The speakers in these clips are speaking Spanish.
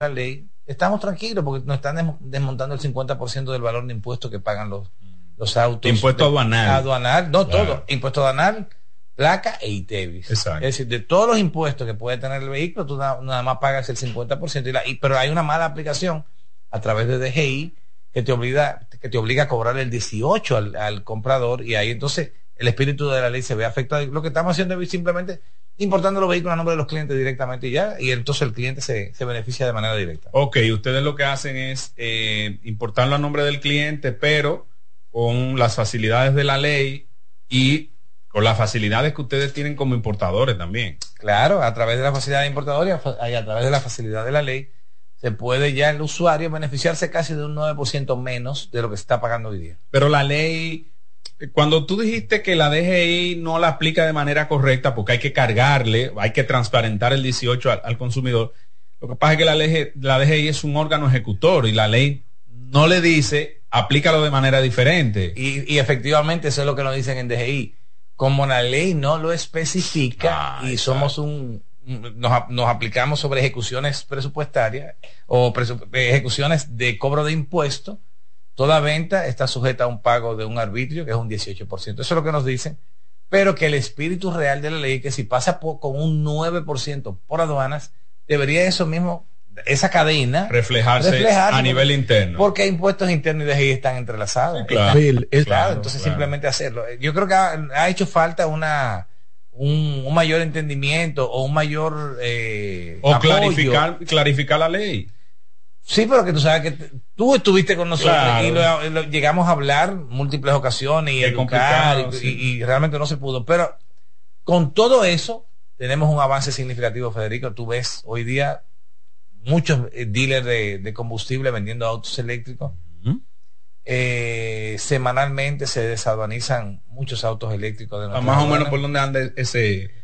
la ley, estamos tranquilos porque nos están desmontando el 50% del valor de impuestos que pagan los, los autos. Impuesto aduanal. Aduanal, no todo. Impuesto aduanal, placa e ITEVIS. Exacto. Es decir, de todos los impuestos que puede tener el vehículo, tú nada, más pagas el 50%. Y la, y, pero hay una mala aplicación a través de DGI que te obliga, que te obliga a cobrar el 18 al, al comprador y ahí entonces el espíritu de la ley se ve afectado. Lo que estamos haciendo es simplemente importando los vehículos a nombre de los clientes directamente y ya, y entonces el cliente se, se beneficia de manera directa. Ok, ustedes lo que hacen es eh, importarlo a nombre del cliente, pero con las facilidades de la ley y con las facilidades que ustedes tienen como importadores también. Claro, a través de la facilidad de importadores y a través de la facilidad de la ley, se puede ya el usuario beneficiarse casi de un 9% menos de lo que se está pagando hoy día. Pero la ley cuando tú dijiste que la DGI no la aplica de manera correcta porque hay que cargarle, hay que transparentar el 18 al, consumidor, lo que pasa es que la, ley, la DGI es un órgano ejecutor y la ley no le dice aplícalo de manera diferente. Y, efectivamente eso es lo que nos dicen en DGI. Como la ley no lo especifica ah, y somos un, nos, nos, aplicamos sobre ejecuciones presupuestarias o ejecuciones de cobro de impuestos, Toda venta está sujeta a un pago de un arbitrio, que es un 18%. Eso es lo que nos dicen. Pero que el espíritu real de la ley, que si pasa con un 9% por aduanas, debería eso mismo, esa cadena, reflejarse, a nivel interno. Porque impuestos internos y DGI están entrelazados. claro, entonces simplemente hacerlo. Yo creo que ha, hecho falta una, un, mayor entendimiento o un mayor eh, o clarificar clarificar la ley Sí, pero que tú sabes que tú estuviste con nosotros y, lo, llegamos a hablar múltiples ocasiones y educar y, realmente no se pudo. Pero con todo eso tenemos un avance significativo, Federico. Tú ves hoy día muchos eh, dealers de, combustible vendiendo autos eléctricos. Eh, semanalmente se desaduanizan muchos autos eléctricos de Más o menos por dónde anda ese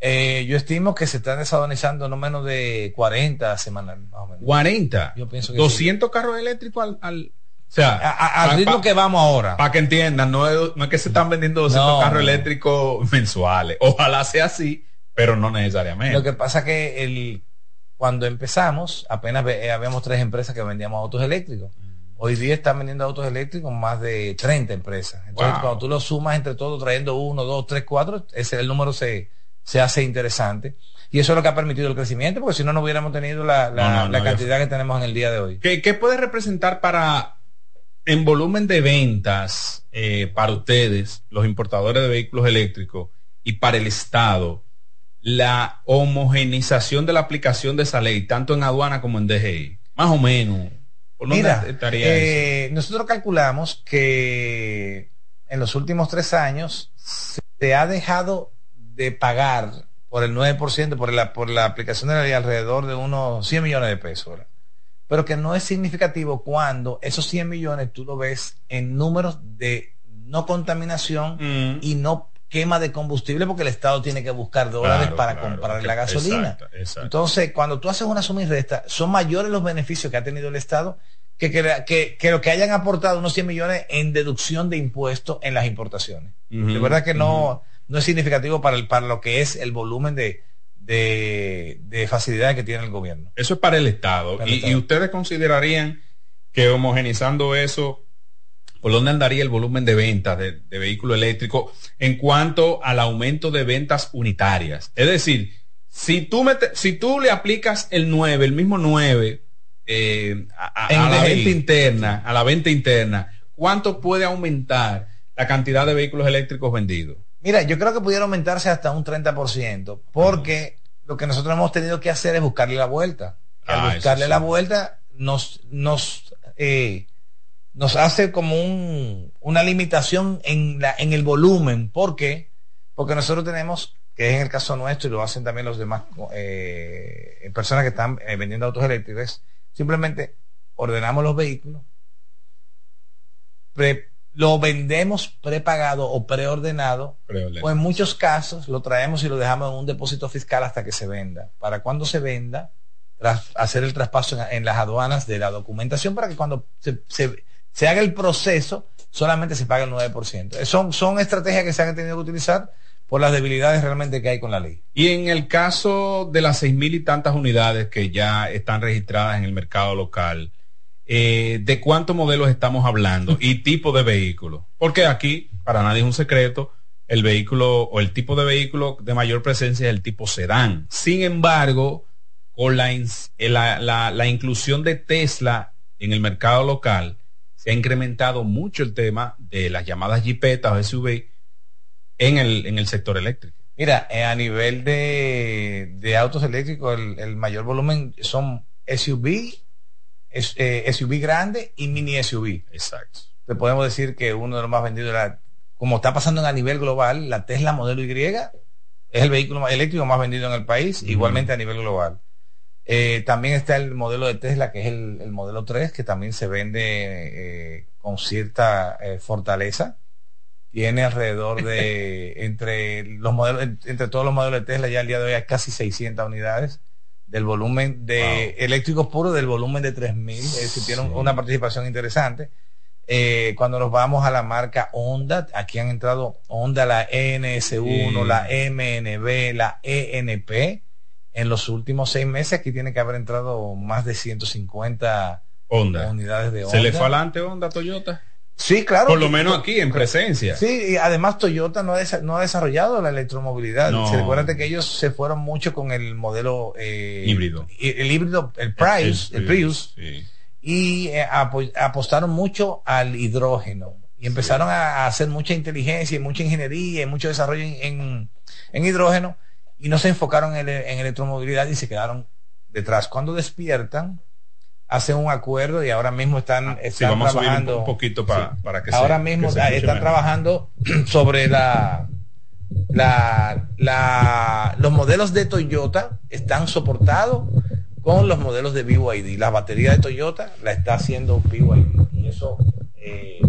eh, yo estimo que se están desadonizando no menos de 40 semanal, más o menos. 40. Yo pienso que 200 carros eléctricos al, o sea, ritmo que vamos ahora. Para que entiendan, no es, no es, que se están vendiendo 200 carros eléctricos mensuales. Ojalá sea así, pero no necesariamente. Lo que pasa que el, cuando empezamos, apenas eh, habíamos tres empresas que vendíamos autos eléctricos. Mm. Hoy día están vendiendo autos eléctricos más de 30 empresas. Entonces, cuando tú lo sumas entre todos, trayendo uno, dos, tres, cuatro, ese el número se, se hace interesante. Y eso es lo que ha permitido el crecimiento, porque si no, no hubiéramos tenido la, cantidad que tenemos en el día de hoy. ¿Qué, puede representar para, en volumen de ventas, eh, para ustedes, los importadores de vehículos eléctricos, y para el Estado, la homogenización de la aplicación de esa ley, tanto en aduana como en DGI? Más o menos. Mira, eh, nosotros calculamos que en los últimos tres años se ha dejado de pagar por el 9% por la, por la aplicación de la ley alrededor de unos 100 millones de pesos. Pero que no es significativo cuando esos 100 millones tú lo ves en números de no contaminación mm. y no quema de combustible porque el Estado tiene que buscar dólares para comprar la gasolina. Entonces, cuando tú haces una suma y resta, son mayores los beneficios que ha tenido el Estado que, que, que, lo que hayan aportado unos 100 millones en deducción de impuestos en las importaciones. de verdad que no, no es significativo para, el, para lo que es el volumen de, de, facilidades que tiene el gobierno. Eso es para el Estado. y, ustedes considerarían que homogenizando eso, ¿por dónde andaría el volumen de ventas de, vehículos eléctricos en cuanto al aumento de ventas unitarias? Es decir, si tú, si tú le aplicas el 9, el mismo 9 eh, a, la venta interna, a la venta interna, ¿cuánto puede aumentar la cantidad de vehículos eléctricos vendidos? Mira, yo creo que pudiera aumentarse hasta un 30%, porque lo que nosotros hemos tenido que hacer es buscarle la vuelta. Al ah, buscarle la vuelta nos, nos, eh, nos hace como un, una limitación en, la, en el volumen. ¿Por qué? Porque nosotros tenemos, que es en el caso nuestro y lo hacen también los demás eh, personas que están eh, vendiendo autos eléctricos, simplemente ordenamos los vehículos, lo vendemos prepagado o preordenado, o en muchos casos lo traemos y lo dejamos en un depósito fiscal hasta que se venda. Para cuando se venda, tras hacer el traspaso en, las aduanas de la documentación para que cuando se, haga el proceso solamente se pague el 9%. Son, son estrategias que se han tenido que utilizar por las debilidades realmente que hay con la ley. Y en el caso de las seis mil y tantas unidades que ya están registradas en el mercado local, eh, ¿de cuántos modelos estamos hablando y tipo de vehículo? Porque aquí, para nadie es un secreto, el vehículo o el tipo de vehículo de mayor presencia es el tipo sedán. Sin embargo, con la, la, la inclusión de Tesla en el mercado local, se ha incrementado mucho el tema de las llamadas jipetas o SUV en el, en el sector eléctrico. Mira, eh, a nivel de, de autos eléctricos, el, mayor volumen son SUV, es, eh, SUV grande y mini SUV. Exacto. Te podemos decir que uno de los más vendidos, como está pasando a nivel global, la Tesla modelo Y es el vehículo eléctrico más vendido en el país, igualmente a nivel global. Eh, también está el modelo de Tesla, que es el, modelo 3, que también se vende con cierta fortaleza tiene alrededor de entre los modelos entre todos los modelos de Tesla ya el día de hoy hay casi 600 unidades del volumen de eléctricos puros del volumen de 3000 es decir tiene una participación interesante. Eh, cuando nos vamos a la marca Honda aquí han entrado Honda la ENS1 la MNB la ENP en los últimos seis meses aquí tiene que haber entrado más de 150 unidades de Honda se le fue adelante Honda Toyota Sí, claro. Por lo menos aquí, en presencia. Sí, y además Toyota no ha, no ha desarrollado la electromovilidad. No. recuerda que ellos se fueron mucho con el modelo eh, híbrido. El híbrido, el Prius, el, Prius. Y eh, apostaron mucho al hidrógeno. Y empezaron a, hacer mucha inteligencia y mucha ingeniería y mucho desarrollo en, en, hidrógeno. Y no se enfocaron en, en electromovilidad y se quedaron detrás. Cuando despiertan, hacen un acuerdo y ahora mismo están, ah, están trabajando un, poquito para, que ahora mismo están trabajando sobre la, la, la los modelos de Toyota están soportados con los modelos de BYD la batería de Toyota la está haciendo BYD y eso eh,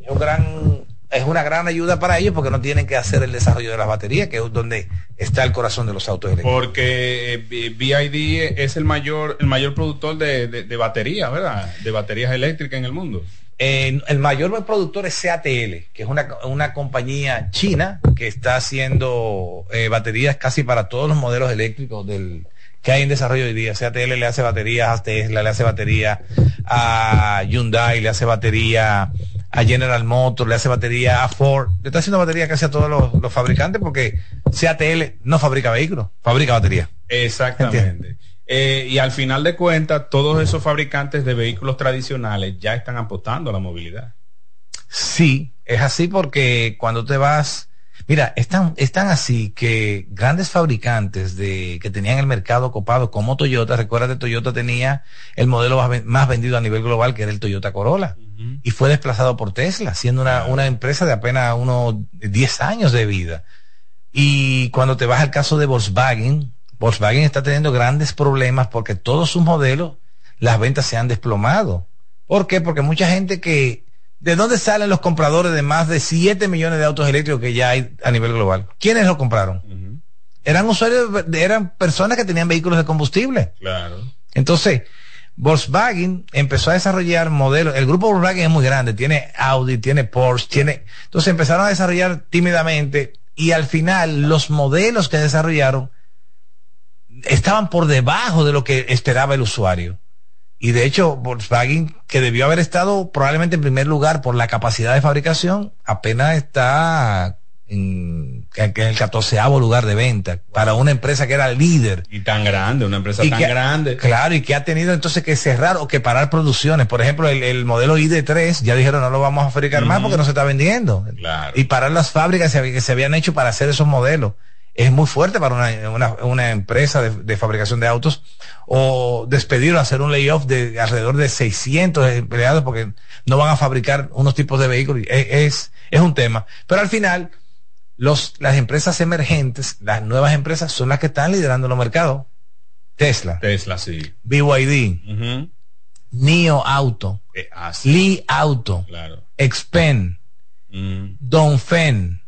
es un gran es una gran ayuda para ellos porque no tienen que hacer el desarrollo de las baterías, que es donde está el corazón de los autos eléctricos. Porque eh, BID es el mayor, el mayor productor de, de, baterías, ¿verdad? De baterías eléctricas en el mundo. el mayor productor es CATL, que es una, compañía china que está haciendo eh, baterías casi para todos los modelos eléctricos del, que hay en desarrollo hoy día. CATL le hace baterías a Tesla, le hace batería a Hyundai, le hace batería a General Motors, le hace batería a Ford, le está haciendo batería casi a todos los, fabricantes porque CATL no fabrica vehículos, fabrica batería. Exactamente. Eh, y al final de cuentas, todos esos fabricantes de vehículos tradicionales ya están apostando a la movilidad. Sí, es así porque cuando te vas, mira, están, están así que grandes fabricantes de que tenían el mercado copado como Toyota, recuerda que Toyota tenía el modelo más vendido a nivel global que era el Toyota Corolla y fue desplazado por Tesla, siendo una, una empresa de apenas unos 10 años de vida. Y cuando te vas al caso de Volkswagen, Volkswagen está teniendo grandes problemas porque todos sus modelos, las ventas se han desplomado. ¿Por qué? Porque mucha gente que... ¿De dónde salen los compradores de más de 7 millones de autos eléctricos que ya hay a nivel global? ¿Quiénes lo compraron? Eran usuarios, eran personas que tenían vehículos de combustible. Claro. Entonces, Volkswagen empezó a desarrollar modelos. El grupo Volkswagen es muy grande, tiene Audi, tiene Porsche, tiene. Entonces empezaron a desarrollar tímidamente y al final los modelos que desarrollaron estaban por debajo de lo que esperaba el usuario. Y de hecho, Volkswagen, que debió haber estado probablemente en primer lugar por la capacidad de fabricación, apenas está en, el catorceavo lugar de venta para una empresa que era líder. Y tan grande, una empresa tan grande. Claro, y que ha tenido entonces que cerrar o que parar producciones. Por ejemplo, el, modelo ID3 ya dijeron no lo vamos a fabricar más porque no se está vendiendo. Y parar las fábricas que se habían hecho para hacer esos modelos. Es muy fuerte para una, una, empresa de, fabricación de autos o despedir o hacer un layoff de alrededor de 600 empleados porque no van a fabricar unos tipos de vehículos. es, es un tema. Pero al final, los, las empresas emergentes, las nuevas empresas, son las que están liderando los mercados. Tesla. Tesla, sí. BYD. NIO Auto. Eh, ah, Lee Auto. Claro. Expen. Mm. Dongfeng.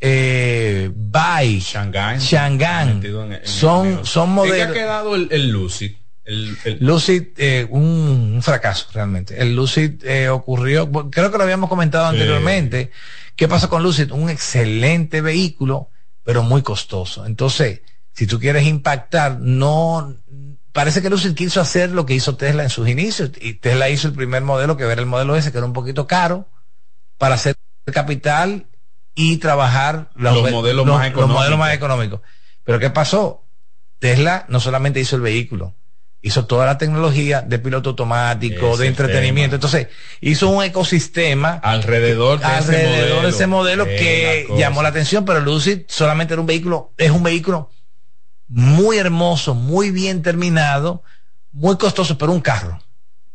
Eh, Bai. Shanghai. Shanghai. son, son modelos. ¿Qué ha quedado el, Lucid? El, Lucid, eh, un, fracaso realmente. El Lucid eh, ocurrió, creo que lo habíamos comentado anteriormente. ¿Qué pasó con Lucid? Un excelente vehículo, pero muy costoso. Entonces, si tú quieres impactar, no, parece que Lucid quiso hacer lo que hizo Tesla en sus inicios, y Tesla hizo el primer modelo, que era el modelo ese, que era un poquito caro, para hacer capital y trabajar los, modelos, más los modelos más económicos. Pero ¿qué pasó? Tesla no solamente hizo el vehículo, hizo toda la tecnología de piloto automático, de entretenimiento. Entonces, hizo un ecosistema alrededor de alrededor ese modelo, de ese modelo que llamó la atención, pero Lucid solamente era un vehículo, es un vehículo muy hermoso, muy bien terminado, muy costoso, pero un carro.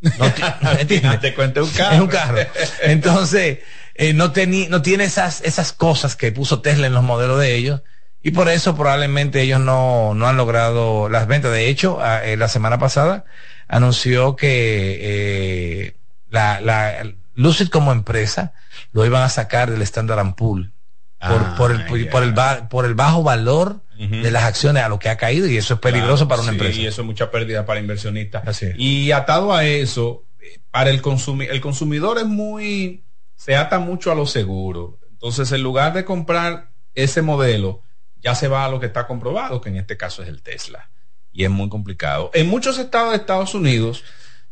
No, te cuento un carro. Es un carro. Entonces, eh, no, no tiene esas, esas cosas que puso Tesla en los modelos de ellos. Y por eso probablemente ellos no, no han logrado las ventas. De hecho, eh, la semana pasada anunció que eh, la, la Lucid como empresa lo iban a sacar del Standard Pool por, ah, por, el, por, el, por el bajo valor de las acciones a lo que ha caído y eso es peligroso para una empresa. Y eso es mucha pérdida para inversionistas. Y atado a eso, para el consumidor, el consumidor es muy, se ata mucho a lo seguro. Entonces, en lugar de comprar ese modelo, ya se va a lo que está comprobado, que en este caso es el Tesla. Y es muy complicado. En muchos estados de Estados Unidos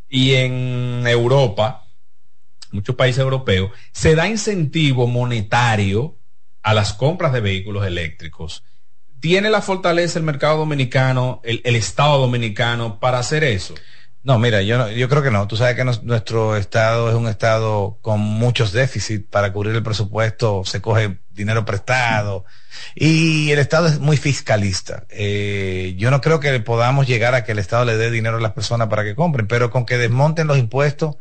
y en Europa, muchos países europeos, se da incentivo monetario a las compras de vehículos eléctricos. ¿Tiene la fortaleza el mercado dominicano, el, el Estado dominicano para hacer eso? No, mira, yo, yo creo que no. Tú sabes que nuestro estado es un estado con muchos déficits para cubrir el presupuesto, se coge dinero prestado y el estado es muy fiscalista. Eh, yo no creo que podamos llegar a que el estado le dé dinero a las personas para que compren, pero con que desmonten los impuestos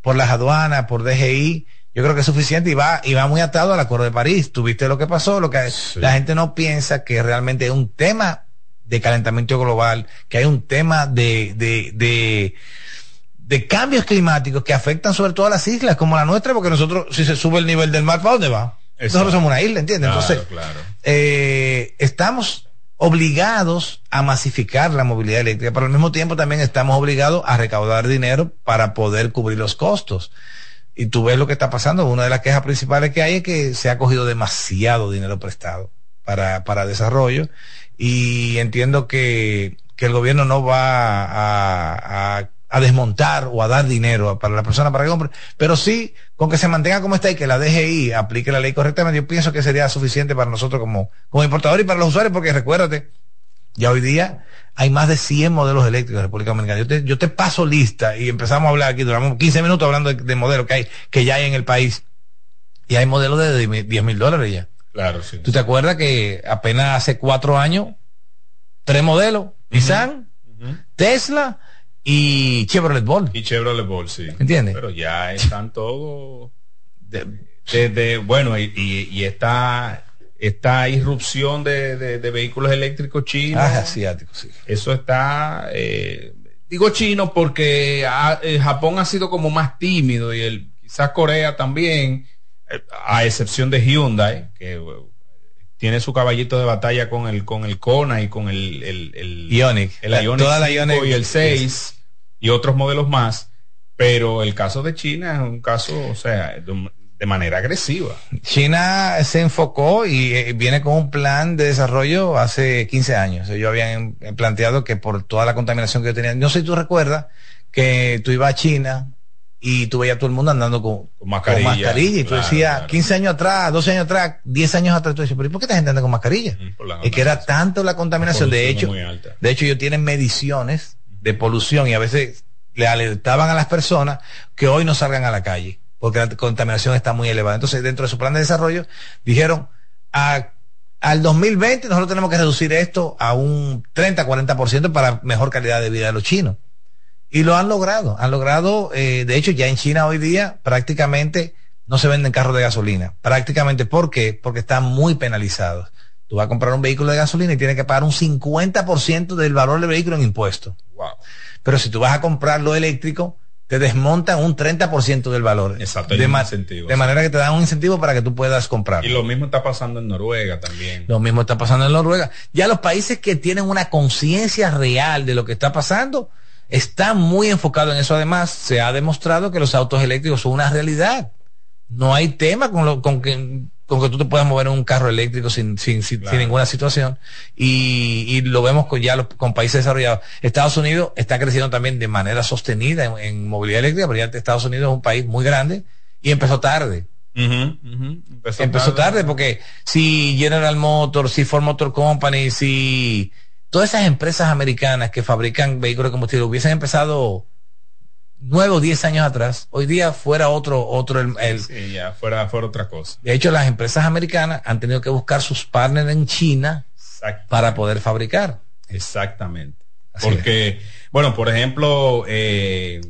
por las aduanas, por DGI, yo creo que es suficiente y va, y va muy atado al Acuerdo de París. Tuviste lo que pasó, lo que la gente no piensa que realmente es un tema de calentamiento global, que hay un tema de, de, de, de cambios climáticos que afectan sobre todo a las islas como la nuestra, porque nosotros, si se sube el nivel del mar, ¿para dónde va? Nosotros somos una isla, ¿entiendes? Entonces, eh, estamos obligados a masificar la movilidad eléctrica, pero al mismo tiempo también estamos obligados a recaudar dinero para poder cubrir los costos. Y tú ves lo que está pasando. Una de las quejas principales que hay es que se ha cogido demasiado dinero prestado para, para desarrollo y entiendo que, que el gobierno no va a, a, desmontar o a dar dinero para la persona para que compre, pero sí con que se mantenga como está y que la DGI aplique la ley correctamente, yo pienso que sería suficiente para nosotros como, como importadores y para los usuarios, porque recuérdate, ya hoy día hay más de 100 modelos eléctricos en República Dominicana. Yo te, yo te paso lista y empezamos a hablar aquí, duramos 15 minutos hablando de, modelos que hay, que ya hay en el país. Y hay modelos de 10 mil dólares ya. Claro, sí. ¿Tú te acuerdas que apenas hace cuatro años, tres modelos, Nissan, Tesla y Chevrolet Ball? Y Chevrolet Ball, sí. ¿Entiendes? Pero ya están todos de, bueno, y, y, esta, esta irrupción de, de, vehículos eléctricos chinos. Ah, asiáticos, sí. Eso está, eh, digo chino porque eh, Japón ha sido como más tímido y el, quizás Corea también a excepción de Hyundai, que uh, tiene su caballito de batalla con el con el Kona y con el el, el Ionic, el Ionic, toda la y el 6 y otros modelos más, pero el caso de China es un caso, o sea, de, manera agresiva. China se enfocó y eh, viene con un plan de desarrollo hace 15 años. Ellos habían planteado que por toda la contaminación que tenían, no sé si tú recuerdas que tú ibas a China y tú veías a todo el mundo andando con, mascarilla, y tú decías 15 años atrás, 12 años atrás, 10 años atrás, tú dices, pero ¿y por qué esta gente anda con mascarilla? es que era tanto la contaminación, de hecho, de hecho ellos tienen mediciones de polución y a veces le alertaban a las personas que hoy no salgan a la calle porque la contaminación está muy elevada. Entonces, dentro de su plan de desarrollo, dijeron, a, al 2020 nosotros tenemos que reducir esto a un 30-40% para mejor calidad de vida de los chinos. Y lo han logrado, han logrado, eh, de hecho ya en China hoy día prácticamente no se venden carros de gasolina. Prácticamente, ¿por qué? Porque están muy penalizados. Tú vas a comprar un vehículo de gasolina y tienes que pagar un 50% del valor del vehículo en impuestos. Wow. Pero si tú vas a comprarlo eléctrico, te desmontan un 30% del valor. Exacto, de, de manera que te dan un incentivo para que tú puedas comprar. Y lo mismo está pasando en Noruega también. Lo mismo está pasando en Noruega. Ya los países que tienen una conciencia real de lo que está pasando, está muy enfocado en eso. Además, se ha demostrado que los autos eléctricos son una realidad. No hay tema con, lo, con, que, con que tú te puedas mover en un carro eléctrico sin, sin, sin, ninguna situación. Y, y, lo vemos con ya los, con países desarrollados. Estados Unidos está creciendo también de manera sostenida en, movilidad eléctrica, pero ya Estados Unidos es un país muy grande y empezó tarde. Empezó, tarde. porque si General Motors, si Ford Motor Company, si todas esas empresas americanas que fabrican vehículos de combustible hubiesen empezado nueve o diez años atrás, hoy día fuera otro, otro el, sí, ya fuera, fuera otra cosa. De hecho, las empresas americanas han tenido que buscar sus partners en China para poder fabricar. Exactamente. Porque, bueno, por ejemplo, eh,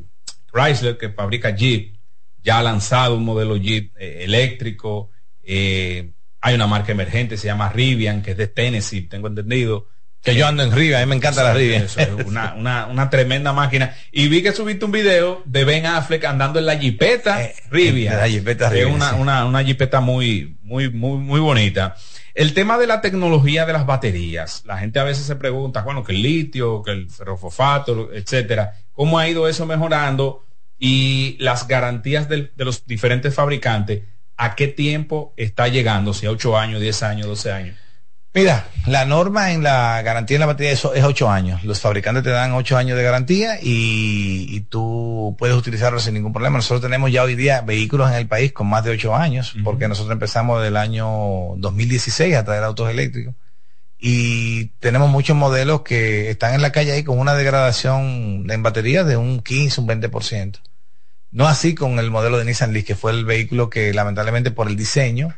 Chrysler, que fabrica Jeep, ya ha lanzado un modelo Jeep eh, eléctrico. Eh, hay una marca emergente, se llama Rivian, que es de Tennessee, tengo entendido. Que yo ando en Rivian, a mí me encanta la Rivian. una, una, una, tremenda máquina. Y vi que subiste un video de Ben Affleck andando en la Jeepeta eh, Rivian. La Jeepeta Rivian. Es una, una, una Jeepeta muy, muy, muy, muy bonita. El tema de la tecnología de las baterías. La gente a veces se pregunta, bueno, que el litio, que el ferrofosfato, etcétera. ¿Cómo ha ido eso mejorando? y las garantías de, los diferentes fabricantes, ¿a qué tiempo está llegando? Si a 8 años, 10 años, 12 años. Mira, la norma en la garantía en la batería es, es 8 años. Los fabricantes te dan 8 años de garantía y, tú puedes utilizarlo sin ningún problema. Nosotros tenemos ya hoy día vehículos en el país con más de 8 años, porque nosotros empezamos del año 2016 a traer autos eléctricos. Y tenemos muchos modelos que están en la calle ahí con una degradación en batería de un 15, un 20%. No así con el modelo de Nissan Leaf, que fue el vehículo que lamentablemente por el diseño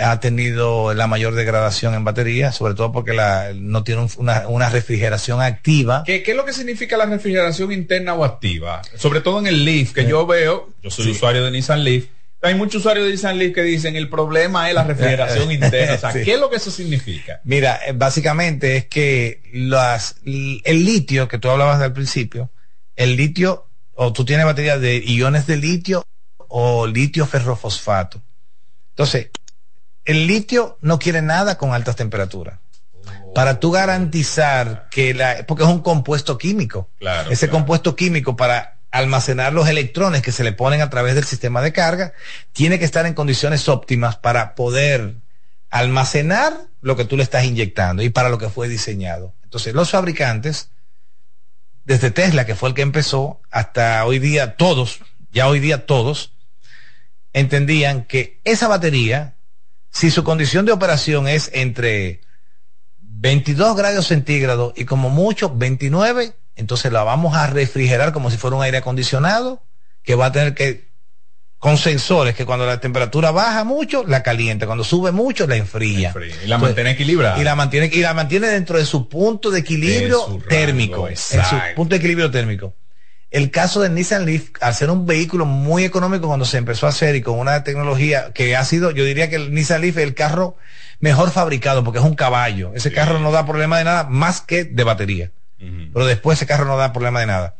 ha tenido la mayor degradación en batería, sobre todo porque la, no tiene una, refrigeración activa. ¿Qué, es lo que significa la refrigeración interna o activa? Sobre todo en el Leaf, que yo veo, yo soy usuario de Nissan Leaf, hay muchos usuarios de Nissan Leaf que dicen el problema es la refrigeración interna. O sea, ¿qué es lo que eso significa? Mira, eh, básicamente es que las, el litio que tú hablabas al principio, el litio o tú tienes baterías de iones de litio o litio ferrofosfato. Entonces, el litio no quiere nada con altas temperaturas. Para tú garantizar que la, porque es un compuesto químico. Claro, Ese compuesto químico para almacenar los electrones que se le ponen a través del sistema de carga, tiene que estar en condiciones óptimas para poder almacenar lo que tú le estás inyectando y para lo que fue diseñado. Entonces, los fabricantes desde Tesla, que fue el que empezó, hasta hoy día todos, ya hoy día todos, entendían que esa batería, si su condición de operación es entre 22 grados centígrados y como mucho 29, entonces la vamos a refrigerar como si fuera un aire acondicionado, que va a tener que con sensores que cuando la temperatura baja mucho, la calienta, cuando sube mucho, la enfría. Y la mantiene equilibrada. Y la mantiene, y la mantiene dentro de su punto de equilibrio térmico. En su punto de equilibrio térmico. El caso de Nissan Leaf, al ser un vehículo muy económico cuando se empezó a hacer y con una tecnología que ha sido, yo diría que el Nissan Leaf es el carro mejor fabricado porque es un caballo. Ese carro no da problema de nada más que de batería. Pero después ese carro no da problema de nada.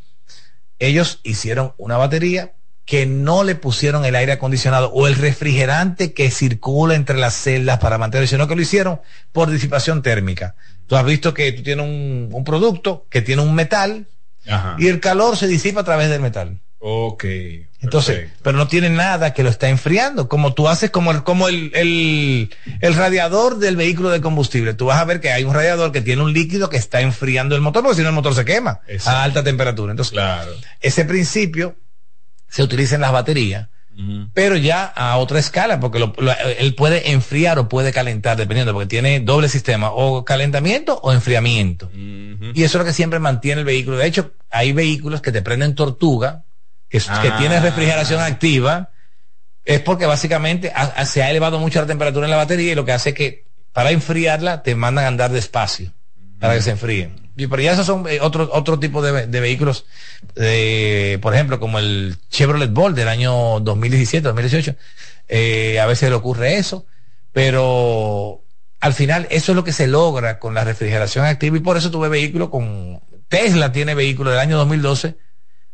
Ellos hicieron una batería que no le pusieron el aire acondicionado o el refrigerante que circula entre las celdas para mantener, sino que lo hicieron por disipación térmica. Tú has visto que tú tienes un, producto que tiene un metal y el calor se disipa a través del metal. Ok. Entonces, pero no tiene nada que lo está enfriando, como tú haces como el, como el, el, el, radiador del vehículo de combustible. Tú vas a ver que hay un radiador que tiene un líquido que está enfriando el motor, porque si no el motor se quema a alta temperatura. Entonces, claro. ese principio se utilizan las baterías, pero ya a otra escala, porque él puede enfriar o puede calentar, dependiendo, porque tiene doble sistema, o calentamiento o enfriamiento. Y eso es lo que siempre mantiene el vehículo. De hecho, hay vehículos que te prenden tortuga, que, que tienen refrigeración activa, es porque básicamente se ha elevado mucho la temperatura en la batería y lo que hace que para enfriarla te mandan a andar despacio para que se enfríen. Pero ya esos son eh, otro, otro tipo de, vehículos, por ejemplo, como el Chevrolet Bolt del año 2017, 2018. Eh, a veces le ocurre eso, pero al final eso es lo que se logra con la refrigeración activa y por eso tuve vehículo con... Tesla tiene vehículo del año 2012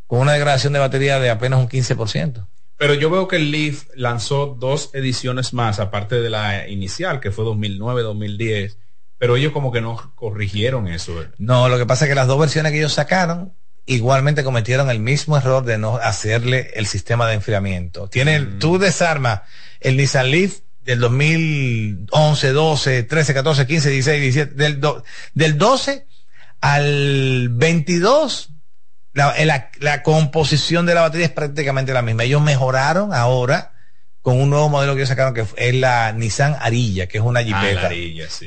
con una degradación de batería de apenas un 15%. Pero yo veo que el Leaf lanzó dos ediciones más, aparte de la inicial, que fue 2009-2010 pero ellos como que no corrigieron eso. No, lo que pasa es que las dos versiones que ellos sacaron igualmente cometieron el mismo error de no hacerle el sistema de enfriamiento. Tiene, mm. tú desarmas el Nissan Leaf del 2011, 12, 13, 14, 15, 16, 17, del, del 12 al 22, la, la, la, composición de la batería es prácticamente la misma. Ellos mejoraron ahora con un nuevo modelo que ellos sacaron que es la Nissan Arilla, que es una ah, jipeta.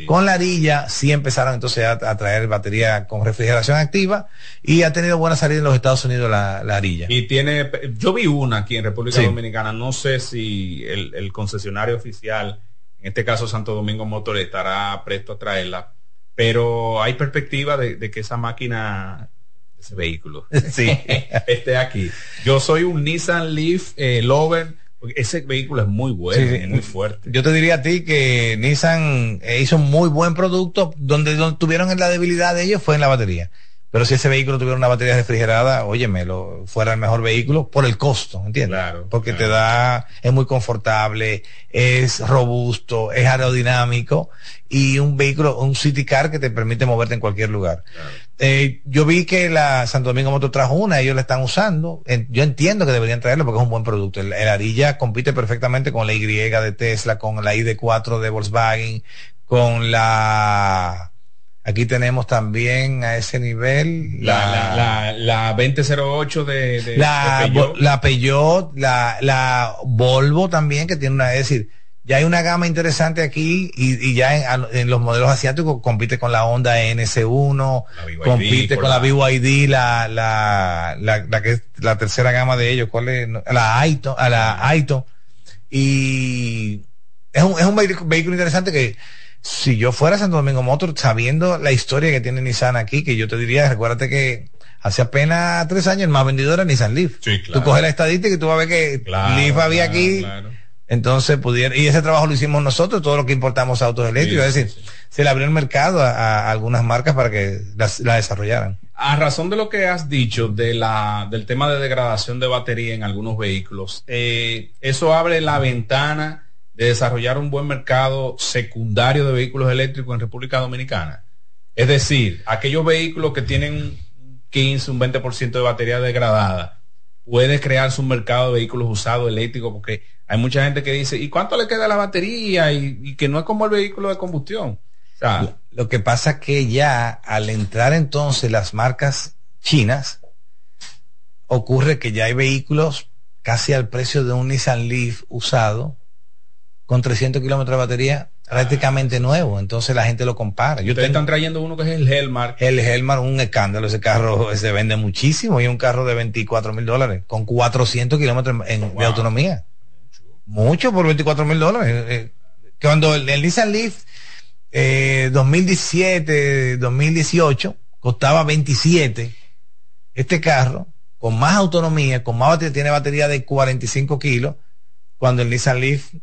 Con la Arilla sí empezaron entonces a, traer batería con refrigeración activa y ha tenido buena salida en los Estados Unidos la, la Arilla. Y tiene, yo vi una aquí en República Dominicana, no sé si el, el, concesionario oficial, en este caso Santo Domingo Motor, estará presto a traerla, pero hay perspectiva de, que esa máquina ese vehículo sí. esté aquí. Yo soy un Nissan Leaf eh, Lover ese vehículo es muy bueno, muy fuerte. Yo te diría a ti que Nissan eh, hizo un muy buen producto, donde, donde tuvieron la debilidad de ellos fue en la batería. Pero si ese vehículo tuviera una batería refrigerada, óyeme, lo, fuera el mejor vehículo por el costo, ¿entiendes? Claro. Porque te da, es muy confortable, es robusto, es aerodinámico y un vehículo, un city car que te permite moverte en cualquier lugar. Eh, yo vi que la Santo Domingo Motor trajo una, ellos la están usando. yo entiendo que deberían traerlo porque es un buen producto. El, el Arilla compite perfectamente con la Y de Tesla, con la ID4 de Volkswagen, con la Aquí tenemos también a ese nivel la, la, 2008 de, la, Peugeot. la Peugeot, la, la Volvo también, que tiene una, es decir, ya hay una gama interesante aquí y, ya en, los modelos asiáticos compite con la Honda NS1, compite con la BYD, la, la, la, la, que es la tercera gama de ellos, ¿cuál es? La Aito, a la Aito. Y es un, es un vehículo interesante que si yo fuera Santo Domingo Motor, sabiendo la historia que tiene Nissan aquí, que yo te diría, recuérdate que hace apenas tres años el más vendido era Nissan Leaf. Tú coges la estadística y tú vas a ver que Leaf había aquí. Entonces pudiera, y ese trabajo lo hicimos nosotros, todo lo que importamos autos eléctricos, es decir, se le abrió el mercado a, algunas marcas para que la desarrollaran. A razón de lo que has dicho de la, del tema de degradación de batería en algunos vehículos, eh, eso abre la ventana de desarrollar un buen mercado secundario de vehículos eléctricos en República Dominicana. Es decir, aquellos vehículos que tienen un 15, un 20% de batería degradada, puede crearse un mercado de vehículos usados eléctricos porque hay mucha gente que dice, ¿y cuánto le queda a la batería? Y, que no es como el vehículo de combustión. lo, que pasa es que ya al entrar entonces las marcas chinas, ocurre que ya hay vehículos casi al precio de un Nissan Leaf usado con 300 kilómetros de batería prácticamente nuevo, entonces la gente lo compara. Yo Ustedes están trayendo uno que es el Helmar. El Helmar, un escándalo, ese carro se vende muchísimo y un carro de 24 mil dólares con 400 kilómetros de autonomía. Mucho por 24 mil dólares. Eh, eh, cuando el, Nissan Leaf 2017, eh, 2018 costaba 27, este carro con más autonomía, con más batería, tiene batería de 45 kilos, cuando el Nissan Leaf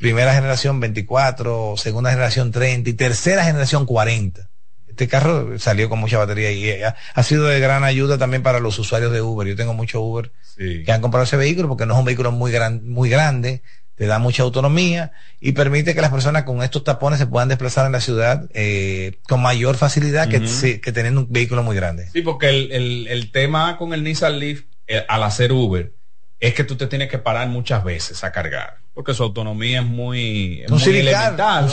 primera generación 24, segunda generación 30 y tercera generación 40. Este carro salió con mucha batería y eh, ha, sido de gran ayuda también para los usuarios de Uber. Yo tengo muchos Uber que han comprado ese vehículo porque no es un vehículo muy, gran, muy grande, te da mucha autonomía y permite que las personas con estos tapones se puedan desplazar en la ciudad eh, con mayor facilidad que, que, teniendo un vehículo muy grande. Sí, porque el, el, tema con el Nissan Leaf eh, al hacer Uber es que tú te tienes que parar muchas veces a cargar porque su autonomía es muy, es elemental,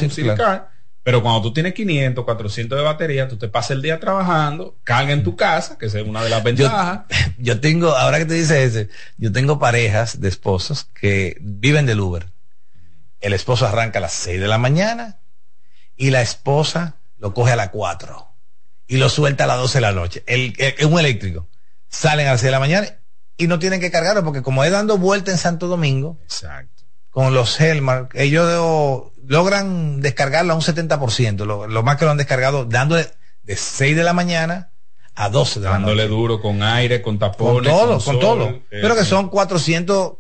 Pero cuando tú tienes 500, 400 de batería, tú te pasas el día trabajando, carga en tu casa, que es una de las ventajas. Yo, tengo, ahora que te dice ese, yo tengo parejas de esposos que viven del Uber. El esposo arranca a las 6 de la mañana y la esposa lo coge a las 4 y lo suelta a las 12 de la noche. El, es un eléctrico. Salen a las 6 de la mañana y no tienen que cargarlo porque como es dando vuelta en Santo Domingo, Exacto con los Helmar, ellos logran descargarlo a un 70%, lo, lo, más que lo han descargado dándole de 6 de la mañana a 12 de la Dándole duro con aire, con tapones. Con todo, con, todo. Pero que son 400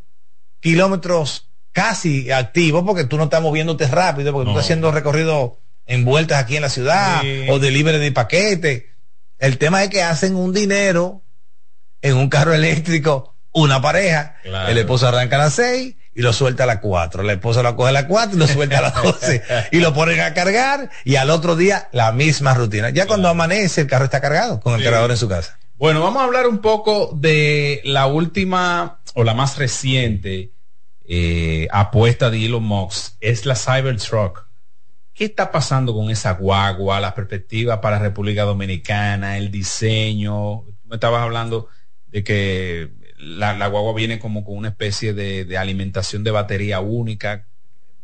kilómetros casi activos porque tú no estás moviéndote rápido, porque tú estás haciendo recorrido en vueltas aquí en la ciudad o de libre de paquete. El tema es que hacen un dinero en un carro eléctrico, una pareja, el esposo arranca a las 6 y lo suelta a las 4. La esposa lo coge a las 4 y lo suelta a las 12. y lo ponen a cargar y al otro día la misma rutina. Ya cuando amanece el carro está cargado con el cargador en su casa. Bueno, vamos a hablar un poco de la última o la más reciente eh, apuesta de Elon Musk es la Cybertruck. ¿Qué está pasando con esa guagua, la perspectiva para República Dominicana, el diseño? me estabas hablando de que la, guagua viene como con una especie de, alimentación de batería única.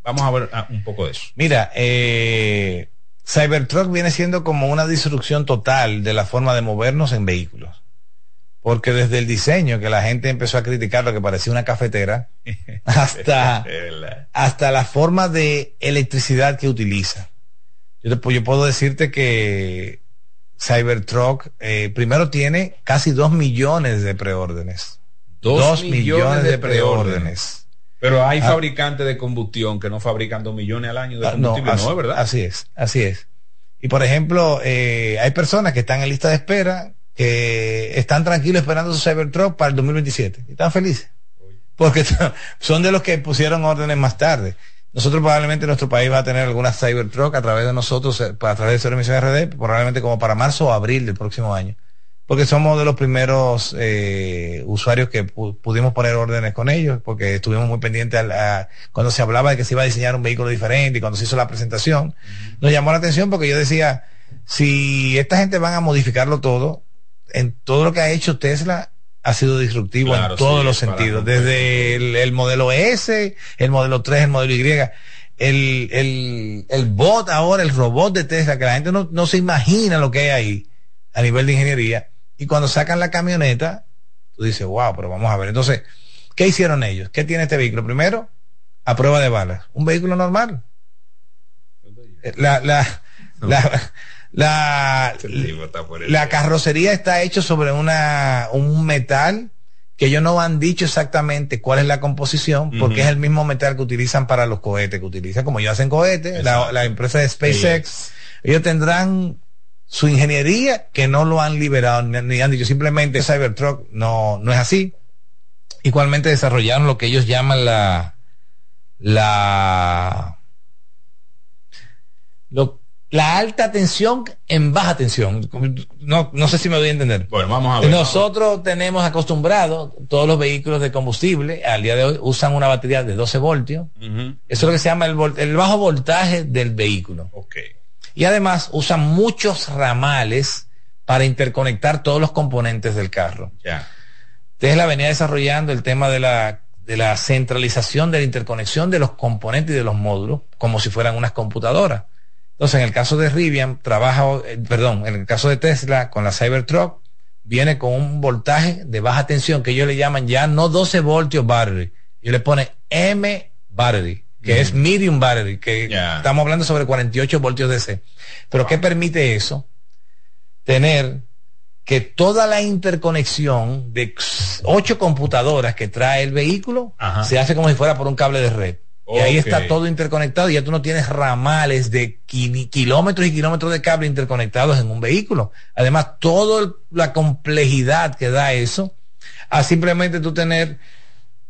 Vamos a ver ah, un poco de eso. Mira, eh, Cybertruck viene siendo como una disrupción total de la forma de movernos en vehículos. Porque desde el diseño, que la gente empezó a criticar lo que parecía una cafetera, hasta, hasta la forma de electricidad que utiliza. Yo, yo puedo decirte que Cybertruck eh, primero tiene casi dos millones de preórdenes. Dos, millones, de preórdenes. Pero hay ah. fabricantes de combustión que no fabrican dos millones al año de ah, combustible, no, así, ¿verdad? Así es, así es. Y por ejemplo, eh, hay personas que están en lista de espera que están tranquilos esperando su Cybertruck para el 2027 y están felices. Porque son de los que pusieron órdenes más tarde. Nosotros probablemente nuestro país va a tener alguna Cybertruck a través de nosotros, eh, a través de su emisión RD, probablemente como para marzo o abril del próximo año porque somos de los primeros eh, usuarios que pudimos poner órdenes con ellos, porque estuvimos muy pendientes a, cuando se hablaba de que se iba a diseñar un vehículo diferente y cuando se hizo la presentación. Nos llamó la atención porque yo decía, si esta gente van a modificarlo todo, en todo lo que ha hecho Tesla ha sido disruptivo en todos los sentidos, desde el, modelo S, el modelo 3, el modelo Y. El, el, el bot ahora, el robot de Tesla, que la gente no, no se imagina lo que hay ahí a nivel de ingeniería y cuando sacan la camioneta, tú dices, wow, pero vamos a ver. Entonces, ¿qué hicieron ellos? ¿Qué tiene este vehículo? Primero, a prueba de balas. Un vehículo normal. La, la, la, la, carrocería está hecho sobre una, un metal que ellos no han dicho exactamente cuál es la composición, porque es el mismo metal que utilizan para los cohetes, que utilizan como ellos hacen cohetes, la, la, empresa de SpaceX. Ellos tendrán su ingeniería que no lo han liberado ni han dicho simplemente Cybertruck no, no es así. Igualmente desarrollaron lo que ellos llaman la la la alta tensión en baja tensión. No, no sé si me voy a entender. Bueno, vamos a ver. Nosotros tenemos acostumbrado todos los vehículos de combustible, al día de hoy usan una batería de 12 voltios. Eso es lo que se llama el, el bajo voltaje del vehículo. Okay. Y además usan muchos ramales para interconectar todos los componentes del carro. Ya. Tesla venía desarrollando el tema de la, de la centralización de la interconexión de los componentes y de los módulos como si fueran unas computadoras. Entonces, en el caso de Rivian, trabaja, eh, perdón, en el caso de Tesla, con la Cybertruck, viene con un voltaje de baja tensión que ellos le llaman ya no 12 voltios battery, y le pone M battery que es medium battery, que estamos hablando sobre 48 voltios DC. Pero ¿qué permite eso? Tener que toda la interconexión de ocho computadoras que trae el vehículo se hace como si fuera por un cable de red. Y ahí está todo interconectado y ya tú no tienes ramales de kilómetros y kilómetros de cable interconectados en un vehículo. Además, toda la complejidad que da eso, a simplemente tú tener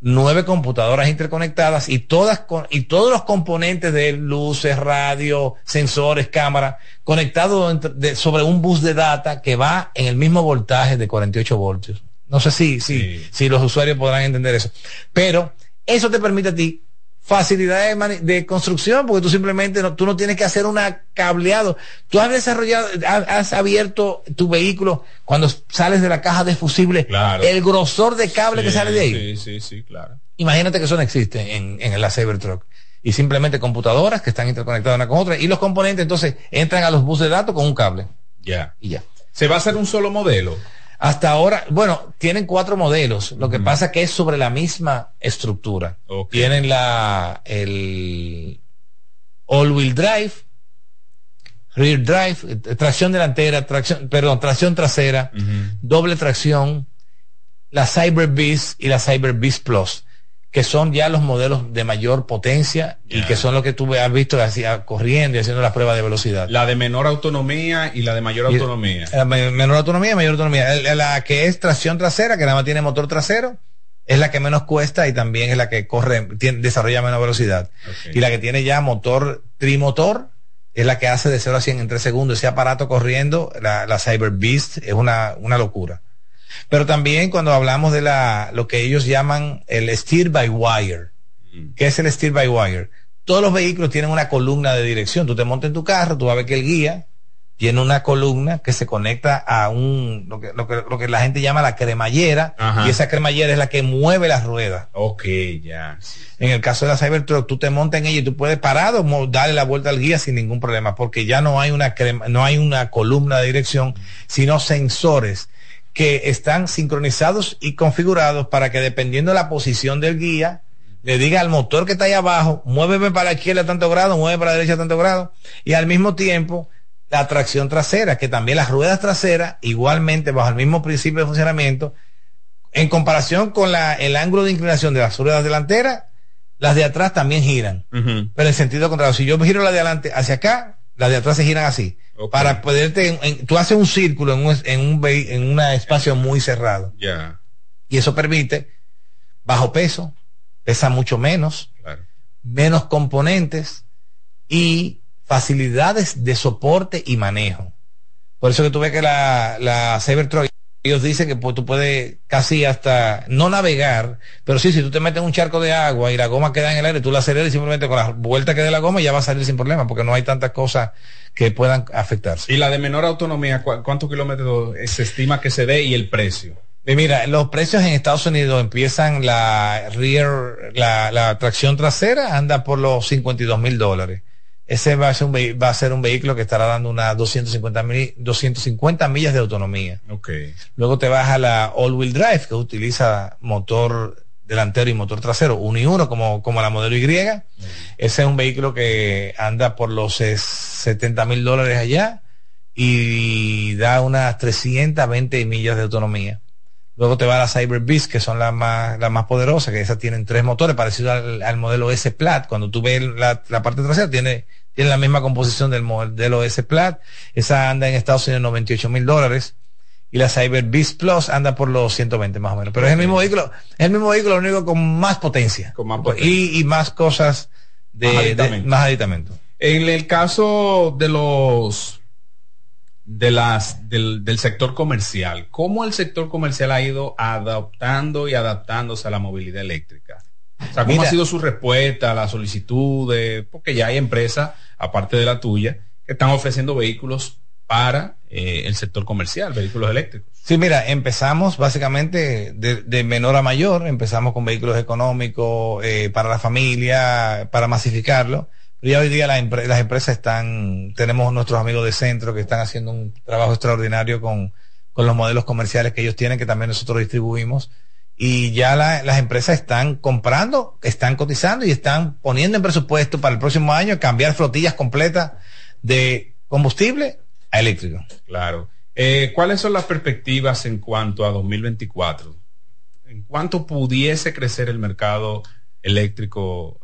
nueve computadoras interconectadas y todas con, y todos los componentes de luces, radio, sensores, cámara, conectados sobre un bus de data que va en el mismo voltaje de 48 voltios. No sé si, si, si los usuarios podrán entender eso. Pero eso te permite a ti facilidad de, construcción, porque tú simplemente no, tú no tienes que hacer una cableado. Tú has desarrollado, has, abierto tu vehículo cuando sales de la caja de fusible, el grosor de cable que sale de ahí. Sí, sí, sí, claro. Imagínate que eso no existe en, en la Cybertruck. Y simplemente computadoras que están interconectadas una con otra. Y los componentes entonces entran a los buses de datos con un cable. Ya. Y ya. ¿Se va a hacer un solo modelo? Hasta ahora, bueno, tienen cuatro modelos. Lo que pasa que es sobre la misma estructura. Tienen la el all wheel drive, rear drive, eh, tracción delantera, tracción, perdón, tracción trasera, doble tracción, la Cyber Beast y la Cyber Beast Plus que son ya los modelos de mayor potencia y que son los que tú has visto corriendo y haciendo las pruebas de velocidad. La de menor autonomía y la de mayor autonomía. La menor autonomía y mayor autonomía. La que es tracción trasera, que nada más tiene motor trasero, es la que menos cuesta y también es la que corre, desarrolla menos velocidad. Y la que tiene ya motor trimotor, es la que hace de 0 a 100 en 3 segundos. Ese aparato corriendo, la, la Cyber Beast, es una, una locura. Pero también cuando hablamos de la, lo que ellos llaman el steer by wire, mm. que es el Steel by Wire. Todos los vehículos tienen una columna de dirección. Tú te montas en tu carro, tú vas a ver que el guía tiene una columna que se conecta a un, lo que, lo que, lo que la gente llama la cremallera, y esa cremallera es la que mueve las ruedas. Ok, ya. En el caso de la Cybertruck, tú te montas en ella y tú puedes parado darle la vuelta al guía sin ningún problema, porque ya no hay una crema, no hay una columna de dirección, sino sensores que están sincronizados y configurados para que dependiendo de la posición del guía, le diga al motor que está ahí abajo, muéveme para la izquierda a tanto grado, mueve para la derecha a tanto grado, y al mismo tiempo la tracción trasera, que también las ruedas traseras, igualmente bajo el mismo principio de funcionamiento, en comparación con la, el ángulo de inclinación de las ruedas delanteras, las de atrás también giran, pero en sentido contrario. Si yo giro la de adelante hacia acá, las de atrás se giran así. Para poderte, tú haces un círculo en un, en un, en espacio muy cerrado. Y eso permite bajo peso, pesa mucho menos, menos componentes y facilidades de soporte y manejo. Por eso que tú ves que la, la Cybertruck, ellos dicen que pues, tú puedes casi hasta no navegar, pero sí, si tú te metes en un charco de agua y la goma queda en el aire, tú la aceleras y simplemente con la vuelta que dé la goma ya va a salir sin problema, porque no hay tantas cosas que puedan afectarse. ¿Y la de menor autonomía, cuántos kilómetros se estima que se dé y el precio? mira, los precios en Estados Unidos empiezan la rear, la, la tracción trasera anda por los 52 mil dólares ese va a ser un, va a ser un vehículo que estará dando unas 250, 250 millas de autonomía. Okay. Luego te vas a la all-wheel drive, que utiliza motor delantero y motor trasero, uno y uno, como, como la modelo Y. Ese es un vehículo que anda por los 70 mil dólares allá y da unas 320 millas de autonomía. Luego te va la Cyber Beast, que son las más, las más poderosas, que esas tienen tres motores, parecido al, modelo S Plat. Cuando tú ves la, parte trasera, tiene, tiene la misma composición del modelo S Plat. Esa anda en Estados Unidos 98 mil dólares. Y la Cyber Beast Plus anda por los 120 más o menos. Pero es el mismo vehículo, es el mismo vehículo, lo único con más potencia. Con más potencia. Y, y más cosas de, más aditamento. En el caso de los de las, del, del, sector comercial. ¿Cómo el sector comercial ha ido adaptando y adaptándose a la movilidad eléctrica? O sea, ¿cómo ha sido su respuesta a las solicitudes? Porque ya hay empresas, aparte de la tuya, que están ofreciendo vehículos para eh, el sector comercial, vehículos eléctricos. Sí, mira, empezamos básicamente de, menor a mayor, empezamos con vehículos económicos eh, para la familia, para masificarlo ya hoy día las empresas están, tenemos nuestros amigos de centro que están haciendo un trabajo extraordinario con, con los modelos comerciales que ellos tienen, que también nosotros distribuimos. Y ya las empresas están comprando, están cotizando y están poniendo en presupuesto para el próximo año cambiar flotillas completas de combustible a eléctrico. Claro. Eh, ¿Cuáles son las perspectivas en cuanto a 2024? ¿En cuánto pudiese crecer el mercado eléctrico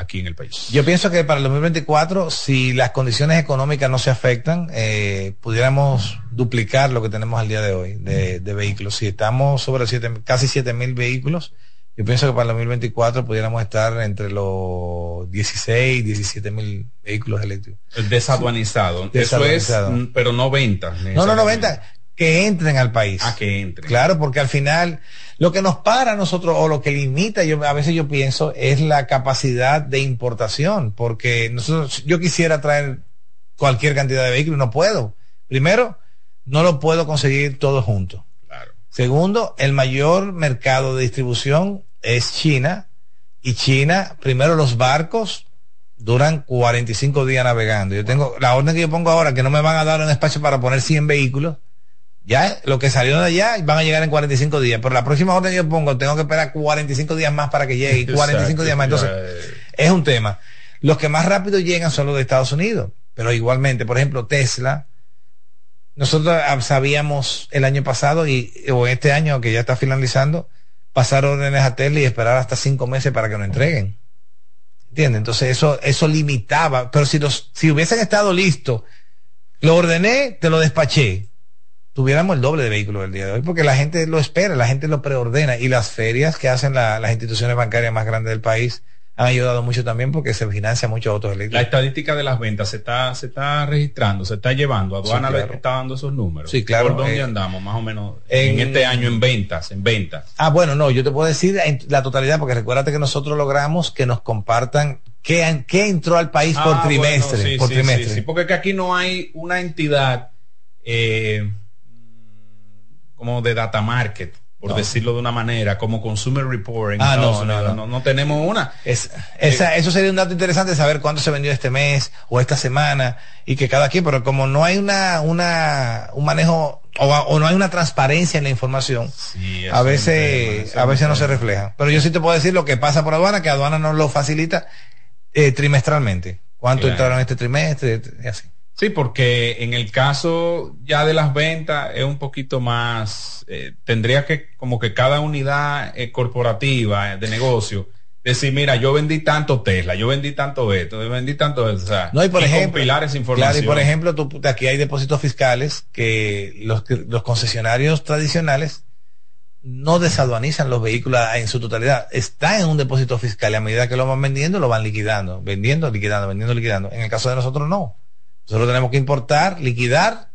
aquí en el país. Yo pienso que para el 2024, si las condiciones económicas no se afectan, eh, pudiéramos duplicar lo que tenemos al día de hoy de, vehículos. Si estamos sobre siete, casi 7 mil vehículos, yo pienso que para el 2024 pudiéramos estar entre los 16, 17 mil vehículos eléctricos. Desaduanizado. Eso es, pero no venta. No, no, no venta. Que entren al país. Ah, que entren. Claro, porque al final lo que nos para a nosotros o lo que limita, yo a veces yo pienso, es la capacidad de importación, porque nosotros, yo quisiera traer cualquier cantidad de vehículos, no puedo. Primero, no lo puedo conseguir todo junto. Claro. Segundo, el mayor mercado de distribución es China y China, primero los barcos duran 45 días navegando. Yo tengo la orden que yo pongo ahora que no me van a dar un espacio para poner 100 vehículos ya lo que salió de allá van a llegar en 45 días. Pero la próxima orden yo pongo, tengo que esperar 45 días más para que llegue. Y 45 días más. Entonces, es un tema. Los que más rápido llegan son los de Estados Unidos. Pero igualmente, por ejemplo, Tesla. Nosotros sabíamos el año pasado y, o este año que ya está finalizando, pasar órdenes a Tesla y esperar hasta cinco meses para que nos entreguen. ¿Entiendes? Entonces eso, eso limitaba. Pero si los, si hubiesen estado listos, lo ordené, te lo despaché tuviéramos el doble de vehículos el día de hoy, porque la gente lo espera, la gente lo preordena y las ferias que hacen las instituciones bancarias más grandes del país han ayudado mucho también porque se financia mucho autos eléctricos. La estadística de las ventas se está, se está registrando, se está llevando. Aduana sí, está dando esos números. Sí, claro. ¿Por dónde eh, andamos más o menos en, este año en ventas, en ventas? Ah, bueno, no, yo te puedo decir la totalidad porque recuérdate que nosotros logramos que nos compartan qué, qué entró al país por ah, trimestre. sí, por sí, trimestre. Sí, porque aquí no hay una entidad eh, como de data market por decirlo de una manera, como Consumer Report. ah, no, no, no, no, tenemos una. Es, esa, eso sería un dato interesante saber cuánto se vendió este mes o esta semana y que cada quien, pero como no hay una, una, un manejo o, no hay una transparencia en la información, a veces, a veces no se refleja. Pero yo sí te puedo decir lo que pasa por aduana, que aduana nos lo facilita eh, trimestralmente. ¿Cuánto entraron este trimestre? Y así. Sí, porque en el caso ya de las ventas es un poquito más, eh, tendría que como que cada unidad eh, corporativa de negocio decir, mira, yo vendí tanto Tesla, yo vendí tanto esto, yo vendí tanto eso, o sea, no, y por ejemplo, compilar esa información. Claro, y por ejemplo, tú, aquí hay depósitos fiscales que los, los concesionarios tradicionales no desaduanizan los vehículos en su totalidad. Está en un depósito fiscal y a medida que lo van vendiendo, lo van liquidando, vendiendo, liquidando, vendiendo, liquidando. En el caso de nosotros no. Nosotros tenemos que importar, liquidar,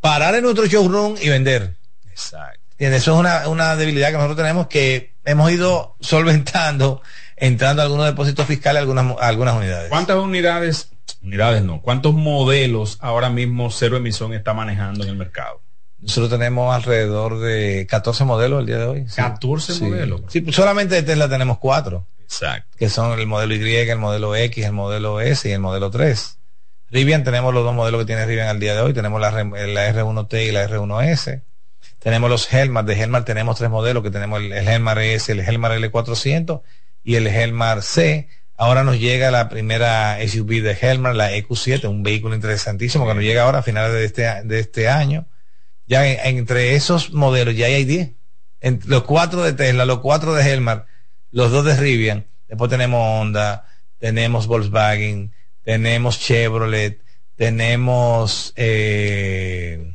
parar en nuestro showroom y vender. Exacto. Y eso es una, una debilidad que nosotros tenemos que hemos ido solventando, entrando a algunos depósitos fiscales, algunas, algunas unidades. ¿Cuántas unidades, unidades no, cuántos modelos ahora mismo Cero Emisión está manejando en el mercado? Nosotros tenemos alrededor de 14 modelos el día de hoy. 14 modelos. Sí, solamente de Tesla tenemos cuatro. Exacto. Que son el modelo Y, el modelo X, el modelo S y el modelo 3. Rivian tenemos los dos modelos que tiene Rivian al día de hoy. Tenemos la, la R1T y la R1S. Tenemos los Helmar. De Helmar tenemos tres modelos que tenemos el, Helmar S, el Helmar L400 y el Helmar C. Ahora nos llega la primera SUV de Helmar, la EQ7, un vehículo interesantísimo que nos llega ahora a finales de este, de este año. Ya entre esos modelos ya hay 10. los cuatro de Tesla, los cuatro de Helmar, los dos de Rivian. Después tenemos Honda, tenemos Volkswagen, tenemos Chevrolet, tenemos... Eh...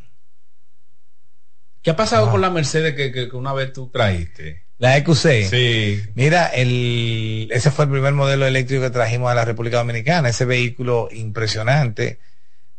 ¿Qué ha pasado con la Mercedes que, una vez tú trajiste? La EQC. Sí. Mira, el, ese fue el primer modelo eléctrico que trajimos a la República Dominicana, ese vehículo impresionante.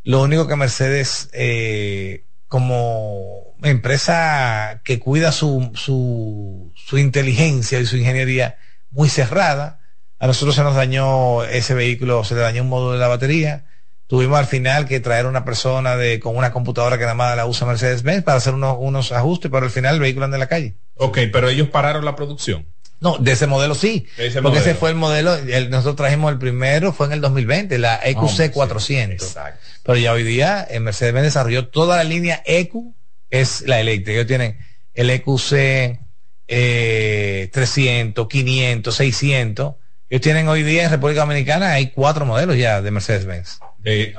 Lo único que Mercedes, eh, como empresa que cuida su, su, su inteligencia y su ingeniería muy cerrada, a nosotros se nos dañó ese vehículo, se le dañó un módulo de la batería. Tuvimos al final que traer una persona de, con una computadora que nada más la usa Mercedes-Benz para hacer unos, unos ajustes, pero al final el vehículo anda en la calle. Ok, pero ellos pararon la producción. No, de ese modelo sí. porque ese fue el modelo, nosotros trajimos el primero, fue en el 2020, la EQC 400. Pero ya hoy día en Mercedes-Benz desarrolló toda la línea EQ, es la eléctrica. Ellos tienen el EQC 300, 500, 600 ellos tienen hoy día en República Dominicana, hay cuatro modelos ya de Mercedes-Benz.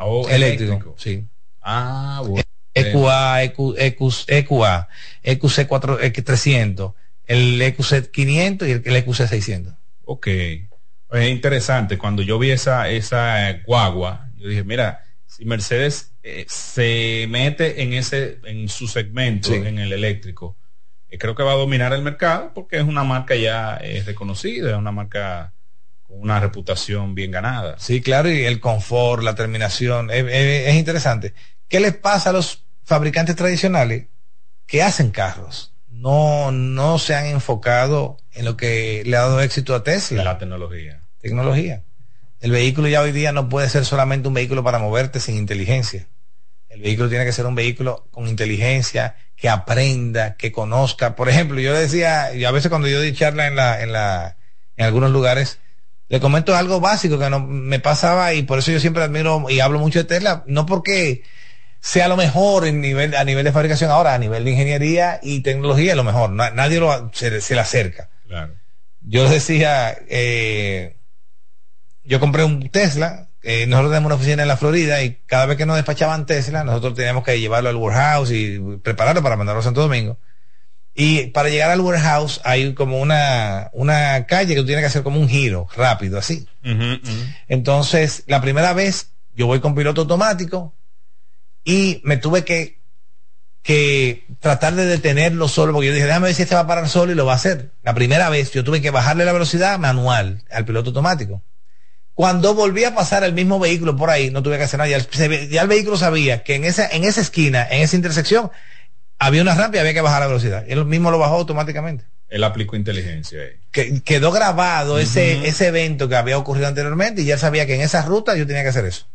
Oh, eléctrico, sí. Ah, bueno. EQA, EQA, EQC 4, EQ300, el EQC 500 y el, EQC 600. Ok. Es interesante. Cuando yo vi esa, esa guagua, yo dije, mira, si Mercedes eh, se mete en ese, en su segmento, en el eléctrico, eh, creo que va a dominar el mercado porque es una marca ya eh, reconocida, es una marca una reputación bien ganada. Sí, claro, y el confort, la terminación, es, interesante. ¿Qué les pasa a los fabricantes tradicionales que hacen carros? No, no se han enfocado en lo que le ha dado éxito a Tesla. La tecnología. Tecnología. El vehículo ya hoy día no puede ser solamente un vehículo para moverte sin inteligencia. El vehículo tiene que ser un vehículo con inteligencia, que aprenda, que conozca. Por ejemplo, yo decía, y a veces cuando yo di charla en la, en la, en algunos lugares, le comento algo básico que no me pasaba y por eso yo siempre admiro y hablo mucho de Tesla, no porque sea lo mejor en nivel, a nivel de fabricación ahora, a nivel de ingeniería y tecnología, lo mejor. nadie lo, se, le acerca. Yo les decía, eh, yo compré un Tesla, eh, nosotros tenemos una oficina en la Florida y cada vez que nos despachaban Tesla, nosotros teníamos que llevarlo al warehouse y prepararlo para mandarlo a Santo Domingo. Y para llegar al warehouse hay como una, una calle que tú tienes que hacer como un giro rápido, así. Entonces, la primera vez yo voy con piloto automático y me tuve que que tratar de detenerlo solo, porque yo dije, déjame ver si este va a parar solo y lo va a hacer. La primera vez yo tuve que bajarle la velocidad manual al piloto automático. Cuando volví a pasar el mismo vehículo por ahí, no tuve que hacer nada. Ya el, vehículo sabía que en esa, en esa esquina, en esa intersección, había una rampa y había que bajar la velocidad. Él mismo lo bajó automáticamente. Él aplicó inteligencia ahí. Que, quedó grabado ese, ese evento que había ocurrido anteriormente y ya sabía que en esa ruta yo tenía que hacer eso.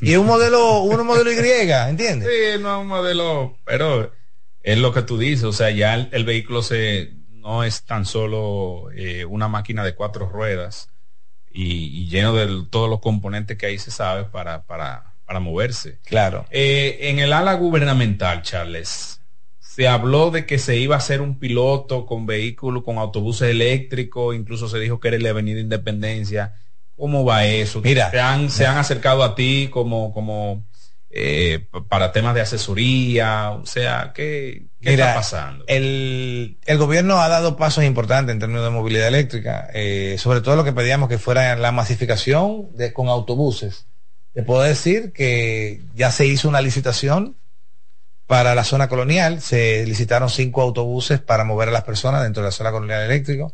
Y es un modelo, un modelo Y, ¿entiendes? Sí, no es un modelo, pero es lo que tú dices, o sea, ya el, vehículo se no es tan solo eh, una máquina de cuatro ruedas y, lleno de todos los componentes que ahí se sabe para, para, para moverse. Claro. Eh, en el ala gubernamental, Charles, se habló de que se iba a hacer un piloto con vehículos, con autobuses eléctricos, incluso se dijo que era la Avenida Independencia ¿Cómo va eso? Mira, ¿Se han, se han acercado a ti como, como eh, para temas de asesoría? O sea, ¿qué, está pasando? El, el, gobierno ha dado pasos importantes en términos de movilidad eléctrica, eh, sobre todo lo que pedíamos que fuera la masificación de, con autobuses. Te puedo decir que ya se hizo una licitación para la zona colonial, se licitaron cinco autobuses para mover a las personas dentro de la zona colonial eléctrico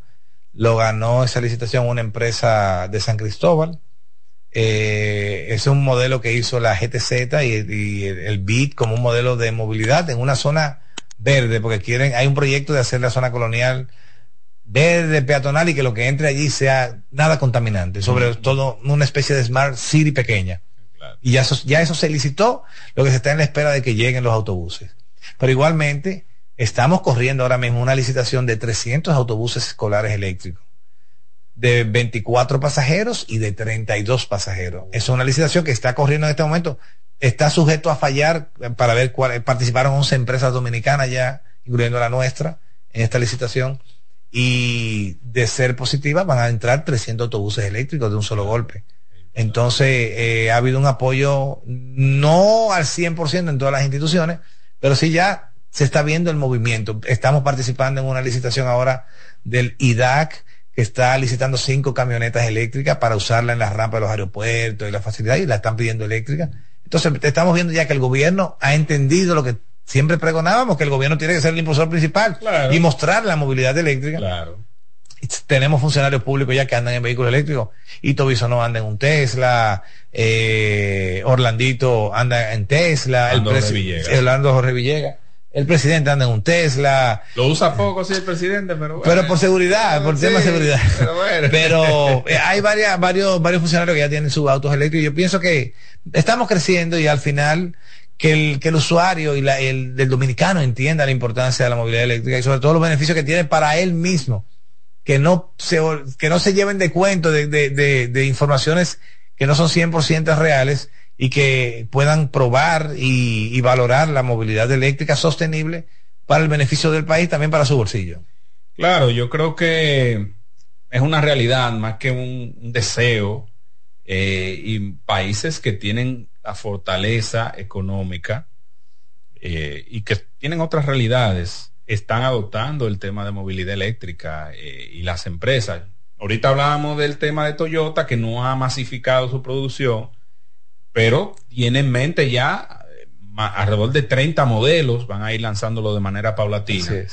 lo ganó esa licitación una empresa de San Cristóbal. Eh, es un modelo que hizo la GTZ y, el BIT como un modelo de movilidad en una zona verde, porque quieren, hay un proyecto de hacer la zona colonial verde, peatonal y que lo que entre allí sea nada contaminante, sobre todo una especie de smart city pequeña. Y ya eso, ya eso se licitó, lo que se está en la espera de que lleguen los autobuses. Pero igualmente, Estamos corriendo ahora mismo una licitación de 300 autobuses escolares eléctricos, de 24 pasajeros y de 32 pasajeros. Es una licitación que está corriendo en este momento. Está sujeto a fallar para ver cuál. Participaron 11 empresas dominicanas ya, incluyendo la nuestra, en esta licitación. Y de ser positiva van a entrar 300 autobuses eléctricos de un solo golpe. Entonces, eh, ha habido un apoyo no al 100% en todas las instituciones, pero sí ya se está viendo el movimiento. Estamos participando en una licitación ahora del IDAC, que está licitando cinco camionetas eléctricas para usarla en las rampas de los aeropuertos y la facilidad, y la están pidiendo eléctrica. Entonces, estamos viendo ya que el gobierno ha entendido lo que siempre pregonábamos, que el gobierno tiene que ser el impulsor principal y mostrar la movilidad eléctrica. Claro. Tenemos funcionarios públicos ya que andan en vehículos eléctricos. y no anda en un Tesla, eh, Orlandito anda en Tesla, el Jorge Orlando Jorge Villegas el presidente anda en un Tesla. Lo usa poco, sí, el presidente, pero bueno. Pero por seguridad, por tema de seguridad. Pero, bueno. pero eh, hay varias, varios, varios funcionarios que ya tienen sus autos eléctricos. Yo pienso que estamos creciendo y al final que el, que el usuario y la, el del dominicano entienda la importancia de la movilidad eléctrica y sobre todo los beneficios que tiene para él mismo. Que no se, que no se lleven de cuento de, de, de, informaciones que no son 100% reales y que puedan probar y, valorar la movilidad eléctrica sostenible para el beneficio del país, también para su bolsillo. Claro, yo creo que es una realidad más que un, deseo eh, y países que tienen la fortaleza económica eh, y que tienen otras realidades están adoptando el tema de movilidad eléctrica eh, y las empresas. Ahorita hablábamos del tema de Toyota que no ha masificado su producción pero tiene en mente ya eh, alrededor de 30 modelos, van a ir lanzándolo de manera paulatina.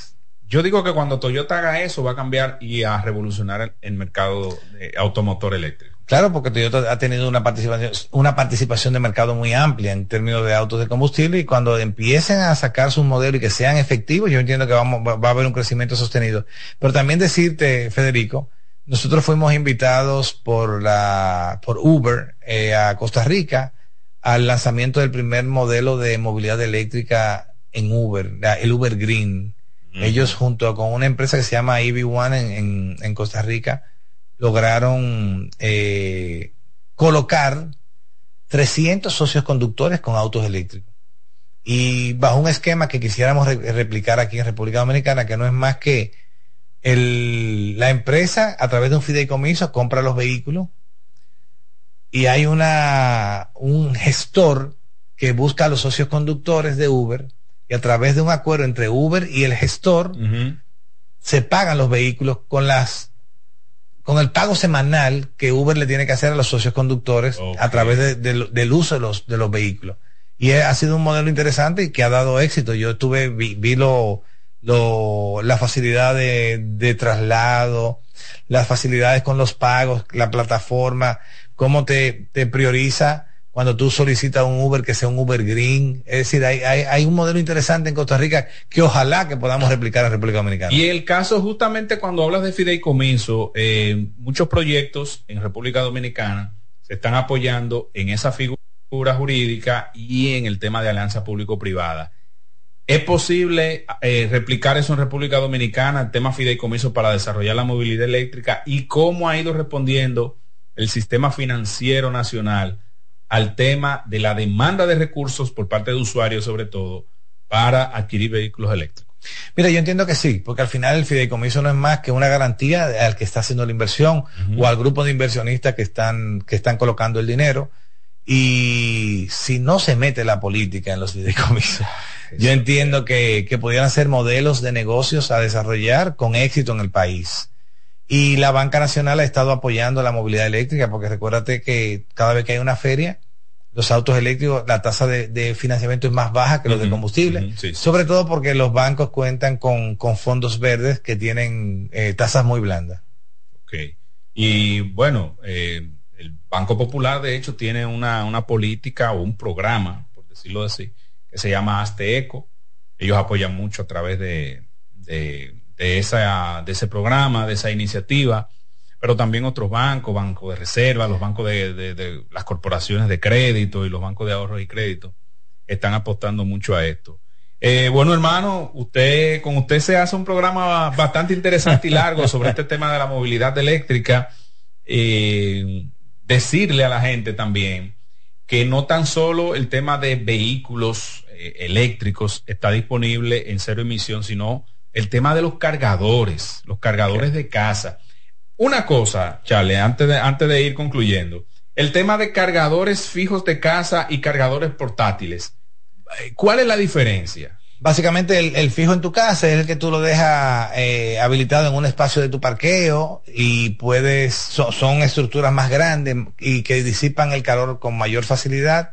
Yo digo que cuando Toyota haga eso va a cambiar y a revolucionar el, mercado de automotor eléctrico. Claro, porque Toyota ha tenido una participación, una participación de mercado muy amplia en términos de autos de combustible y cuando empiecen a sacar sus modelos y que sean efectivos, yo entiendo que vamos, va a haber un crecimiento sostenido. Pero también decirte, Federico, nosotros fuimos invitados por la, por Uber eh, a Costa Rica al lanzamiento del primer modelo de movilidad eléctrica en Uber, el Uber Green. Ellos junto con una empresa que se llama EV1 en, en, Costa Rica lograron eh, colocar 300 socios conductores con autos eléctricos. Y bajo un esquema que quisiéramos replicar aquí en República Dominicana, que no es más que el, la empresa a través de un fideicomiso compra los vehículos y hay una, un gestor que busca a los socios conductores de Uber y a través de un acuerdo entre Uber y el gestor se pagan los vehículos con las con el pago semanal que Uber le tiene que hacer a los socios conductores a través del uso de los, de los vehículos. Y ha sido un modelo interesante y que ha dado éxito. Yo estuve, vi, lo, lo, la facilidad de, de traslado, las facilidades con los pagos, la plataforma, cómo te, te prioriza cuando tú solicitas un Uber que sea un Uber Green. Es decir, hay, un modelo interesante en Costa Rica que ojalá que podamos replicar en República Dominicana. Y el caso, justamente cuando hablas de fideicomiso, eh, muchos proyectos en República Dominicana se están apoyando en esa figura jurídica y en el tema de alianza público-privada. ¿Es posible eh, replicar eso en República Dominicana, el tema fideicomiso para desarrollar la movilidad eléctrica y cómo ha ido respondiendo el sistema financiero nacional? Al tema de la demanda de recursos por parte de usuarios, sobre todo, para adquirir vehículos eléctricos. Mira, yo entiendo que sí, porque al final el fideicomiso no es más que una garantía al que está haciendo la inversión o al grupo de inversionistas que están, que están colocando el dinero. Y si no se mete la política en los fideicomisos, yo entiendo que, que pudieran ser modelos de negocios a desarrollar con éxito en el país. Y la Banca Nacional ha estado apoyando la movilidad eléctrica, porque recuérdate que cada vez que hay una feria, los autos eléctricos, la tasa de, financiamiento es más baja que los de combustible, sobre todo porque los bancos cuentan con, fondos verdes que tienen eh, tasas muy blandas. Ok. Y bueno, eh, el Banco Popular de hecho tiene una, una, política o un programa, por decirlo así, que se llama Asteco. Ellos apoyan mucho a través de, de de, esa, de ese programa, de esa iniciativa, pero también otros bancos, bancos de reserva, los bancos de, las corporaciones de crédito y los bancos de ahorros y crédito, están apostando mucho a esto. Eh, bueno, hermano, usted, con usted se hace un programa bastante interesante y largo sobre este tema de la movilidad eléctrica. Eh, decirle a la gente también que no tan solo el tema de vehículos eh, eléctricos está disponible en cero emisión, sino el tema de los cargadores, los cargadores de casa. Una cosa, Charlie, antes de, antes de ir concluyendo, el tema de cargadores fijos de casa y cargadores portátiles. ¿Cuál es la diferencia? Básicamente el, fijo en tu casa es el que tú lo dejas eh, habilitado en un espacio de tu parqueo y puedes, son estructuras más grandes y que disipan el calor con mayor facilidad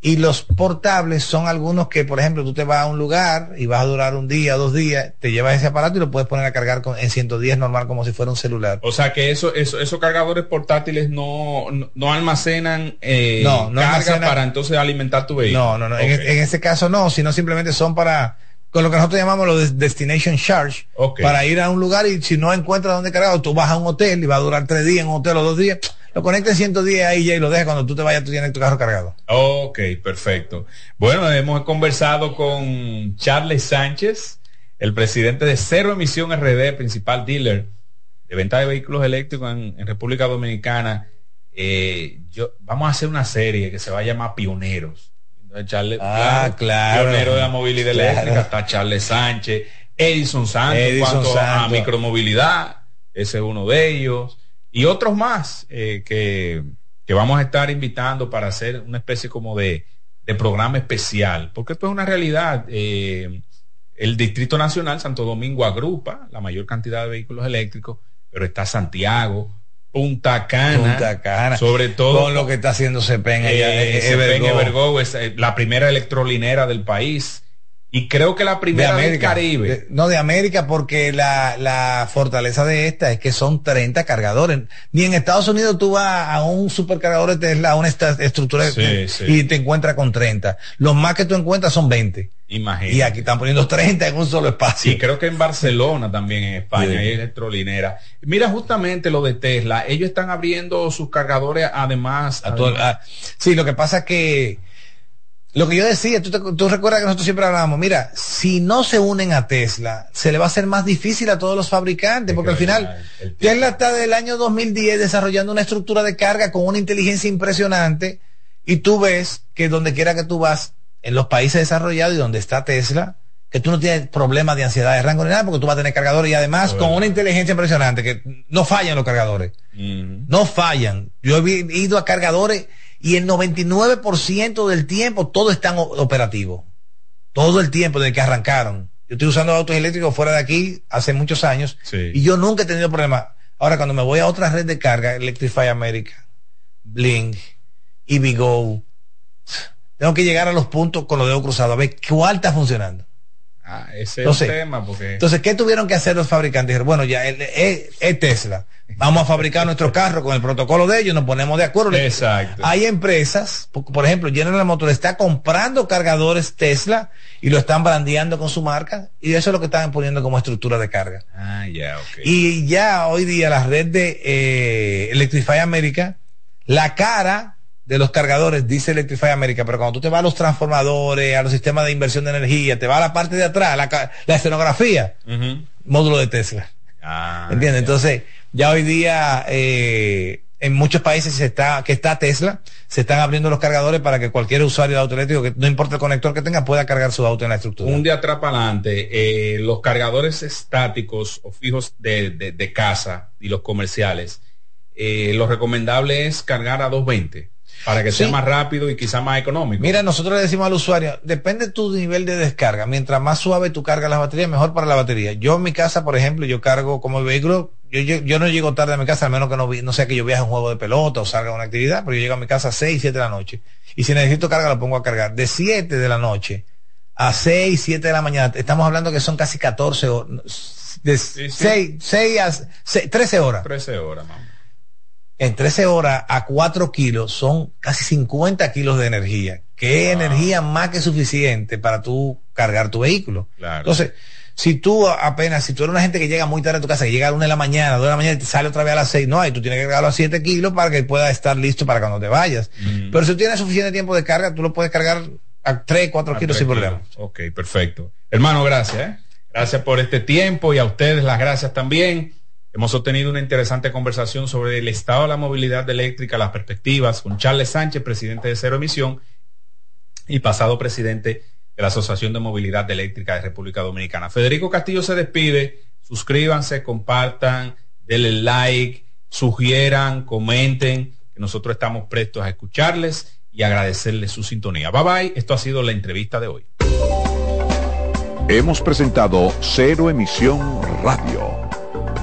y los portables son algunos que, por ejemplo, tú te vas a un lugar y vas a durar un día, dos días, te llevas ese aparato y lo puedes poner a cargar con, en 110 normal como si fuera un celular. O sea que eso, eso esos cargadores portátiles no, no, almacenan eh, no, no carga para entonces alimentar tu vehículo. No, no, no. En, ese caso no, sino simplemente son para con lo que nosotros llamamos los destination charge para ir a un lugar y si no encuentras dónde cargar, tú vas a un hotel y va a durar tres días en un hotel o dos días lo conecta en 110 ahí ya y lo deja cuando tú te vayas, tú tienes tu carro cargado. Ok, perfecto. Bueno, hemos conversado con Charles Sánchez, el presidente de Cero Emisión RD, principal dealer de venta de vehículos eléctricos en, República Dominicana. Eh, yo, vamos a hacer una serie que se va a llamar Pioneros. Charles, ah, claro, Pionero de la movilidad eléctrica, está Charles Sánchez, Edison Sánchez en cuanto a micromovilidad, ese es uno de ellos y otros más eh, que, vamos a estar invitando para hacer una especie como de, programa especial, porque esto es una realidad. Eh, el Distrito Nacional Santo Domingo agrupa la mayor cantidad de vehículos eléctricos, pero está Santiago, Punta Cana, sobre todo con lo que está haciendo CEPEN, eh, Evergo. es la primera electrolinera del país. Y creo que la primera del Caribe. no, de América, porque la, la, fortaleza de esta es que son 30 cargadores. Ni en Estados Unidos tú vas a un supercargador de Tesla, a una estructura y te encuentras con 30. Los más que tú encuentras son 20. Imagínate. Y aquí están poniendo 30 en un solo espacio. Y creo que en Barcelona también, en España, hay electrolinera. Mira justamente lo de Tesla. Ellos están abriendo sus cargadores además. A sí, lo que pasa es que lo que yo decía, tú, recuerdas que nosotros siempre hablábamos, mira, si no se unen a Tesla, se le va a hacer más difícil a todos los fabricantes, porque al final Tesla está del año 2010 desarrollando una estructura de carga con una inteligencia impresionante y tú ves que donde quiera que tú vas, en los países desarrollados y donde está Tesla, que tú no tienes problemas de ansiedad de rango ni nada, porque tú vas a tener cargadores y además con una inteligencia impresionante, que no fallan los cargadores. No fallan. Yo he ido a cargadores y el 99% del tiempo todo está operativo. Todo el tiempo desde que arrancaron. Yo estoy usando autos eléctricos fuera de aquí hace muchos años y yo nunca he tenido problema. Ahora, cuando me voy a otra red de carga, Electrify America, Blink, EVgo, tengo que llegar a los puntos con los dedos cruzados a ver cuál está funcionando. Ah, ese es el tema. Porque... Entonces, ¿qué tuvieron que hacer los fabricantes? Dijeron, bueno, ya es, Tesla. Vamos a fabricar nuestro carro con el protocolo de ellos, nos ponemos de acuerdo. Exacto. Hay empresas, por ejemplo, General Motors está comprando cargadores Tesla y lo están brandeando con su marca y eso es lo que están poniendo como estructura de carga. Ah, ya, ok. Y ya hoy día la red de eh, Electrify America, la cara de los cargadores dice Electrify America, pero cuando tú te vas a los transformadores, a los sistemas de inversión de energía, te vas a la parte de atrás, la, la escenografía, módulo de Tesla. Ah, ¿Entiendes? Entonces, ya hoy día eh, en muchos países se está, que está Tesla, se están abriendo los cargadores para que cualquier usuario de auto eléctrico, que no importa el conector que tenga, pueda cargar su auto en la estructura. Un día atrás adelante, eh, los cargadores estáticos o fijos de, de, casa y los comerciales, eh, lo recomendable es cargar a 220 para que sea más rápido y quizá más económico. Mira, nosotros le decimos al usuario, depende de tu nivel de descarga. Mientras más suave tú cargas las baterías, mejor para la batería. Yo en mi casa, por ejemplo, yo cargo como el vehículo, yo, yo, no llego tarde a mi casa, al menos que no, no sea que yo viaje a un juego de pelota o salga a una actividad, pero yo llego a mi casa a 6, 7 de la noche. Y si necesito carga, lo pongo a cargar. De 7 de la noche a 6, 7 de la mañana, estamos hablando que son casi 14 horas. De 6, 6 a 13 horas. 13 horas, mamá en 13 horas a 4 kilos son casi 50 kilos de energía, que es energía más que suficiente para tú cargar tu vehículo. Entonces, si tú apenas, si tú eres una gente que llega muy tarde a tu casa, que llega a la 1 de la mañana, a 2 de la mañana y te sale otra vez a las 6, no, y tú tienes que cargarlo a 7 kilos para que pueda estar listo para cuando te vayas. Mm. Pero si tú tienes suficiente tiempo de carga, tú lo puedes cargar a 3, 4 kilos sin problema. Ok, perfecto. Hermano, gracias. ¿eh? Gracias por este tiempo y a ustedes las gracias también. Hemos obtenido una interesante conversación sobre el estado de la movilidad eléctrica, las perspectivas, con Charles Sánchez, presidente de Cero Emisión y pasado presidente de la Asociación de Movilidad Eléctrica de República Dominicana. Federico Castillo se despide. Suscríbanse, compartan, denle like, sugieran, comenten, que nosotros estamos prestos a escucharles y agradecerles su sintonía. Bye bye. Esto ha sido la entrevista de hoy. Hemos presentado Cero Emisión Radio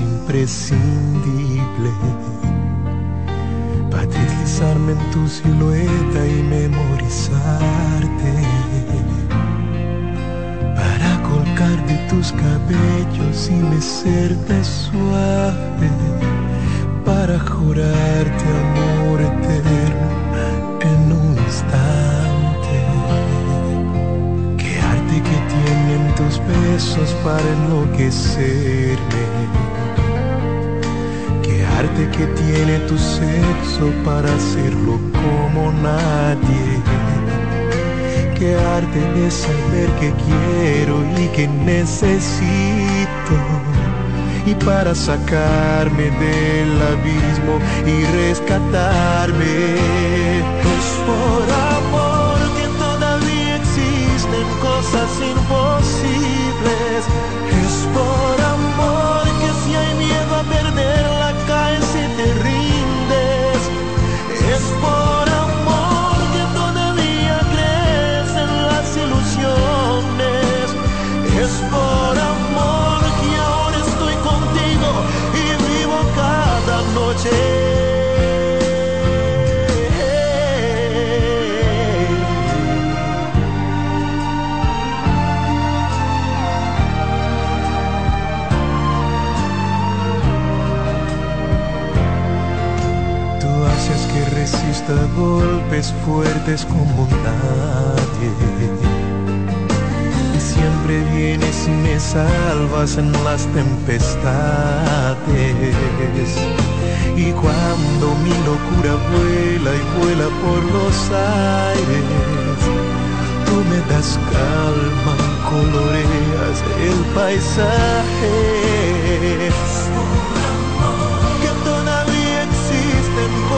Imprescindible. Para deslizarme en tu silueta y memorizarte, para colgar de tus cabellos y mecerte suave, para jurarte amor eterno en un instante. Qué arte que tienen tus besos para enloquecerme arte que tiene tu sexo para hacerlo como nadie. Qué arte de saber que quiero y que necesito. Y para sacarme del abismo y rescatarme. Es por amor que todavía existen cosas imposibles. Es por fuertes como nadie. Y siempre viene vienes y me salvas en las tempestades. Y cuando mi locura vuela y vuela por los aires, tú me das calma, coloreas el paisaje.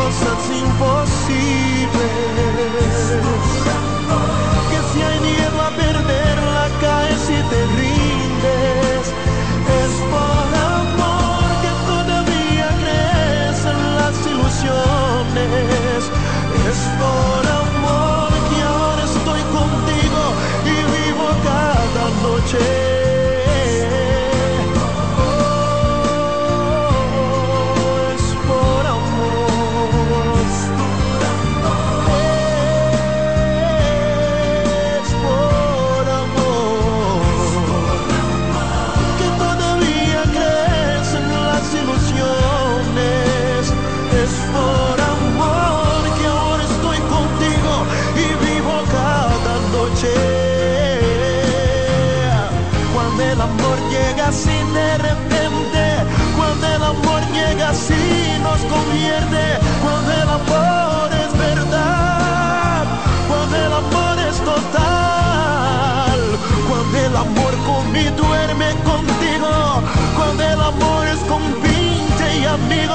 Cosas imposibles. Que si hay miedo a perderla, caes y te rindes. Es por amor que todavía crees en las ilusiones. Es por amor que ahora estoy contigo y vivo cada noche. Y duerme contigo, cuando el amor es con pinche y amigo,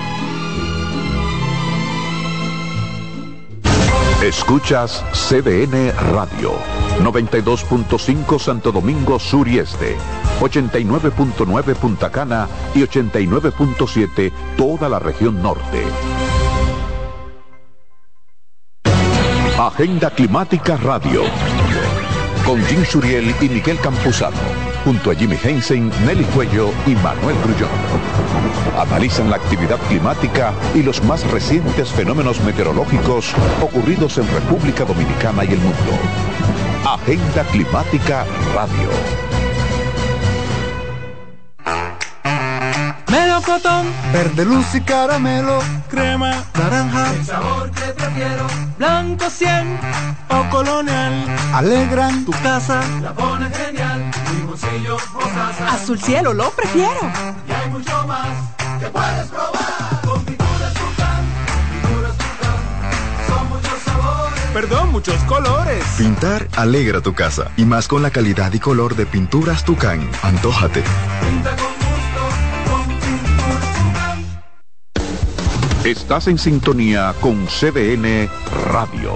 Escuchas CDN Radio. 92.5 Santo Domingo Sur y Este. 89.9 Punta Cana y 89.7 toda la región norte. Agenda Climática Radio. Con Jim Suriel y Miguel Campuzano. Junto a Jimmy Hensen, Nelly Cuello y Manuel Grullón. Analizan la actividad climática y los más recientes fenómenos meteorológicos ocurridos en República Dominicana y el mundo. Agenda Climática Radio. Melocotón, verde luz y caramelo, crema, naranja, El sabor que prefiero, blanco 100 o colonial, alegran tu casa. la pone genial. Azul cielo, lo prefiero. Y hay mucho más que puedes probar. Con pinturas Tucán, pinturas Tucán, son muchos sabores. Perdón, muchos colores. Pintar alegra tu casa y más con la calidad y color de pinturas Tucán. Antójate. Pinta con gusto, con pinturas Tucán. Estás en sintonía con CDN Radio.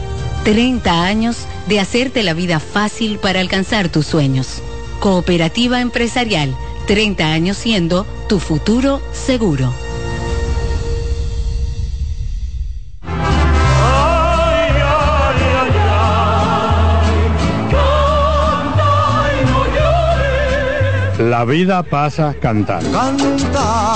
30 años de hacerte la vida fácil para alcanzar tus sueños. Cooperativa Empresarial, 30 años siendo tu futuro seguro. La vida pasa cantando. Canta,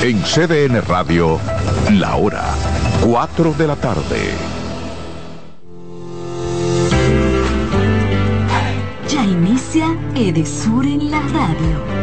En CDN Radio, la hora 4 de la tarde. Ya inicia Edesur en la radio.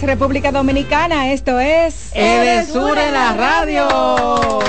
Tardes, República Dominicana. Esto es Edesur en la radio.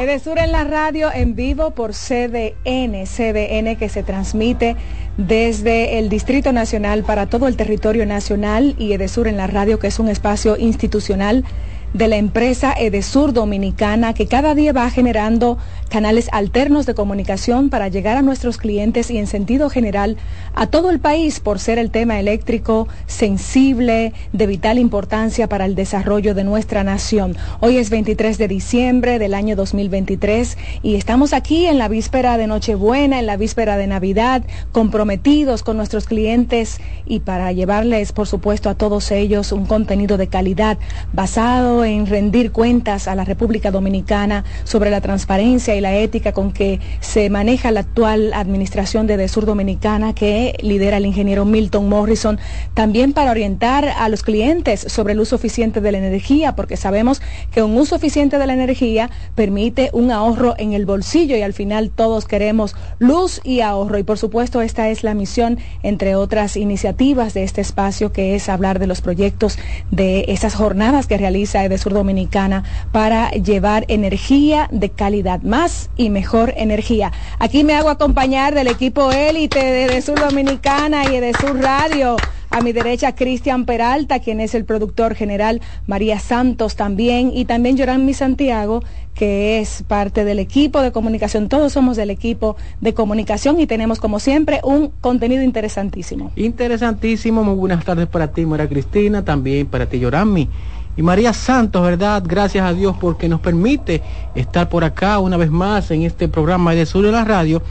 Edesur en la radio en vivo por CDN, CDN que se transmite desde el Distrito Nacional para todo el territorio nacional y Edesur en la radio que es un espacio institucional de la empresa Edesur Dominicana que cada día va generando canales alternos de comunicación para llegar a nuestros clientes y en sentido general a todo el país por ser el tema eléctrico sensible, de vital importancia para el desarrollo de nuestra nación. Hoy es 23 de diciembre del año 2023 y estamos aquí en la víspera de Nochebuena, en la víspera de Navidad, comprometidos con nuestros clientes y para llevarles, por supuesto, a todos ellos un contenido de calidad basado en rendir cuentas a la República Dominicana sobre la transparencia y la ética con que se maneja la actual administración de Sur Dominicana que lidera el ingeniero Milton Morrison, también para orientar a los clientes sobre el uso eficiente de la energía, porque sabemos que un uso eficiente de la energía permite un ahorro en el bolsillo y al final todos queremos luz y ahorro. Y por supuesto esta es la misión, entre otras iniciativas de este espacio, que es hablar de los proyectos de esas jornadas que realiza Edesur Dominicana para llevar energía de calidad, más y mejor energía. Aquí me hago acompañar del equipo élite de Edesur Dominicana y Edesur Radio. A mi derecha, Cristian Peralta, quien es el productor general, María Santos también, y también Mi Santiago, que es parte del equipo de comunicación. Todos somos del equipo de comunicación y tenemos, como siempre, un contenido interesantísimo. Interesantísimo. Muy buenas tardes para ti, María Cristina, también para ti, Yorami. Y María Santos, ¿verdad? Gracias a Dios porque nos permite estar por acá una vez más en este programa de Sur de la Radio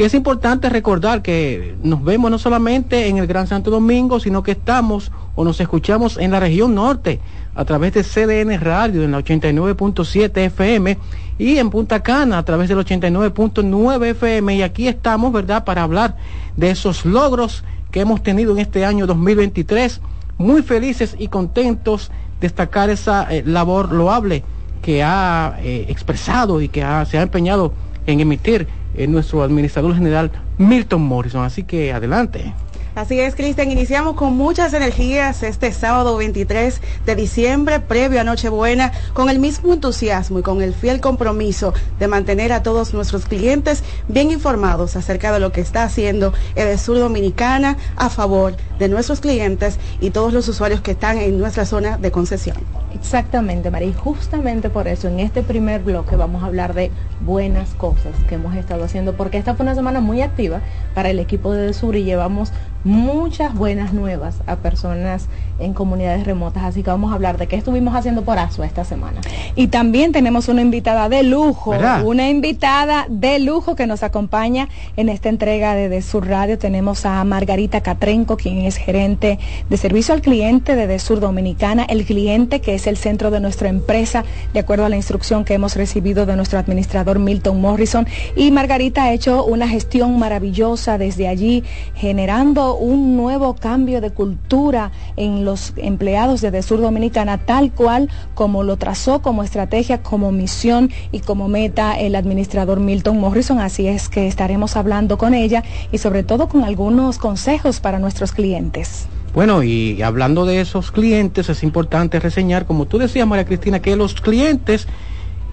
que es importante recordar que nos vemos no solamente en el Gran Santo Domingo, sino que estamos o nos escuchamos en la región norte a través de CDN Radio en la 89.7 FM y en Punta Cana a través del 89.9 FM y aquí estamos, ¿verdad?, para hablar de esos logros que hemos tenido en este año 2023, muy felices y contentos destacar esa eh, labor loable que ha eh, expresado y que se ha empeñado en emitir en nuestro administrador general Milton Morrison. Así que adelante. Así es, Cristian. Iniciamos con muchas energías este sábado 23 de diciembre, previo a Nochebuena, con el mismo entusiasmo y con el fiel compromiso de mantener a todos nuestros clientes bien informados acerca de lo que está haciendo el Sur Dominicana a favor de nuestros clientes y todos los usuarios que están en nuestra zona de concesión. Exactamente, María. Y justamente por eso, en este primer bloque vamos a hablar de buenas cosas que hemos estado haciendo, porque esta fue una semana muy activa para el equipo de Sur y llevamos muchas buenas nuevas a personas en comunidades remotas. Así que vamos a hablar de qué estuvimos haciendo por ASO esta semana. Y también tenemos una invitada de lujo, una invitada de lujo que nos acompaña en esta entrega de, Desur Radio. Tenemos a Margarita Catrenco, quien es gerente de servicio al cliente de Desur Dominicana, el cliente que es el centro de nuestra empresa, de acuerdo a la instrucción que hemos recibido de nuestro administrador Milton Morrison. Y Margarita ha hecho una gestión maravillosa desde allí, generando un nuevo cambio de cultura en los empleados de Sur Dominicana, tal cual como lo trazó como estrategia, como misión y como meta el administrador Milton Morrison. Así es que estaremos hablando con ella y sobre todo con algunos consejos para nuestros clientes. Bueno, y hablando de esos clientes, es importante reseñar, como tú decías, María Cristina, que los clientes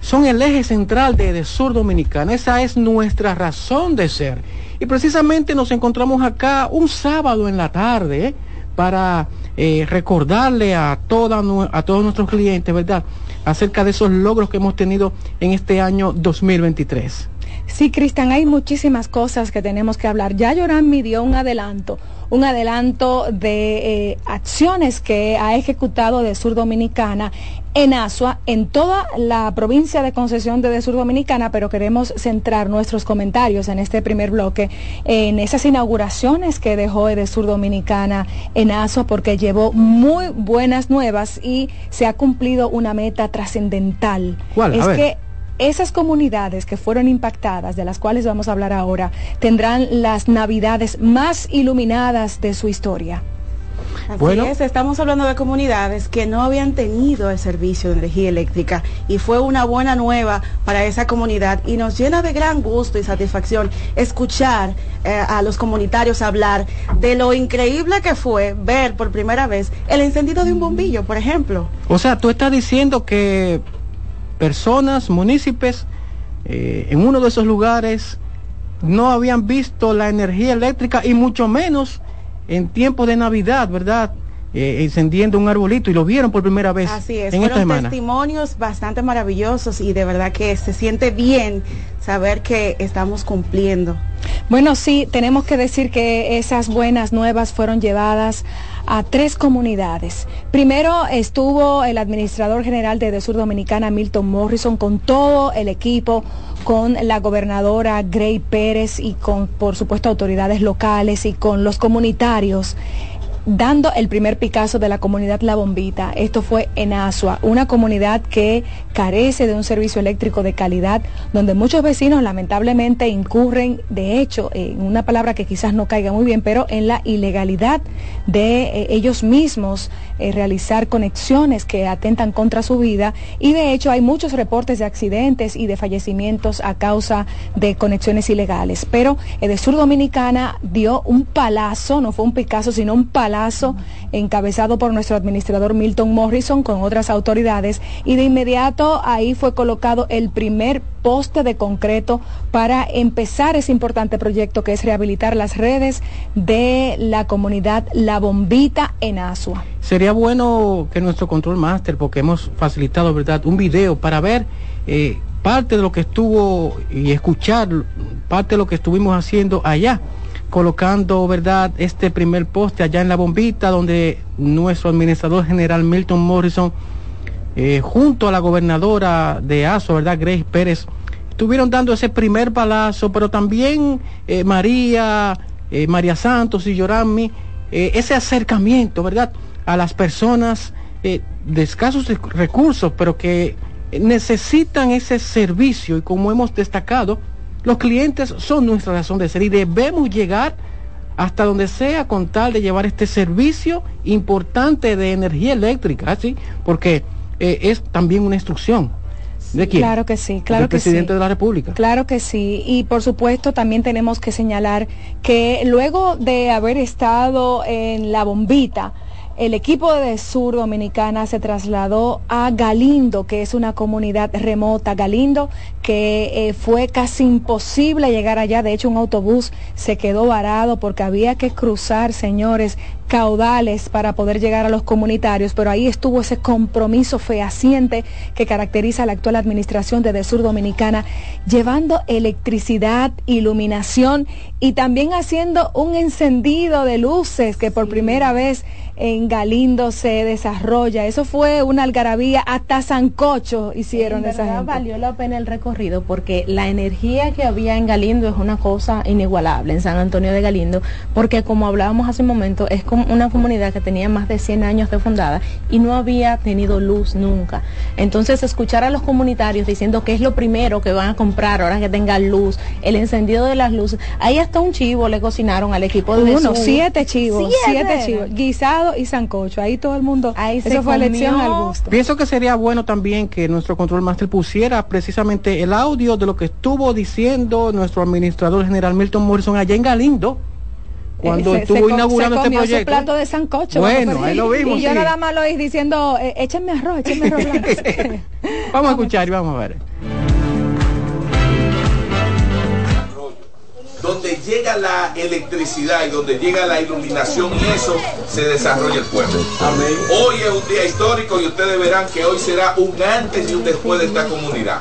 son el eje central de, Sur Dominicana. Esa es nuestra razón de ser. Y precisamente nos encontramos acá un sábado en la tarde ¿eh? para eh, recordarle a, a todos nuestros clientes, ¿verdad?, acerca de esos logros que hemos tenido en este año 2023. Sí, Cristian, hay muchísimas cosas que tenemos que hablar. Ya Llorán me dio un adelanto un adelanto de eh, acciones que ha ejecutado de Sur Dominicana en Asua, en toda la provincia de concesión de, Sur Dominicana, pero queremos centrar nuestros comentarios en este primer bloque en esas inauguraciones que dejó de Sur Dominicana en Asua, porque llevó muy buenas nuevas y se ha cumplido una meta trascendental. ¿Cuál? Es que esas comunidades que fueron impactadas, de las cuales vamos a hablar ahora, tendrán las navidades más iluminadas de su historia. Así bueno. es, estamos hablando de comunidades que no habían tenido el servicio de energía eléctrica y fue una buena nueva para esa comunidad y nos llena de gran gusto y satisfacción escuchar eh, a los comunitarios hablar de lo increíble que fue ver por primera vez el encendido de un bombillo, por ejemplo. O sea, tú estás diciendo que personas, municipios, eh, en uno de esos lugares no habían visto la energía eléctrica y mucho menos en tiempo de Navidad, ¿verdad? Eh, encendiendo un arbolito y lo vieron por primera vez. Así es, en fueron testimonios bastante maravillosos y de verdad que se siente bien saber que estamos cumpliendo. Bueno, sí, tenemos que decir que esas buenas nuevas fueron llevadas a tres comunidades. Primero estuvo el administrador general de, Sur Dominicana, Milton Morrison, con todo el equipo, con la gobernadora Gray Pérez y con, por supuesto, autoridades locales y con los comunitarios dando el primer Picasso de la comunidad La Bombita. Esto fue en Asua, una comunidad que carece de un servicio eléctrico de calidad, donde muchos vecinos lamentablemente incurren, de hecho, en una palabra que quizás no caiga muy bien, pero en la ilegalidad de eh, ellos mismos eh, realizar conexiones que atentan contra su vida. Y de hecho hay muchos reportes de accidentes y de fallecimientos a causa de conexiones ilegales. Pero Edesur Dominicana dio un palazo, no fue un Picasso, sino un palazo encabezado por nuestro administrador Milton Morrison con otras autoridades y de inmediato ahí fue colocado el primer poste de concreto para empezar ese importante proyecto que es rehabilitar las redes de la comunidad La Bombita en Asua. Sería bueno que nuestro control master, porque hemos facilitado, ¿verdad?, un video para ver eh, parte de lo que estuvo y escuchar parte de lo que estuvimos haciendo allá colocando, ¿verdad?, este primer poste allá en la bombita, donde nuestro administrador general Milton Morrison, eh, junto a la gobernadora de ASO, ¿verdad?, Grace Pérez, estuvieron dando ese primer balazo, pero también eh, María, eh, María Santos y Yorami, ese acercamiento, ¿verdad?, a las personas de escasos recursos, pero que necesitan ese servicio y como hemos destacado, los clientes son nuestra razón de ser y debemos llegar hasta donde sea con tal de llevar este servicio importante de energía eléctrica, ¿sí? Porque eh, es también una instrucción. ¿De quién? Claro que sí, claro Del que presidente de la República. Claro que sí. Y por supuesto también tenemos que señalar que luego de haber estado en la bombita, el equipo de Sur Dominicana se trasladó a Galindo, que es una comunidad remota. Galindo, que eh, fue casi imposible llegar allá. De hecho, un autobús se quedó varado porque había que cruzar, señores, caudales para poder llegar a los comunitarios, pero ahí estuvo ese compromiso fehaciente que caracteriza a la actual administración de Sur Dominicana, llevando electricidad, iluminación y también haciendo un encendido de luces que por primera vez en Galindo se desarrolla. Eso fue una algarabía, hasta Sancocho hicieron en esa verdad valió la pena el recorrido porque la energía que había en Galindo es una cosa inigualable en San Antonio de Galindo, porque como hablábamos hace un momento, es como una comunidad que tenía más de 100 años de fundada y no había tenido luz nunca. Entonces, escuchar a los comunitarios diciendo que es lo primero que van a comprar ahora que tenga luz, el encendido de las luces, ahí hasta un chivo le cocinaron al equipo de Uno, siete chivos, siete, chivos, guisado y sancocho, ahí todo el mundo, ahí eso fue elección al gusto. Pienso que sería bueno también que nuestro control master pusiera precisamente el audio de lo que estuvo diciendo nuestro administrador general Milton Morrison allá en Galindo cuando se, estuvo se inaugurando se este proyecto. Su plato de sancocho. Bueno, ahí lo vimos. Y yo nada más lo oí diciendo, eh, échenme arroz, échenme arroz vamos a escuchar y vamos a ver. Donde llega la electricidad y donde llega la iluminación y eso se desarrolla el pueblo. Hoy es un día histórico y ustedes verán que hoy será un antes y un después de esta comunidad.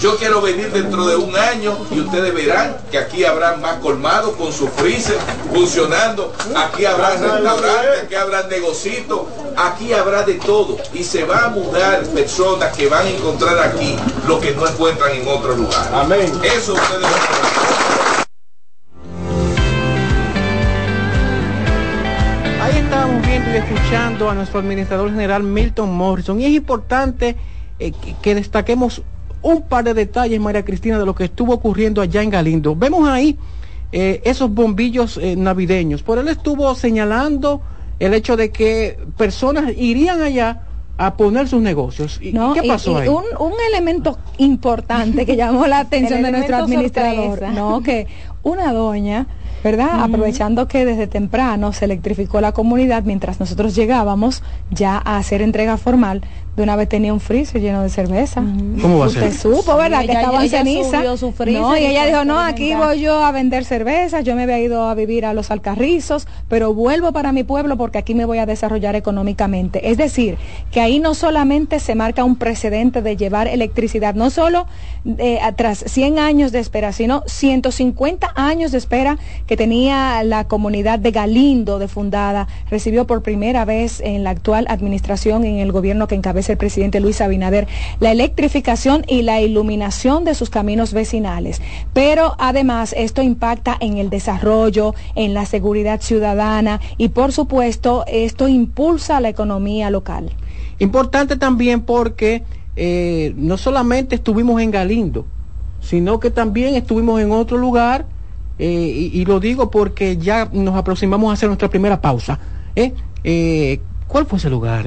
Yo quiero venir dentro de un año y ustedes verán que aquí habrá más colmados con su freezer funcionando, aquí habrá restaurantes, aquí habrá negocios, aquí habrá de todo y se va a mudar personas que van a encontrar aquí lo que no encuentran en otro lugar. Amén. Eso ustedes van estábamos viendo y escuchando a nuestro administrador general Milton Morrison y es importante eh, que, que, destaquemos un par de detalles, María Cristina, de lo que estuvo ocurriendo allá en Galindo. Vemos ahí eh, esos bombillos eh, navideños, por él estuvo señalando el hecho de que personas irían allá a poner sus negocios. ¿Y no, qué pasó y, y ahí? Un, un, elemento importante que llamó la atención de nuestro administrador, sorpresa. no, que una doña ¿verdad? Uh -huh. Aprovechando que desde temprano se electrificó la comunidad, mientras nosotros llegábamos ya a hacer entrega formal, de una vez tenía un freezer lleno de cerveza. ¿Cómo va a ser? Usted supo, ¿verdad? Sí, que ella, estaba en ella ceniza. No, y ella dijo, no, aquí voy yo a vender cerveza, yo me había ido a vivir a los Alcarrizos, pero vuelvo para mi pueblo porque aquí me voy a desarrollar económicamente. Es decir, que ahí no solamente se marca un precedente de llevar electricidad, no solo eh, tras 100 años de espera, sino 150 años de espera que tenía la comunidad de Galindo de fundada, recibió por primera vez en la actual administración, en el gobierno que encabeza el presidente Luis Abinader, la electrificación y la iluminación de sus caminos vecinales. Pero además esto impacta en el desarrollo, en la seguridad ciudadana y por supuesto esto impulsa la economía local. Importante también porque eh, no solamente estuvimos en Galindo, sino que también estuvimos en otro lugar, eh, y, lo digo porque ya nos aproximamos a hacer nuestra primera pausa. ¿eh? ¿Cuál fue ese lugar?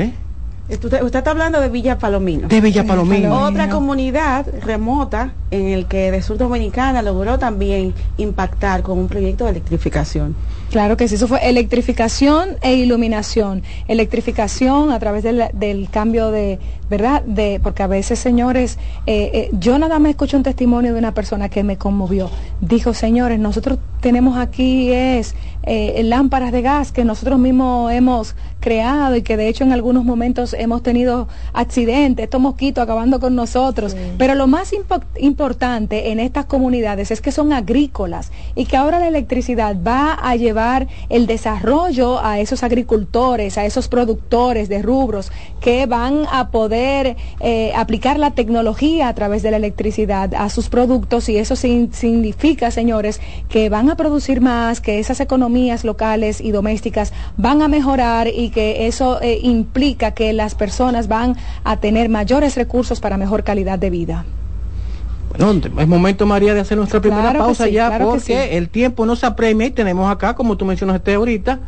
Usted, está hablando de Villa Palomino. De Villa Palomino. Otra comunidad remota en el que de Sur Dominicana logró también impactar con un proyecto de electrificación. Claro que sí, eso fue electrificación e iluminación. Electrificación a través del, cambio de, ¿verdad? De, porque a veces, señores, eh, eh, yo nada más escucho un testimonio de una persona que me conmovió. Dijo, señores, nosotros tenemos aquí es eh, lámparas de gas que nosotros mismos hemos creado y que de hecho en algunos momentos hemos tenido accidentes, estos mosquitos acabando con nosotros. Pero lo más importante en estas comunidades es que son agrícolas y que ahora la electricidad va a llevar el desarrollo a esos agricultores, a esos productores de rubros que van a poder eh, aplicar la tecnología a través de la electricidad a sus productos y eso significa, señores, que van a producir más, que esas economías locales y domésticas van a mejorar y que eso eh, implica que las personas van a tener mayores recursos para mejor calidad de vida. Bueno, es momento, María, de hacer nuestra primera pausa ya porque el tiempo nos apremia y tenemos acá, como tú mencionaste ahorita,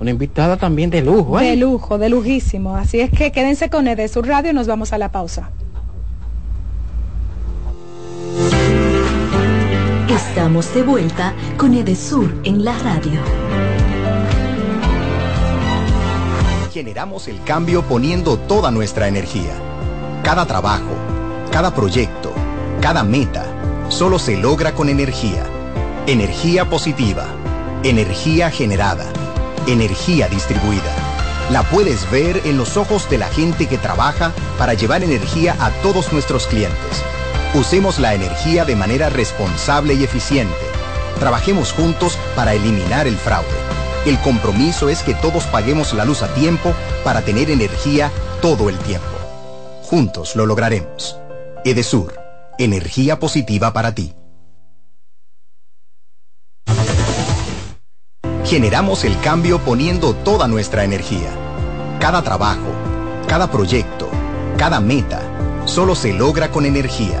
una invitada también de lujo. ¿eh? De lujo, de lujísimo. Así es que quédense con Edesur Radio y nos vamos a la pausa. Estamos de vuelta con Edesur en la radio. Generamos el cambio poniendo toda nuestra energía. Cada trabajo, cada proyecto, cada meta, solo se logra con energía. Energía positiva, energía generada, energía distribuida. La puedes ver en los ojos de la gente que trabaja para llevar energía a todos nuestros clientes. Usemos la energía de manera responsable y eficiente. Trabajemos juntos para eliminar el fraude. El compromiso es que todos paguemos la luz a tiempo para tener energía todo el tiempo. Juntos lo lograremos. Edesur, energía positiva para ti. Generamos el cambio poniendo toda nuestra energía. Cada trabajo, cada proyecto, cada meta, solo se logra con energía.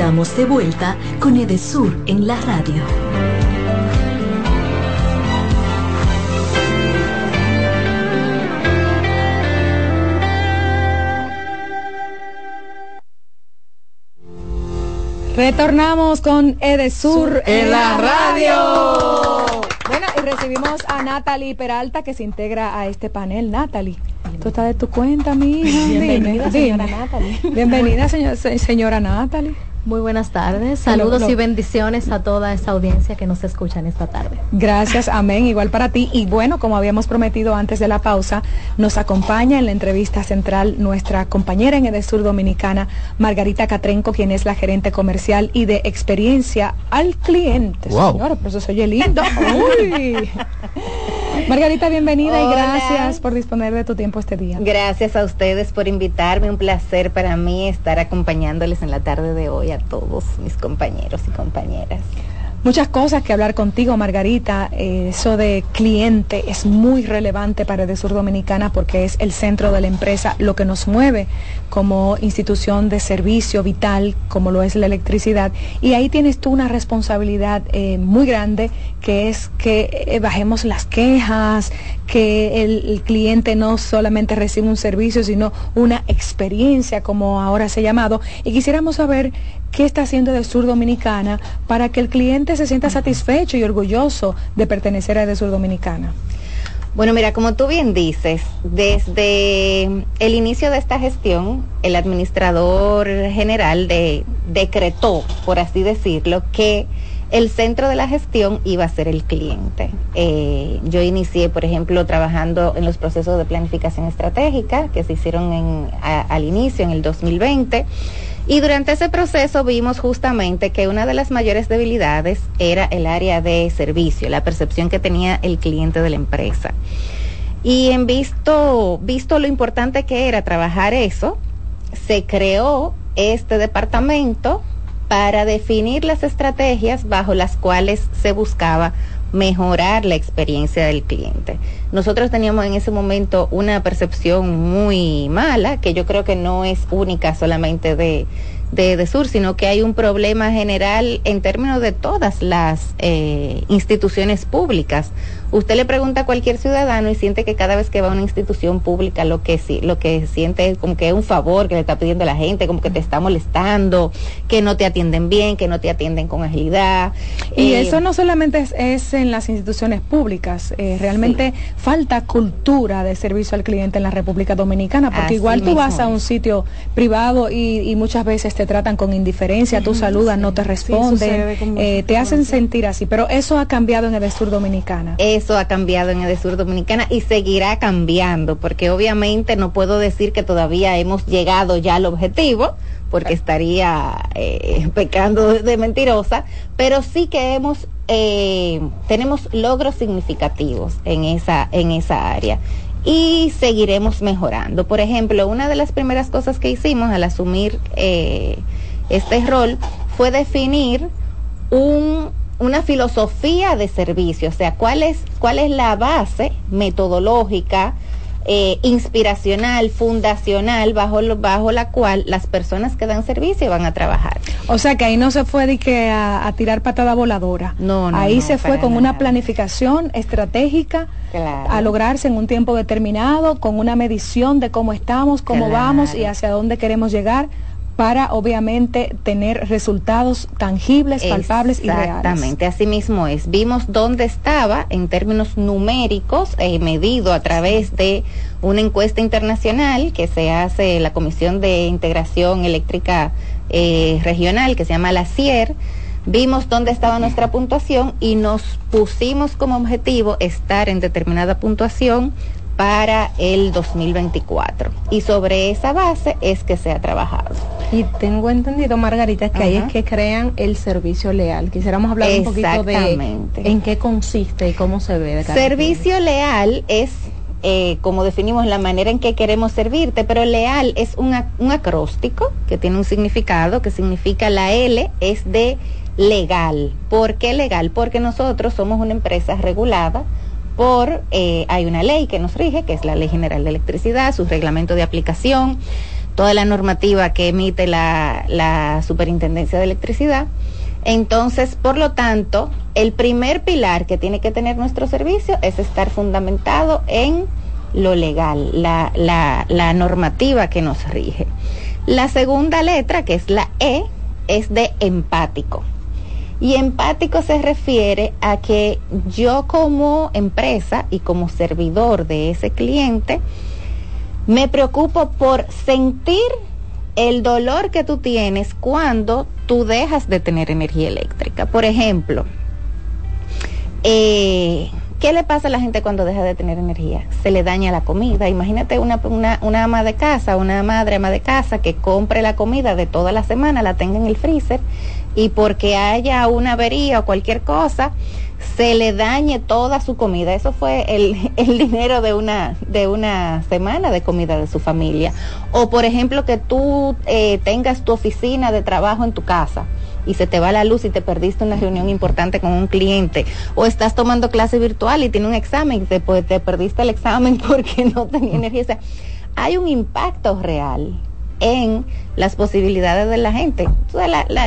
Estamos de vuelta con Edesur en la radio. Retornamos con Edesur en la radio. Bueno, y recibimos a Natalie Peralta que se integra a este panel. Natalie, tú estás de tu cuenta, mi hija. Bienvenida, señora Natalie. Bienvenida, señora Natalie. Muy buenas tardes, saludos y bendiciones a toda esta audiencia que nos escuchan esta tarde. Gracias, amén, igual para ti. Y bueno, como habíamos prometido antes de la pausa, nos acompaña en la entrevista central nuestra compañera en Edesur Dominicana, Margarita Catrenco, quien es la gerente comercial y de experiencia al cliente. Wow. Señora, por eso soy lindo. Margarita, bienvenida y gracias por disponer de tu tiempo este día. Gracias a ustedes por invitarme, un placer para mí estar acompañándoles en la tarde de hoy a todos mis compañeros y compañeras. Muchas cosas que hablar contigo, Margarita. Eh, eso de cliente es muy relevante para Edesur Dominicana porque es el centro de la empresa, lo que nos mueve como institución de servicio vital, como lo es la electricidad. Y ahí tienes tú una responsabilidad eh, muy grande, que es que eh, bajemos las quejas, que el, cliente no solamente reciba un servicio, sino una experiencia, como ahora se ha llamado. Y quisiéramos saber qué está haciendo Edesur Dominicana para que el cliente se sienta satisfecho y orgulloso de pertenecer a Edesur Dominicana. Bueno, mira, como tú bien dices, desde el inicio de esta gestión, el administrador general de, decretó, por así decirlo, que el centro de la gestión iba a ser el cliente. Eh, yo inicié, por ejemplo, trabajando en los procesos de planificación estratégica que se hicieron al inicio, en el 2020. Y durante ese proceso vimos justamente que una de las mayores debilidades era el área de servicio, la percepción que tenía el cliente de la empresa. Y en visto, visto lo importante que era trabajar eso, se creó este departamento para definir las estrategias bajo las cuales se buscaba mejorar la experiencia del cliente. Nosotros teníamos en ese momento una percepción muy mala, que yo creo que no es única solamente de, de, Sur, sino que hay un problema general en términos de todas las eh, instituciones públicas. Usted le pregunta a cualquier ciudadano y siente que cada vez que va a una institución pública lo que lo que siente es como que es un favor que le está pidiendo a la gente, como que te está molestando, que no te atienden bien, que no te atienden con agilidad. Y eh, eso no solamente es, en las instituciones públicas, eh, realmente falta cultura de servicio al cliente en la República Dominicana, porque igual tú vas a un sitio privado y, muchas veces te tratan con indiferencia, tú saludas, no te responden, eh, te hacen sentir así, pero eso ha cambiado en el sur dominicana eso ha cambiado en el sur dominicana y seguirá cambiando, porque obviamente no puedo decir que todavía hemos llegado ya al objetivo, porque estaría eh, pecando de mentirosa, pero sí que hemos eh, tenemos logros significativos en esa en esa área y seguiremos mejorando. Por ejemplo, una de las primeras cosas que hicimos al asumir eh, este rol fue definir un una filosofía de servicio, o sea, cuál es, cuál es la base metodológica, eh, inspiracional, fundacional, bajo, bajo la cual las personas que dan servicio van a trabajar. O sea que ahí no se fue de que a, tirar patada voladora. No, no. Ahí se fue con una planificación estratégica a lograrse en un tiempo determinado, con una medición de cómo estamos, cómo vamos y hacia dónde queremos llegar para obviamente tener resultados tangibles, palpables y reales. Exactamente, así mismo es. Vimos dónde estaba en términos numéricos, eh, medido a través de una encuesta internacional que se hace la Comisión de Integración Eléctrica eh, Regional, que se llama la CIER. Vimos dónde estaba nuestra puntuación y nos pusimos como objetivo estar en determinada puntuación para el 2024. Y sobre esa base es que se ha trabajado. Y tengo entendido, Margarita, que ahí es que crean el servicio leal. Quisiéramos hablar un poquito de en qué consiste y cómo se ve. servicio leal es eh, como definimos la manera en que queremos servirte, pero leal es un, un acróstico que tiene un significado, que significa la L es de legal. ¿Por qué legal? Porque nosotros somos una empresa regulada por, eh, hay una ley que nos rige, que es la Ley General de Electricidad, su reglamento de aplicación, toda la normativa que emite la, Superintendencia de Electricidad. Entonces, por lo tanto, el primer pilar que tiene que tener nuestro servicio es estar fundamentado en lo legal, la normativa que nos rige. La segunda letra, que es la E, es de empático. Y empático se refiere a que yo como empresa y como servidor de ese cliente, me preocupo por sentir el dolor que tú tienes cuando tú dejas de tener energía eléctrica. Por ejemplo, eh, ¿qué le pasa a la gente cuando deja de tener energía? Se le daña la comida. Imagínate una, una, una ama de casa, una madre ama de casa que compre la comida de toda la semana, la tenga en el freezer y porque haya una avería o cualquier cosa, se le dañe toda su comida. Eso fue el, el, dinero de una, de una semana de comida de su familia. O por ejemplo que tú eh, tengas tu oficina de trabajo en tu casa y se te va la luz y te perdiste una reunión importante con un cliente. O estás tomando clase virtual y tiene un examen y te, pues, te perdiste el examen porque no tenía energía. Hay un impacto real en las posibilidades de la gente.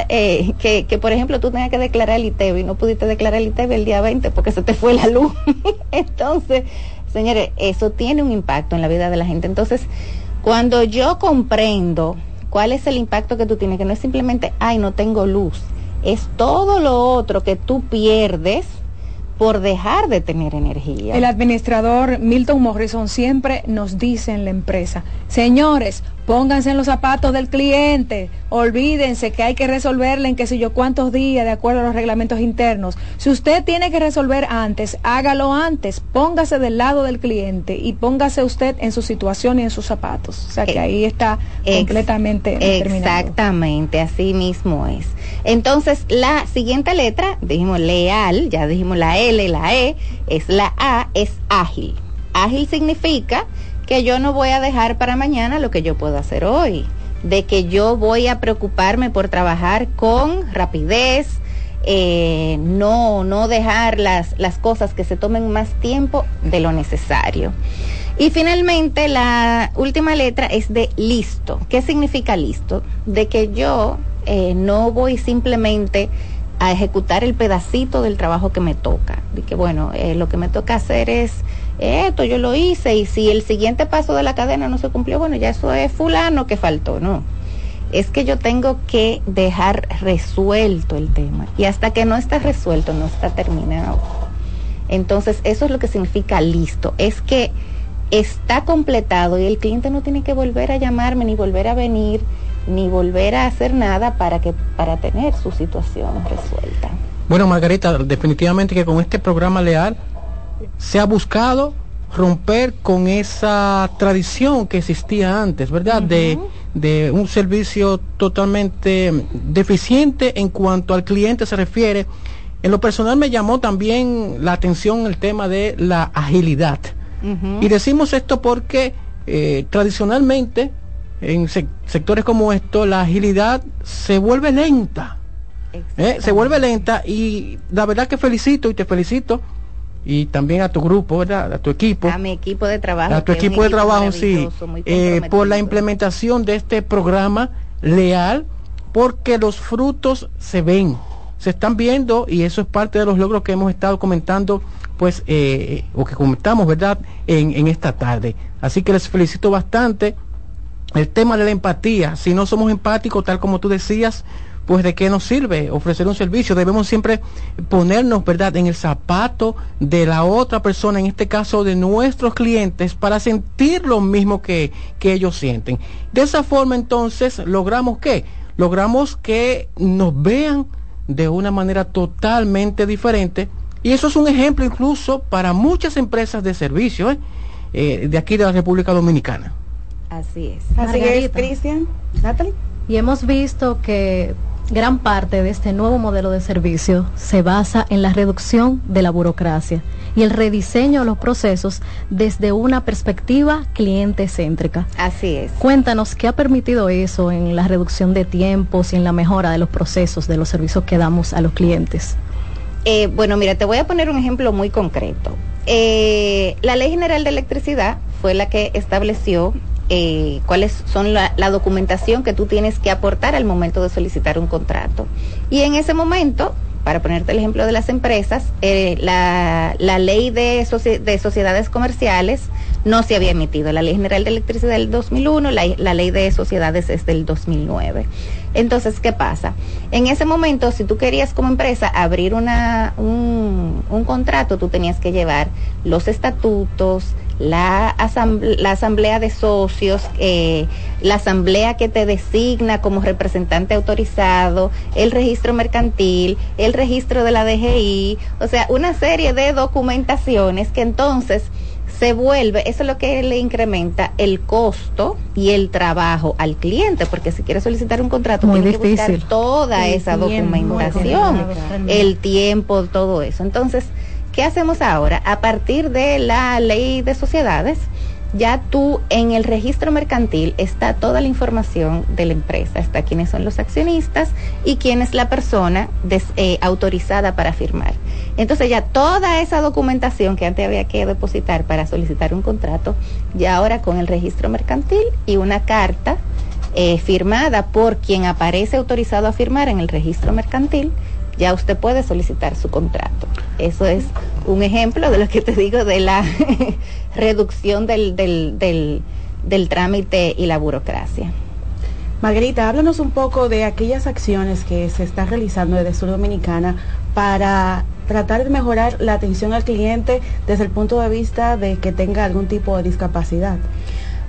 Eh, que, que, por ejemplo, tú tenías que declarar el ITEV y no pudiste declarar el ITEV el día 20 porque se te fue la luz. Entonces, señores, eso tiene un impacto en la vida de la gente. Entonces, cuando yo comprendo cuál es el impacto que tú tienes, que no es simplemente, ay, no tengo luz, es todo lo otro que tú pierdes por dejar de tener energía. El administrador Milton Morrison siempre nos dice en la empresa, señores, pónganse en los zapatos del cliente, olvídense que hay que resolverle en qué sé yo cuántos días de acuerdo a los reglamentos internos. Si usted tiene que resolver antes, hágalo antes, póngase del lado del cliente y póngase usted en su situación y en sus zapatos. O sea que ahí está completamente Exactamente, así mismo es. Entonces, la siguiente letra, dijimos leal, ya dijimos la L, la E, es la A, es ágil. Ágil significa que yo no voy a dejar para mañana lo que yo puedo hacer hoy, de que yo voy a preocuparme por trabajar con rapidez, eh, no, no dejar las, las cosas que se tomen más tiempo de lo necesario. Y finalmente la última letra es de listo. ¿Qué significa listo? De que yo eh, no voy simplemente a ejecutar el pedacito del trabajo que me toca. De que bueno, eh, lo que me toca hacer es esto, yo lo hice y si el siguiente paso de la cadena no se cumplió, bueno, ya eso es fulano que faltó, no. Es que yo tengo que dejar resuelto el tema y hasta que no está resuelto, no está terminado. Entonces, eso es lo que significa listo. Es que está completado y el cliente no tiene que volver a llamarme ni volver a venir ni volver a hacer nada para que para tener su situación resuelta. Bueno, Margarita, definitivamente que con este programa leal se ha buscado romper con esa tradición que existía antes, ¿verdad? de, de un servicio totalmente deficiente en cuanto al cliente se refiere. En lo personal me llamó también la atención el tema de la agilidad. Y decimos esto porque eh, tradicionalmente en sectores como esto la agilidad se vuelve lenta. ¿eh? Se vuelve lenta y la verdad que felicito y te felicito y también a tu grupo, ¿verdad? A tu equipo. A mi equipo de trabajo. A tu equipo de trabajo, sí. Eh, por la implementación de este programa leal, porque los frutos se ven, se están viendo y eso es parte de los logros que hemos estado comentando, pues, eh, o que comentamos, ¿verdad? En, en esta tarde. Así que les felicito bastante. El tema de la empatía, si no somos empáticos, tal como tú decías, pues de qué nos sirve ofrecer un servicio. Debemos siempre ponernos, ¿verdad?, en el zapato de la otra persona, en este caso de nuestros clientes, para sentir lo mismo que, que ellos sienten. De esa forma, entonces, logramos qué? Logramos que nos vean de una manera totalmente diferente. Y eso es un ejemplo incluso para muchas empresas de servicio ¿eh? Eh, de aquí de la República Dominicana. Así es. Así es, Cristian. Natalie. Y hemos visto que gran parte de este nuevo modelo de servicio se basa en la reducción de la burocracia y el rediseño de los procesos desde una perspectiva cliente céntrica. Así es. Cuéntanos qué ha permitido eso en la reducción de tiempos y en la mejora de los procesos de los servicios que damos a los clientes. Eh, bueno, mira, te voy a poner un ejemplo muy concreto. Eh, la Ley General de Electricidad fue la que estableció eh, cuáles son la, documentación que tú tienes que aportar al momento de solicitar un contrato. Y en ese momento, para ponerte el ejemplo de las empresas, eh, la, ley de, de, sociedades comerciales no se había emitido. La ley general de electricidad del 2001, la, la ley de sociedades es del 2009. Entonces, ¿qué pasa? En ese momento, si tú querías como empresa abrir una, un, un contrato, tú tenías que llevar los estatutos, la, asamblea, de socios, eh, la asamblea que te designa como representante autorizado, el registro mercantil, el registro de la DGI, o sea, una serie de documentaciones que entonces se vuelve, eso es lo que le incrementa el costo y el trabajo al cliente, porque si quiere solicitar un contrato tiene que buscar toda esa documentación, el tiempo, todo eso. Entonces, ¿Qué hacemos ahora? A partir de la ley de sociedades, ya tú en el registro mercantil está toda la información de la empresa, está quiénes son los accionistas y quién es la persona eh, autorizada para firmar. Entonces ya toda esa documentación que antes había que depositar para solicitar un contrato, ya ahora con el registro mercantil y una carta eh, firmada por quien aparece autorizado a firmar en el registro mercantil, ya usted puede solicitar su contrato. Eso es un ejemplo de lo que te digo de la reducción del, del, del, trámite y la burocracia. Margarita, háblanos un poco de aquellas acciones que se están realizando desde Sur Dominicana para tratar de mejorar la atención al cliente desde el punto de vista de que tenga algún tipo de discapacidad?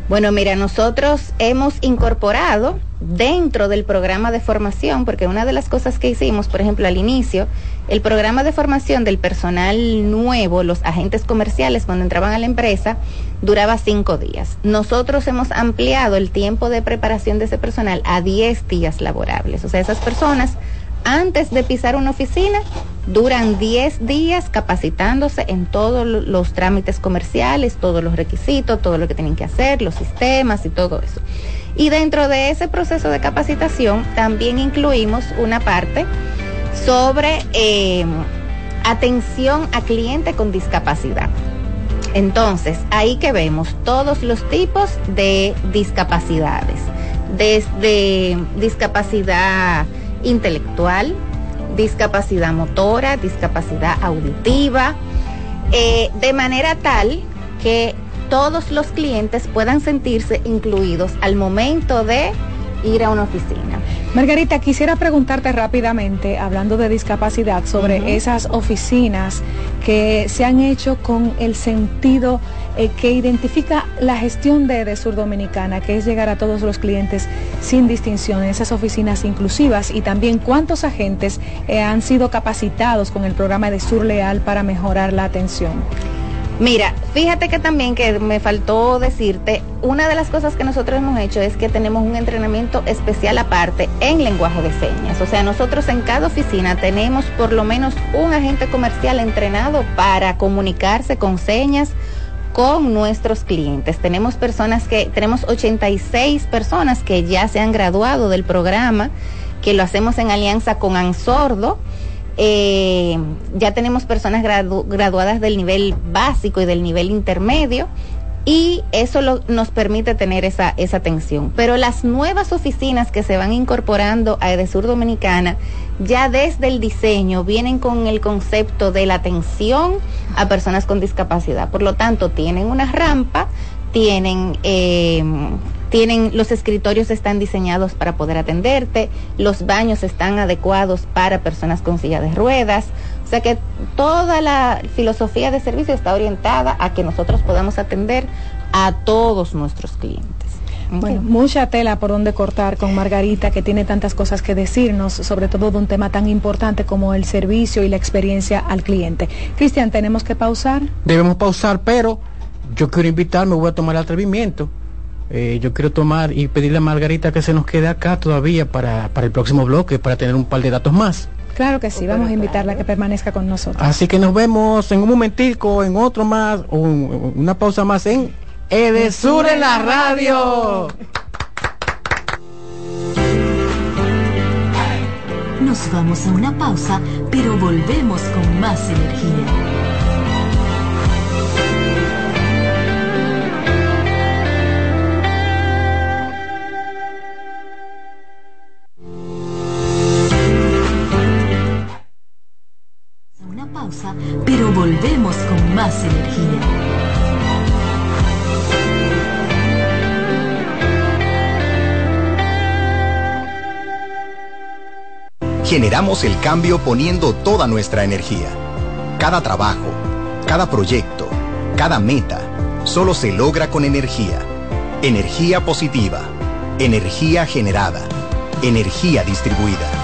Bueno, mira, nosotros hemos incorporado dentro del programa de formación, porque una de las cosas que hicimos, por ejemplo, al inicio, el programa de formación del personal nuevo, los agentes comerciales, cuando entraban a la empresa, duraba cinco días. Nosotros hemos ampliado el tiempo de preparación de ese personal a diez días laborables. O sea, esas personas, antes de pisar una oficina, duran 10 días capacitándose en todos los trámites comerciales, todos los requisitos, todo lo que tienen que hacer, los sistemas y todo eso. Y dentro de ese proceso de capacitación también incluimos una parte sobre em, atención a cliente con discapacidad. Entonces, ahí que vemos todos los tipos de discapacidades, desde discapacidad intelectual, discapacidad motora, discapacidad auditiva, eh, de manera tal que todos los clientes puedan sentirse incluidos al momento de ir a una oficina. Margarita, quisiera preguntarte rápidamente, hablando de discapacidad, sobre esas oficinas que se han hecho con el sentido eh, que identifica la gestión de Edesur Dominicana, que es llegar a todos los clientes sin distinción, esas oficinas inclusivas y también cuántos agentes eh, han sido capacitados con el programa Edesur Leal para mejorar la atención. Mira, fíjate que también que me faltó decirte, una de las cosas que nosotros hemos hecho es que tenemos un entrenamiento especial aparte en lenguaje de señas. O sea, nosotros en cada oficina tenemos por lo menos un agente comercial entrenado para comunicarse con señas con nuestros clientes. Tenemos personas que, tenemos 86 personas que ya se han graduado del programa, que lo hacemos en alianza con Ansordo eh, ya tenemos personas graduadas del nivel básico y del nivel intermedio y eso nos permite tener esa, esa atención. Pero las nuevas oficinas que se van incorporando a Edesur Dominicana, ya desde el diseño vienen con el concepto de la atención a personas con discapacidad. Por lo tanto, tienen una rampa, tienen eh, tienen, los escritorios están diseñados para poder atenderte, los baños están adecuados para personas con silla de ruedas. O sea que toda la filosofía de servicio está orientada a que nosotros podamos atender a todos nuestros clientes. Bueno, mucha tela por donde cortar con Margarita, que tiene tantas cosas que decirnos, sobre todo de un tema tan importante como el servicio y la experiencia al cliente. Cristian, ¿tenemos que pausar? Debemos pausar, pero yo quiero invitar, me voy a tomar el atrevimiento eh, yo quiero tomar y pedirle a Margarita que se nos quede acá todavía para, el próximo bloque, para tener un par de datos más. Claro que sí, vamos a invitarla a que permanezca con nosotros. Así que nos vemos en un momentico, en otro más, o una pausa más en Edesur en la radio. Nos vamos a una pausa, pero volvemos con más energía. Pero volvemos con más energía. Generamos el cambio poniendo toda nuestra energía. Cada trabajo, cada proyecto, cada meta, solo se logra con energía. Energía positiva, energía generada, energía distribuida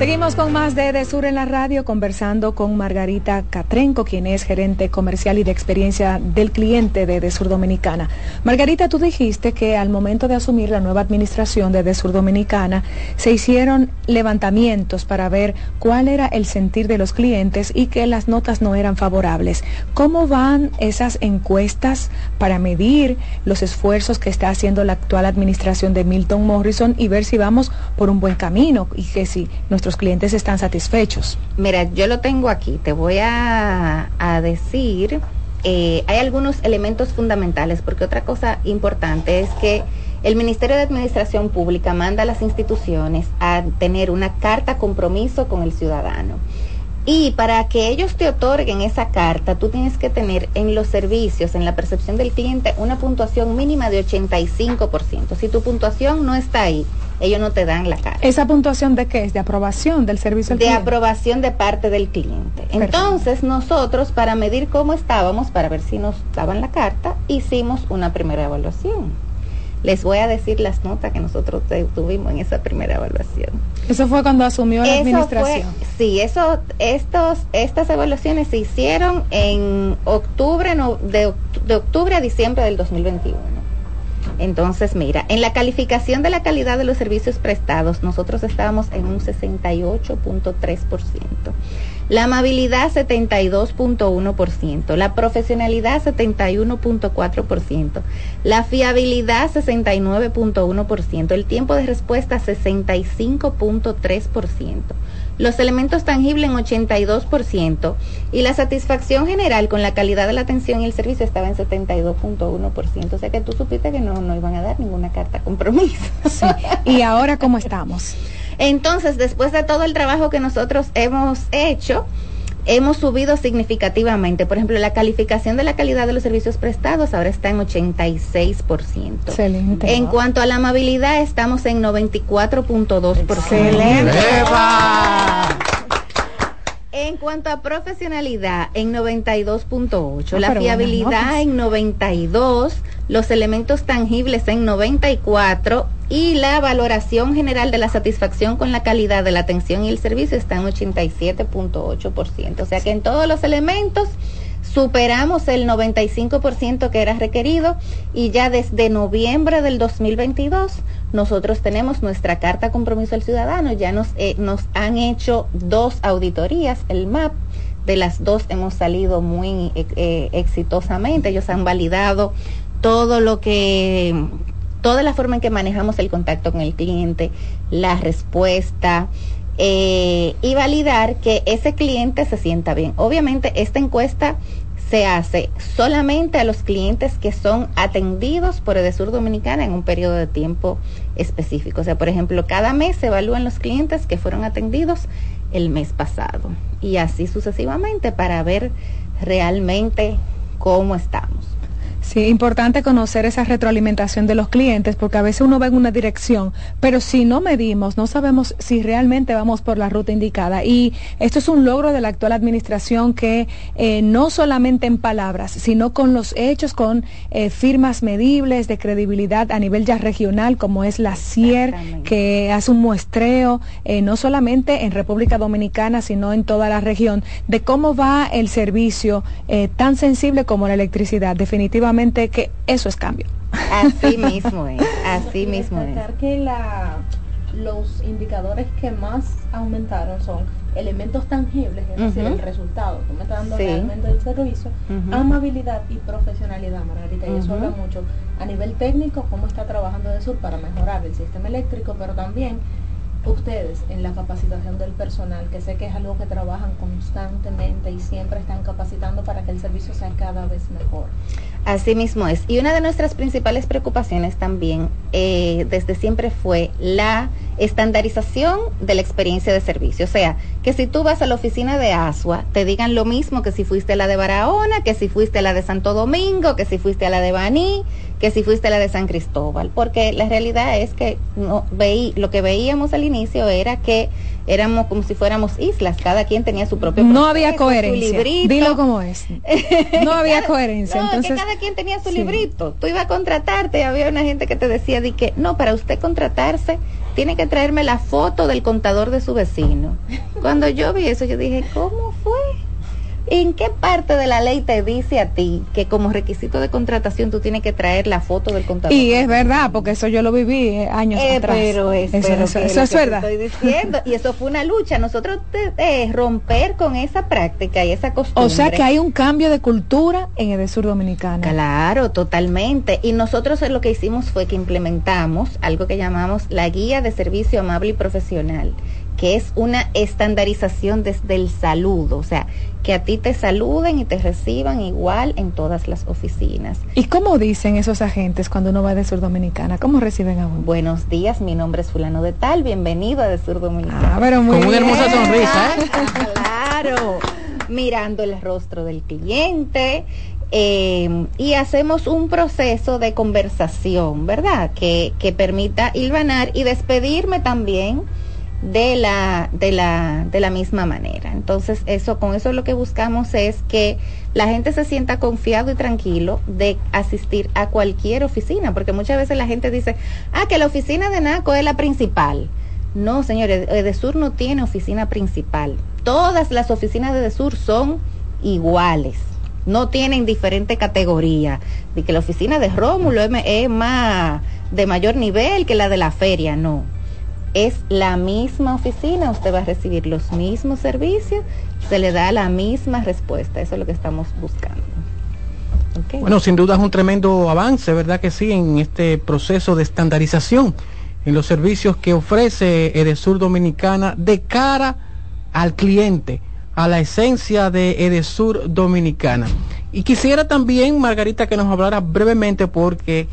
Seguimos con más de De Sur en la radio, conversando con Margarita Catrenco, quien es gerente comercial y de experiencia del cliente de De Sur Dominicana. Margarita, tú dijiste que al momento de asumir la nueva administración de De Sur Dominicana, se hicieron levantamientos para ver cuál era el sentir de los clientes y que las notas no eran favorables. ¿Cómo van esas encuestas para medir los esfuerzos que está haciendo la actual administración de Milton Morrison y ver si vamos por un buen camino y que si nuestros clientes están satisfechos? Mira, yo lo tengo aquí, te voy a, decir, eh, hay algunos elementos fundamentales, porque otra cosa importante es que el Ministerio de Administración Pública manda a las instituciones a tener una carta compromiso con el ciudadano. Y para que ellos te otorguen esa carta, tú tienes que tener en los servicios, en la percepción del cliente, una puntuación mínima de 85%. Si tu puntuación no está ahí, ellos no te dan la carta. ¿Esa puntuación de qué es? ¿De aprobación del servicio al De aprobación de parte del cliente. Entonces, nosotros, para medir cómo estábamos, para ver si nos daban la carta, hicimos una primera evaluación. Les voy a decir las notas que nosotros tuvimos en esa primera evaluación. Eso fue cuando asumió la administración. sí, eso, estos, estas evaluaciones se hicieron en octubre, de, de octubre a diciembre del 2021. Entonces, mira, en la calificación de la calidad de los servicios prestados, nosotros estábamos en un 68.3%. La amabilidad 72.1%, la profesionalidad 71.4%, la fiabilidad 69.1%, el tiempo de respuesta 65.3% los elementos tangibles en 82% y la satisfacción general con la calidad de la atención y el servicio estaba en 72.1%. O sea que tú supiste que no, no iban a dar ninguna carta compromiso. ¿Y ahora cómo estamos? Entonces, después de todo el trabajo que nosotros hemos hecho, hemos subido significativamente. Por ejemplo, la calificación de la calidad de los servicios prestados ahora está en 86%. Excelente. En cuanto a la amabilidad, estamos en 94.2%. Excelente. En cuanto a profesionalidad, en 92.8, ah, la fiabilidad en 92, los elementos tangibles en 94 y la valoración general de la satisfacción con la calidad de la atención y el servicio está en 87.8%. O sea que en todos los elementos superamos el 95% que era requerido y ya desde noviembre del 2022 nosotros tenemos nuestra carta compromiso al ciudadano, ya nos, eh, nos han hecho dos auditorías, el MAP, de las dos hemos salido muy eh, eh, exitosamente, ellos han validado todo lo que, toda la forma en que manejamos el contacto con el cliente, la respuesta, y validar que ese cliente se sienta bien. Obviamente esta encuesta se hace solamente a los clientes que son atendidos por Edesur Dominicana en un periodo de tiempo específico. O sea, por ejemplo, cada mes se evalúan los clientes que fueron atendidos el mes pasado y así sucesivamente para ver realmente cómo estamos. Sí, importante conocer esa retroalimentación de los clientes porque a veces uno va en una dirección, pero si no medimos, no sabemos si realmente vamos por la ruta indicada. Y esto es un logro de la actual administración que eh, no solamente en palabras, sino con los hechos, con eh, firmas medibles de credibilidad a nivel ya regional, como es la CIER, que hace un muestreo, eh, no solamente en República Dominicana, sino en toda la región, de cómo va el servicio tan sensible como la electricidad. Definitivamente que eso es cambio. Así mismo es, así mismo es. que la, los indicadores que más aumentaron son elementos tangibles, es decir, el resultado, tú me estás dando realmente el servicio, amabilidad y profesionalidad, Margarita, y eso habla mucho a nivel técnico, cómo está trabajando de sur para mejorar el sistema eléctrico, pero también ustedes en la capacitación del personal, que sé que es algo que trabajan constantemente y siempre están capacitando para que el servicio sea cada vez mejor. Así mismo es. Y una de nuestras principales preocupaciones también eh, desde siempre fue la estandarización de la experiencia de servicio. O sea, que si tú vas a la oficina de Asua, te digan lo mismo que si fuiste a la de Barahona, que si fuiste a la de Santo Domingo, que si fuiste a la de Baní, que si fuiste la de San Cristóbal, porque la realidad es que no veí, lo que veíamos al inicio era que éramos como si fuéramos islas, cada quien tenía su propio No había coherencia. Dilo como es. No había coherencia. entonces, cada quien tenía su librito. Tú ibas a contratarte, había una gente que te decía de que no, para usted contratarse tiene que traerme la foto del contador de su vecino. Cuando yo vi eso, yo dije, ¿cómo fue? ¿En qué parte de la ley te dice a ti que como requisito de contratación tú tienes que traer la foto del contador? Y es verdad, porque eso yo lo viví eh, años eh, atrás. Pero es, eso, es verdad. Estoy diciendo. y eso fue una lucha. Nosotros de, romper con esa práctica y esa costumbre. O sea que hay un cambio de cultura en el sur dominicano. Claro, totalmente. Y nosotros lo que hicimos fue que implementamos algo que llamamos la guía de servicio amable y profesional que es una estandarización desde el saludo, o sea, que a ti te saluden y te reciban igual en todas las oficinas. ¿Y cómo dicen esos agentes cuando uno va de Sur Dominicana? ¿Cómo reciben a uno? Buenos días, mi nombre es fulano de tal, bienvenido a de Sur Dominicana. Ah, pero muy Con una hermosa sonrisa, ¿eh? claro, mirando el rostro del cliente, eh, y hacemos un proceso de conversación, ¿verdad? Que, que permita hilvanar y despedirme también de la, de la, de la misma manera. Entonces, eso, con eso lo que buscamos es que la gente se sienta confiado y tranquilo de asistir a cualquier oficina, porque muchas veces la gente dice, ah, que la oficina de NACO es la principal. No, señores, Edesur no tiene oficina principal. Todas las oficinas de Edesur son iguales. No tienen diferente categoría. De que la oficina de Rómulo es más de mayor nivel que la de la feria, no es la misma oficina, usted va a recibir los mismos servicios, se le da la misma respuesta, eso es lo que estamos buscando. Bueno, sin duda es un tremendo avance, ¿verdad que sí? En este proceso de estandarización en los servicios que ofrece Edesur Dominicana de cara al cliente, a la esencia de Edesur Dominicana. Y quisiera también, Margarita, que nos hablara brevemente porque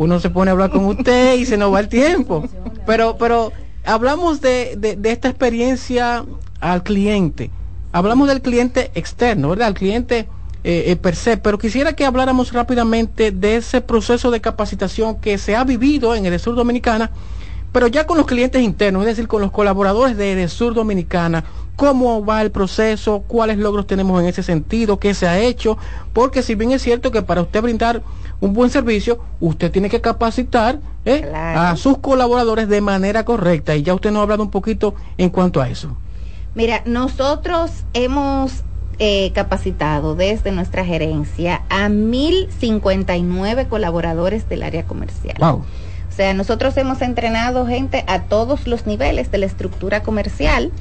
uno se pone a hablar con usted y se nos va el tiempo. Pero, pero hablamos de, de, esta experiencia al cliente. Hablamos del cliente externo, ¿verdad? El cliente eh, eh, per se, pero quisiera que habláramos rápidamente de ese proceso de capacitación que se ha vivido en el sur dominicana, pero ya con los clientes internos, es decir, con los colaboradores de Sur Dominicana, cómo va el proceso, cuáles logros tenemos en ese sentido, qué se ha hecho, porque si bien es cierto que para usted brindar un buen servicio, usted tiene que capacitar ¿eh? a sus colaboradores de manera correcta y ya usted nos ha hablado un poquito en cuanto a eso. Mira, nosotros hemos eh, capacitado desde nuestra gerencia a 1059 colaboradores del área comercial. Wow. O sea, nosotros hemos entrenado gente a todos los niveles de la estructura comercial.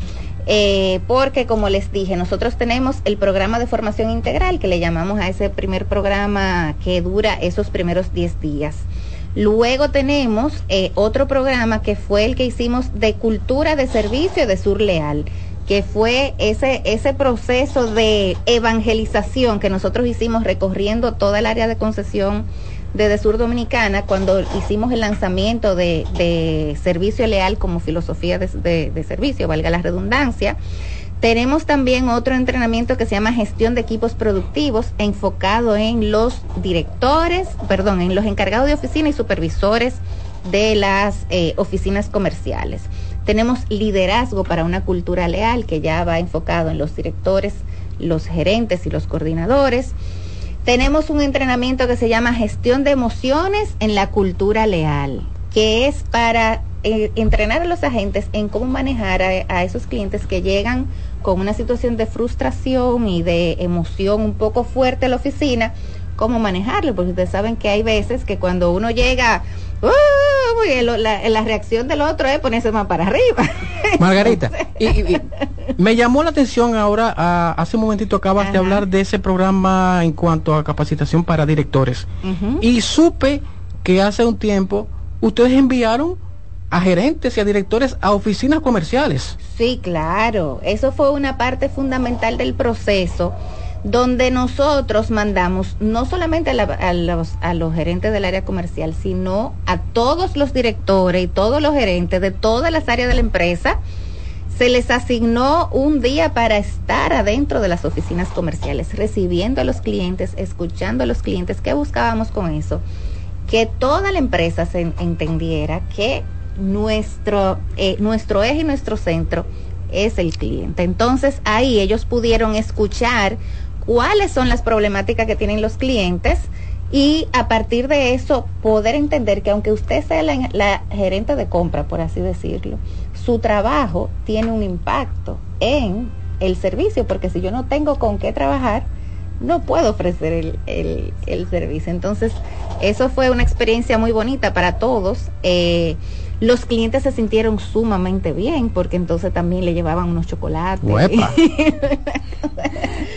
Eh, porque como les dije, nosotros tenemos el programa de formación integral que le llamamos a ese primer programa que dura esos primeros 10 días. Luego tenemos eh, otro programa que fue el que hicimos de cultura de servicio de Sur Leal, que fue ese, ese proceso de evangelización que nosotros hicimos recorriendo toda el área de concesión de Sur Dominicana cuando hicimos el lanzamiento de, servicio leal como filosofía de, servicio, valga la redundancia. Tenemos también otro entrenamiento que se llama gestión de equipos productivos enfocado en los directores, perdón, en los encargados de oficina y supervisores de las eh, oficinas comerciales. Tenemos liderazgo para una cultura leal que ya va enfocado en los directores, los gerentes y los coordinadores. Tenemos un entrenamiento que se llama gestión de emociones en la cultura leal, que es para eh, entrenar a los agentes en cómo manejar a, esos clientes que llegan con una situación de frustración y de emoción un poco fuerte a la oficina, cómo manejarlo, porque ustedes saben que hay veces que cuando uno llega, la, reacción del otro es ponerse más para arriba. Margarita, y, me llamó la atención ahora, hace un momentito acabas de hablar de ese programa en cuanto a capacitación para directores. Y supe que hace un tiempo ustedes enviaron a gerentes y a directores a oficinas comerciales. Sí, claro, eso fue una parte fundamental del proceso donde nosotros mandamos no solamente a, los, gerentes del área comercial, sino a todos los directores y todos los gerentes de todas las áreas de la empresa se les asignó un día para estar adentro de las oficinas comerciales, recibiendo a los clientes, escuchando a los clientes. ¿Qué buscábamos con eso? Que toda la empresa se entendiera que nuestro, eh, nuestro eje y nuestro centro es el cliente. Entonces ahí ellos pudieron escuchar cuáles son las problemáticas que tienen los clientes y a partir de eso poder entender que aunque usted sea la, gerente de compra, por así decirlo, su trabajo tiene un impacto en el servicio, porque si yo no tengo con qué trabajar, no puedo ofrecer el, el, servicio. Entonces, eso fue una experiencia muy bonita para todos. Eh, los clientes se sintieron sumamente bien porque entonces también le llevaban unos chocolates.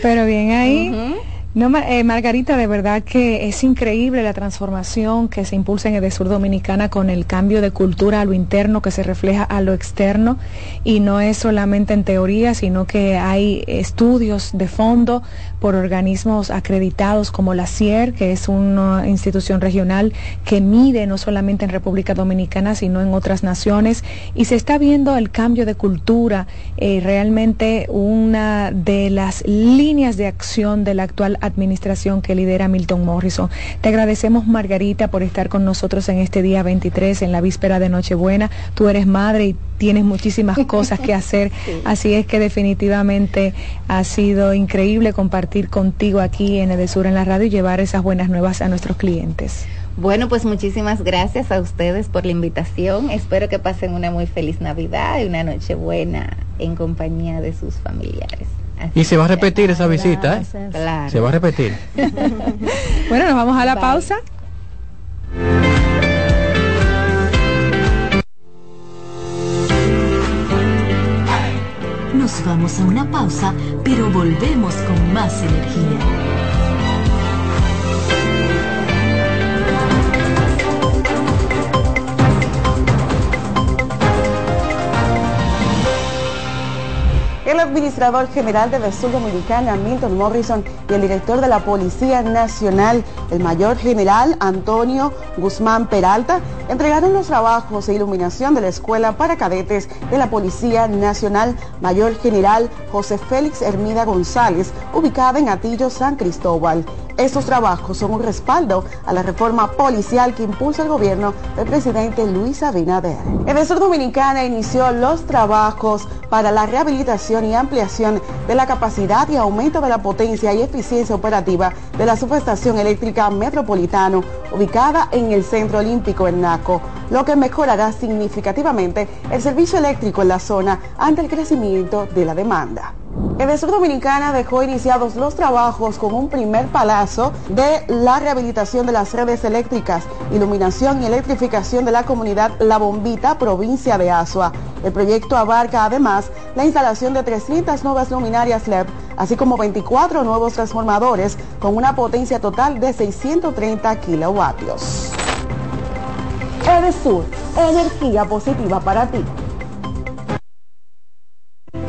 Pero bien ahí. No, eh, Margarita, de verdad que es increíble la transformación que se impulsa en Edesur Dominicana con el cambio de cultura a lo interno que se refleja a lo externo y no es solamente en teoría, sino que hay estudios de fondo por organismos acreditados como la CIER, que es una institución regional que mide no solamente en República Dominicana, sino en otras naciones y se está viendo el cambio de cultura, eh, realmente una de las líneas de acción de la actual administración que lidera Milton Morrison. Te agradecemos, Margarita, por estar con nosotros en este día 23, en la víspera de Nochebuena. Tú eres madre y tienes muchísimas cosas que hacer, así es que definitivamente ha sido increíble compartir contigo aquí en Edesur en la radio y llevar esas buenas nuevas a nuestros clientes. Bueno, pues muchísimas gracias a ustedes por la invitación. Espero que pasen una muy feliz Navidad y una Nochebuena en compañía de sus familiares. y se va a repetir esa visita, ¿eh? Claro. Se va a repetir. bueno, nos vamos a la pausa. Nos vamos a una pausa, pero volvemos con más energía. El administrador general de Sur Dominicana, Milton Morrison, y el director de la Policía Nacional, el mayor general Antonio Guzmán Peralta, entregaron los trabajos de iluminación de la Escuela para Cadetes de la Policía Nacional, mayor general José Félix Hermida González, ubicada en Atillo, San Cristóbal. Estos trabajos son un respaldo a la reforma policial que impulsa el gobierno del presidente Luis Abinader. Sur Dominicana inició los trabajos para la rehabilitación y ampliación de la capacidad y aumento de la potencia y eficiencia operativa de la subestación eléctrica Metropolitano, ubicada en el Centro Olímpico en Naco, lo que mejorará significativamente el servicio eléctrico en la zona ante el crecimiento de la demanda. Edesur Dominicana dejó iniciados los trabajos con un primer palazo de la rehabilitación de las redes eléctricas, iluminación y electrificación de la comunidad La Bombita, provincia de Asua. El proyecto abarca además la instalación de 300 nuevas luminarias LED, así como 24 nuevos transformadores con una potencia total de 630 kilovatios. Edesur, energía positiva para ti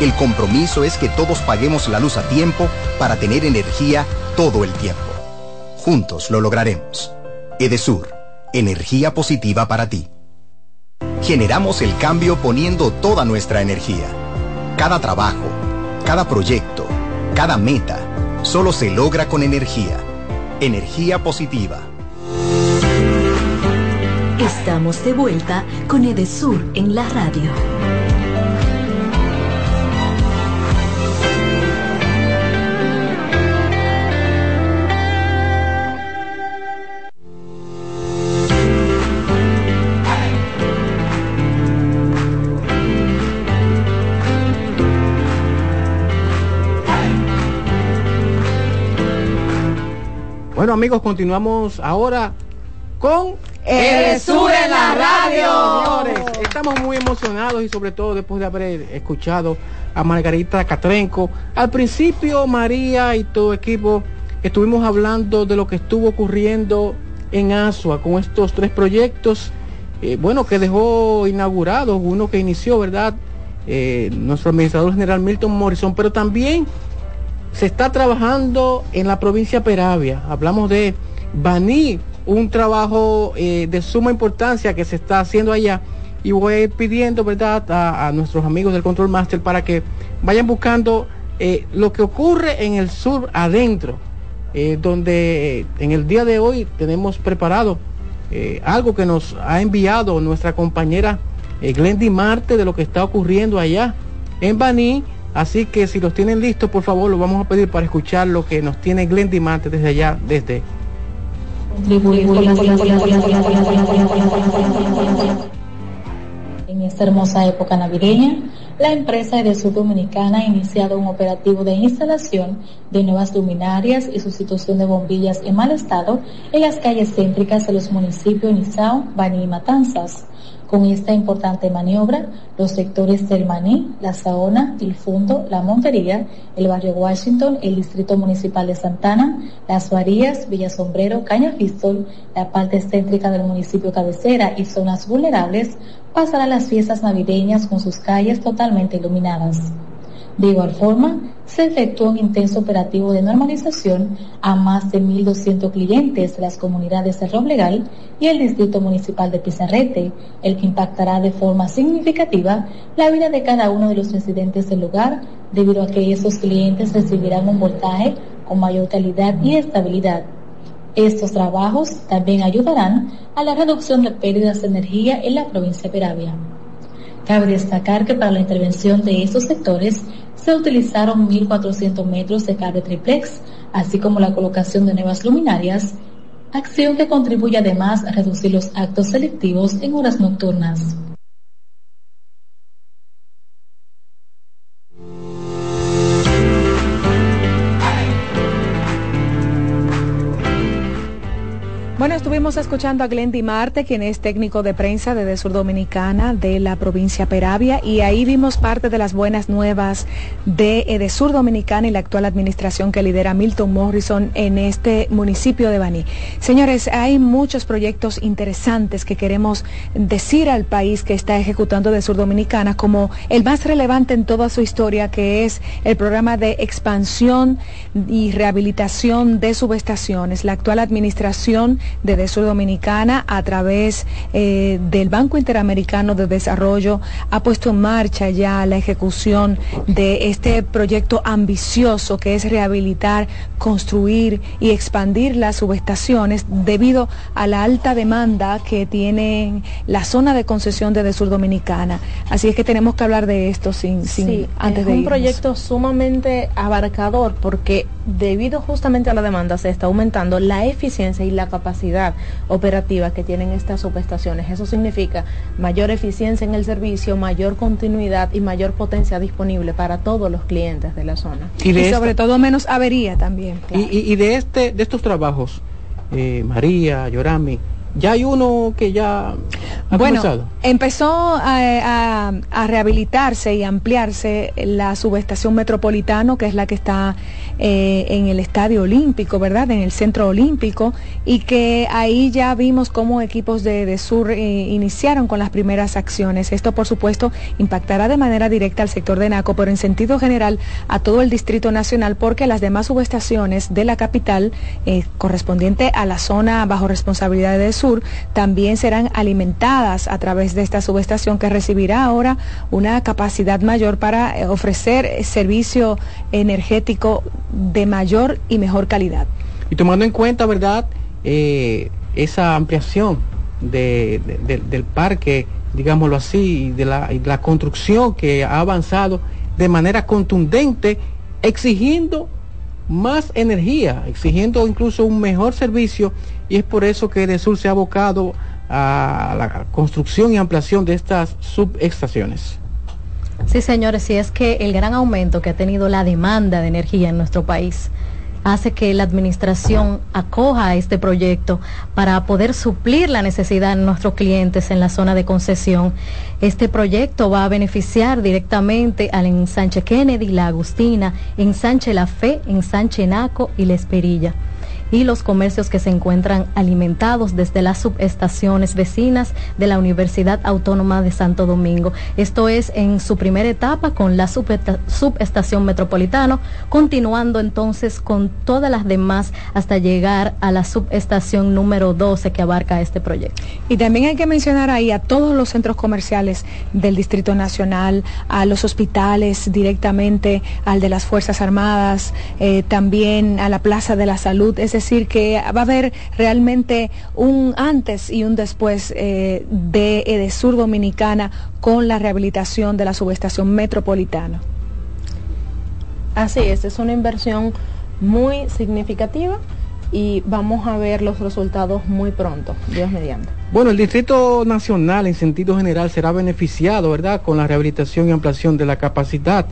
El compromiso es que todos paguemos la luz a tiempo para tener energía todo el tiempo. Juntos lo lograremos. Edesur, energía positiva para ti. Generamos el cambio poniendo toda nuestra energía. Cada trabajo, cada proyecto, cada meta, solo se logra con energía. Energía positiva. Estamos de vuelta con Edesur en la radio. Bueno amigos, continuamos ahora con El Sur en la radio. Señores, estamos muy emocionados y sobre todo después de haber escuchado a Margarita Catrenco. Al principio, María y todo equipo estuvimos hablando de lo que estuvo ocurriendo en Asua con estos tres proyectos, eh, bueno, que dejó inaugurado, uno que inició, ¿verdad? Eh, nuestro administrador general Milton Morrison, pero también se está trabajando en la provincia Peravia. Hablamos de Baní, un trabajo eh, de suma importancia que se está haciendo allá. Y voy pidiendo, ¿verdad?, a, nuestros amigos del Control Master para que vayan buscando lo que ocurre en el sur adentro eh, donde eh, en el día de hoy tenemos preparado eh, algo que nos ha enviado nuestra compañera Glendy Marte de lo que está ocurriendo allá en Baní. Así que si los tienen listos, por favor, lo vamos a pedir para escuchar lo que nos tiene Glendy Marte desde allá, desde... En esta hermosa época navideña, la empresa Edesur Dominicana ha iniciado un operativo de instalación de nuevas luminarias y sustitución de bombillas en mal estado en las calles céntricas de los municipios Nizao, Bani y Matanzas. Con esta importante maniobra, los sectores del Maní, La Saona, El Fundo, La Montería, el barrio Washington, el distrito municipal de Santana, Las Varías, Villa Sombrero, Caña Fistol, la parte céntrica del municipio cabecera y zonas vulnerables pasarán las fiestas navideñas con sus calles totalmente iluminadas. De igual forma, se efectuó un intenso operativo de normalización a más de 1.200 clientes de las comunidades de Roblegal y el Distrito Municipal de Pizarrete, el que impactará de forma significativa la vida de cada uno de los residentes del lugar, debido a que esos clientes recibirán un voltaje con mayor calidad y estabilidad. Estos trabajos también ayudarán a la reducción de pérdidas de energía en la provincia de Peravia. Cabe destacar que para la intervención de estos sectores se utilizaron 1.400 metros de cable triplex, así como la colocación de nuevas luminarias, acción que contribuye además a reducir los actos selectivos en horas nocturnas. Bueno, estuvimos escuchando a Glendy Marte, quien es técnico de prensa de Sur Dominicana de la provincia Peravia, y ahí vimos parte de las buenas nuevas de Edesur Dominicana y la actual administración que lidera Milton Morrison en este municipio de Baní. Señores, hay muchos proyectos interesantes que queremos decir al país que está ejecutando Sur Dominicana, como el más relevante en toda su historia, que es el programa de expansión y rehabilitación de subestaciones. La actual administración de Desur Dominicana a través eh, del Banco Interamericano de Desarrollo ha puesto en marcha ya la ejecución de este proyecto ambicioso que es rehabilitar, construir y expandir las subestaciones debido a la alta demanda que tiene la zona de concesión de Desur Dominicana. Así es que tenemos que hablar de esto sin, sin antes es un proyecto sumamente abarcador porque debido justamente a la demanda se está aumentando la eficiencia y la capacidad operativa que tienen estas subestaciones. Eso significa mayor eficiencia en el servicio, mayor continuidad y mayor potencia disponible para todos los clientes de la zona. Y, sobre todo menos avería también. Y, de este, de estos trabajos, eh, María, Yorami, ya hay uno que ya ha bueno, empezó a, rehabilitarse y ampliarse la subestación metropolitano, que es la que está eh, en el Estadio Olímpico, ¿verdad? En el Centro Olímpico, y que ahí ya vimos cómo equipos de, Sur eh, iniciaron con las primeras acciones. Esto, por supuesto, impactará de manera directa al sector de Naco, pero en sentido general a todo el Distrito Nacional, porque las demás subestaciones de la capital, eh, correspondiente a la zona bajo responsabilidad de Sur, también serán alimentadas a través de esta subestación que recibirá ahora una capacidad mayor para ofrecer servicio energético de mayor y mejor calidad. Y tomando en cuenta, ¿verdad? Eh, esa ampliación del parque, digámoslo así, de la, de la construcción que ha avanzado de manera contundente, exigiendo más energía, exigiendo incluso un mejor servicio y es por eso que Edesur se ha abocado a la construcción y ampliación de estas subestaciones. Sí, señores, y es que el gran aumento que ha tenido la demanda de energía en nuestro país hace que la administración acoja este proyecto para poder suplir la necesidad de nuestros clientes en la zona de concesión. Este proyecto va a beneficiar directamente al ensanche Kennedy, la Agustina, ensanche La Fe, ensanche Naco y La Esperilla y los comercios que se encuentran alimentados desde las subestaciones vecinas de la Universidad Autónoma de Santo Domingo. Esto es en su primera etapa con la subestación metropolitano, continuando entonces con todas las demás hasta llegar a la subestación número 12 que abarca este proyecto. Y también hay que mencionar ahí a todos los centros comerciales del Distrito Nacional, a los hospitales directamente, al de las Fuerzas Armadas, eh, también a la Plaza de la Salud, decir, que va a haber realmente un antes y un después eh, de Edesur Dominicana con la rehabilitación de la subestación metropolitana. Así es, es una inversión muy significativa y vamos a ver los resultados muy pronto, Dios mediante. Bueno, el Distrito Nacional en sentido general será beneficiado, ¿verdad?, con la rehabilitación y ampliación de la capacidad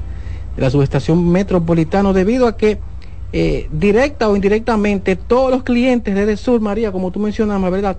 de la subestación metropolitana debido a que eh, directa o indirectamente, todos los clientes de Sur, María, como tú mencionabas, ¿verdad?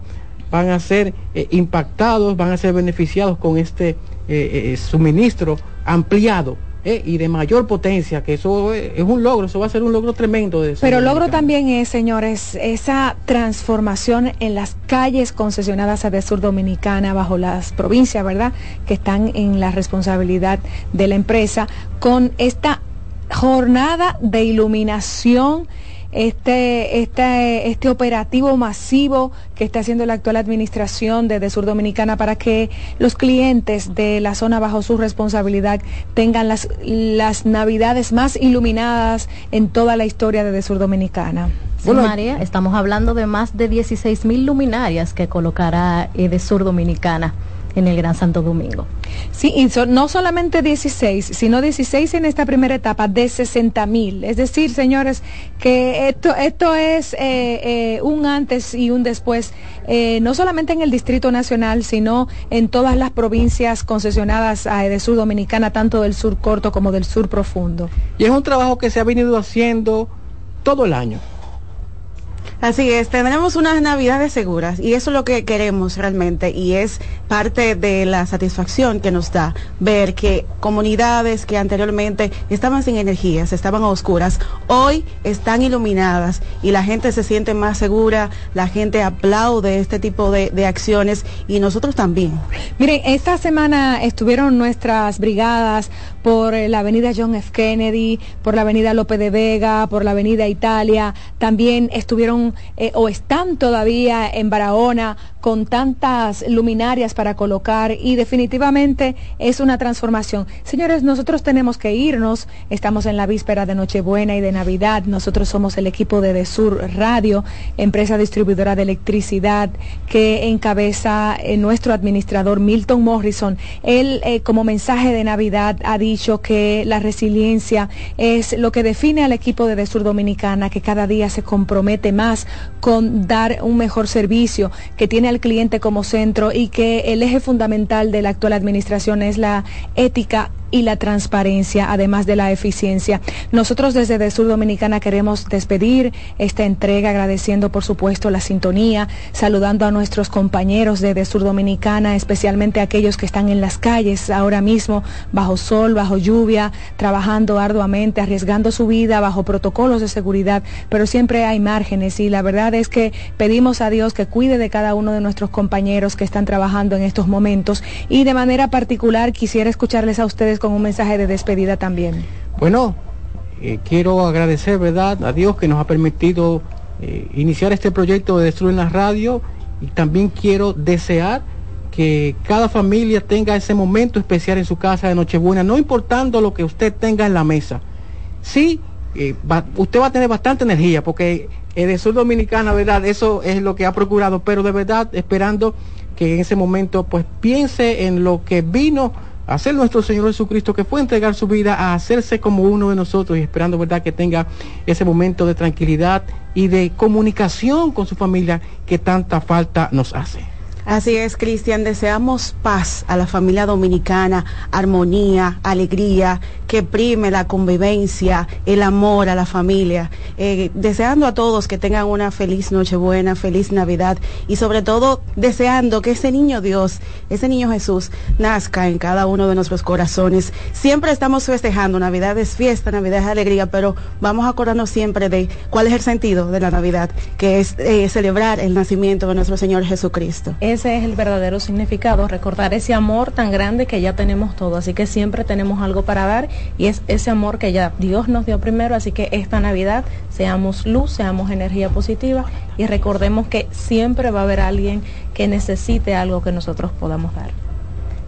Van a ser eh, impactados, van a ser beneficiados con este eh, suministro ampliado y de mayor potencia, que eso es un logro, eso va a ser un logro tremendo. De Pero logro también es, señores, esa transformación en las calles concesionadas a de Sur Dominicana bajo las provincias, ¿verdad? Que están en la responsabilidad de la empresa, con esta jornada de iluminación, este, este, este operativo masivo que está haciendo la actual administración de, Sur Dominicana para que los clientes de la zona bajo su responsabilidad tengan las, las navidades más iluminadas en toda la historia de, Sur Dominicana. bueno, María, estamos hablando de más de 16 mil luminarias que colocará de Sur Dominicana en el Gran Santo Domingo. Sí, y no solamente 16, sino 16 en esta primera etapa de 60 mil. Es decir, señores, que esto, esto es eh, eh, un antes y un después, eh, no solamente en el Distrito Nacional, sino en todas las provincias concesionadas a Edesur Dominicana, tanto del sur corto como del sur profundo. Y es un trabajo que se ha venido haciendo todo el año. Así es, tendremos unas navidades seguras y eso es lo que queremos realmente y es parte de la satisfacción que nos da ver que comunidades que anteriormente estaban sin energías, estaban a oscuras, hoy están iluminadas y la gente se siente más segura, la gente aplaude este tipo de, de acciones y nosotros también. Miren, esta semana estuvieron nuestras brigadas por la avenida John F. Kennedy, por la avenida López de Vega, por la avenida Italia. También estuvieron eh, o están todavía en Barahona con tantas luminarias para colocar y definitivamente es una transformación. Señores, nosotros tenemos que irnos, estamos en la víspera de Nochebuena y de Navidad, nosotros somos el equipo de Desur Radio, empresa distribuidora de electricidad que encabeza eh, nuestro administrador Milton Morrison. Él eh, como mensaje de Navidad ha dicho que la resiliencia es lo que define al equipo de Desur Dominicana, que cada día se compromete más con dar un mejor servicio, que tiene al cliente como centro y que el eje fundamental de la actual administración es la ética y la transparencia, además de la eficiencia. Nosotros desde De Sur Dominicana queremos despedir esta entrega agradeciendo, por supuesto, la sintonía, saludando a nuestros compañeros De Sur Dominicana, especialmente aquellos que están en las calles ahora mismo, bajo sol, bajo lluvia, trabajando arduamente, arriesgando su vida bajo protocolos de seguridad, pero siempre hay márgenes y la verdad es que pedimos a Dios que cuide de cada uno de nuestros compañeros que están trabajando en estos momentos y de manera particular quisiera escucharles a ustedes con un mensaje de despedida también. Bueno, eh, quiero agradecer, ¿verdad?, a Dios que nos ha permitido eh, iniciar este proyecto de Destruir la Radio y también quiero desear que cada familia tenga ese momento especial en su casa de Nochebuena, no importando lo que usted tenga en la mesa. Sí, eh, usted va a tener bastante energía porque de Sur Dominicana, ¿verdad? Eso es lo que ha procurado, pero de verdad esperando que en ese momento pues piense en lo que vino hacer nuestro Señor Jesucristo, que fue entregar su vida a hacerse como uno de nosotros y esperando, ¿verdad?, que tenga ese momento de tranquilidad y de comunicación con su familia que tanta falta nos hace. Así es, Cristian, deseamos paz a la familia dominicana, armonía, alegría, que prime la convivencia, el amor a la familia. Eh, deseando a todos que tengan una feliz Nochebuena, feliz Navidad y sobre todo deseando que ese niño Dios, ese niño Jesús, nazca en cada uno de nuestros corazones. Siempre estamos festejando, Navidad es fiesta, Navidad es alegría, pero vamos a acordarnos siempre de cuál es el sentido de la Navidad, que es eh, celebrar el nacimiento de nuestro Señor Jesucristo. Ese es el verdadero significado, recordar ese amor tan grande que ya tenemos todo, así que siempre tenemos algo para dar y es ese amor que ya Dios nos dio primero, así que esta Navidad seamos luz, seamos energía positiva y recordemos que siempre va a haber alguien que necesite algo que nosotros podamos dar.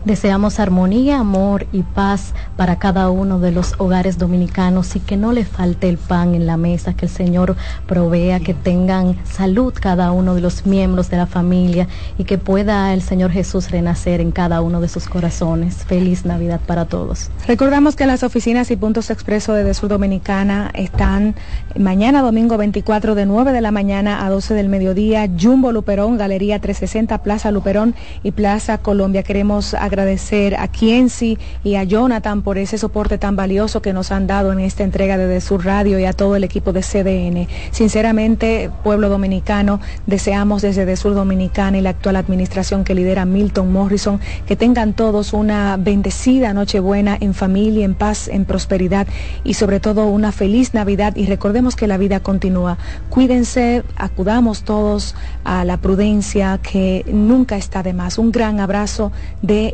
Deseamos armonía, amor y paz para cada uno de los hogares dominicanos y que no le falte el pan en la mesa, que el Señor provea, que tengan salud cada uno de los miembros de la familia y que pueda el Señor Jesús renacer en cada uno de sus corazones. Feliz Navidad para todos. Recordamos que las oficinas y puntos expreso de Sur Dominicana están mañana domingo 24 de 9 de la mañana a 12 del mediodía, Jumbo Luperón, Galería 360, Plaza Luperón y Plaza Colombia. Queremos agradecer a Kienzi y a Jonathan por ese soporte tan valioso que nos han dado en esta entrega de Sur Radio y a todo el equipo de CDN. Sinceramente, pueblo dominicano, deseamos desde Sur Dominicana y la actual administración que lidera Milton Morrison que tengan todos una bendecida Nochebuena en familia, en paz, en prosperidad y sobre todo una feliz Navidad y recordemos que la vida continúa. Cuídense, acudamos todos a la prudencia que nunca está de más. Un gran abrazo de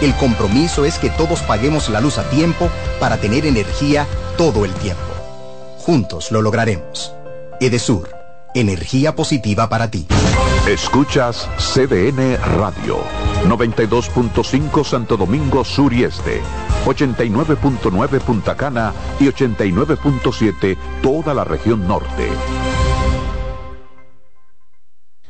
El compromiso es que todos paguemos la luz a tiempo para tener energía todo el tiempo. Juntos lo lograremos. Edesur, energía positiva para ti. Escuchas CDN Radio, 92.5 Santo Domingo Sur y Este, 89.9 Punta Cana y 89.7 toda la región norte.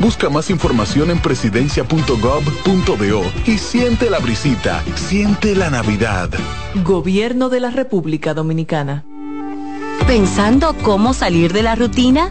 Busca más información en presidencia.gov.do y siente la brisita, siente la Navidad. Gobierno de la República Dominicana. ¿Pensando cómo salir de la rutina?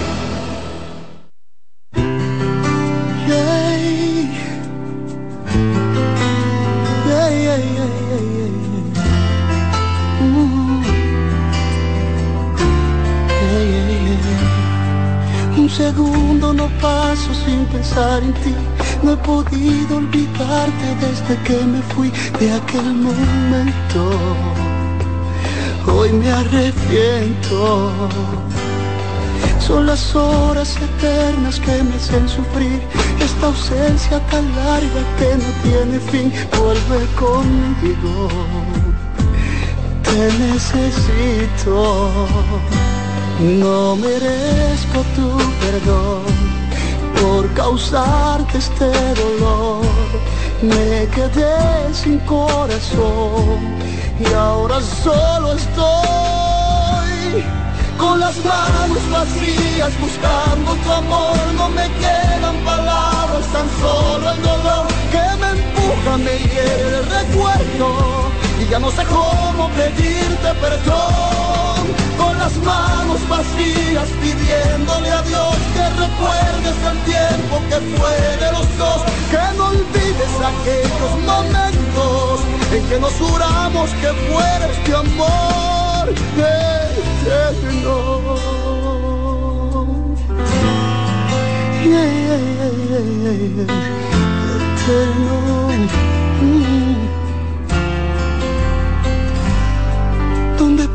Segundo no paso sin pensar en ti. No he podido olvidarte desde que me fui de aquel momento. Hoy me arrepiento. Son las horas eternas que me hacen sufrir. Esta ausencia tan larga que no tiene fin. Vuelve conmigo. Te necesito. No merezco tu perdón por causarte este dolor. Me quedé sin corazón y ahora solo estoy con las manos vacías buscando tu amor. No me quedan palabras, tan solo el dolor que me empuja, me hiere el recuerdo ya no sé cómo pedirte perdón. Con las manos vacías pidiéndole a Dios que recuerdes el tiempo que fue de los dos, que no olvides aquellos momentos en que nos juramos que fuera este amor eterno. eterno.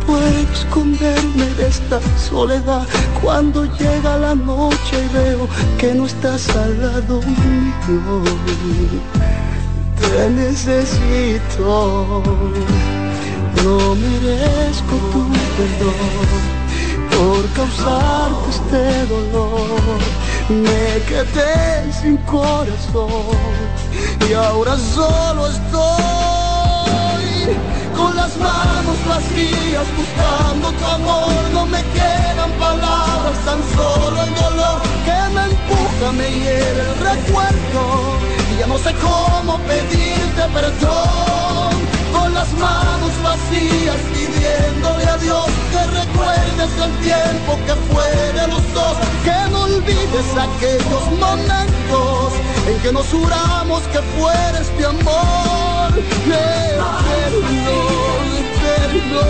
Puedo esconderme de esta soledad cuando llega la noche y veo que no estás al lado mío? Te necesito, no merezco tu perdón por causarte este dolor. Me quedé sin corazón y ahora solo estoy con las manos vacías buscando tu amor. No me quedan palabras, tan solo el dolor que me empuja, me hiere el recuerdo. Y ya no sé cómo pedirte perdón. Con las manos vacías pidiéndole a Dios que recuerdes el tiempo que fue de los dos. Que no olvides aquellos momentos en que nos juramos que fuera este amor. Eterno, eterno,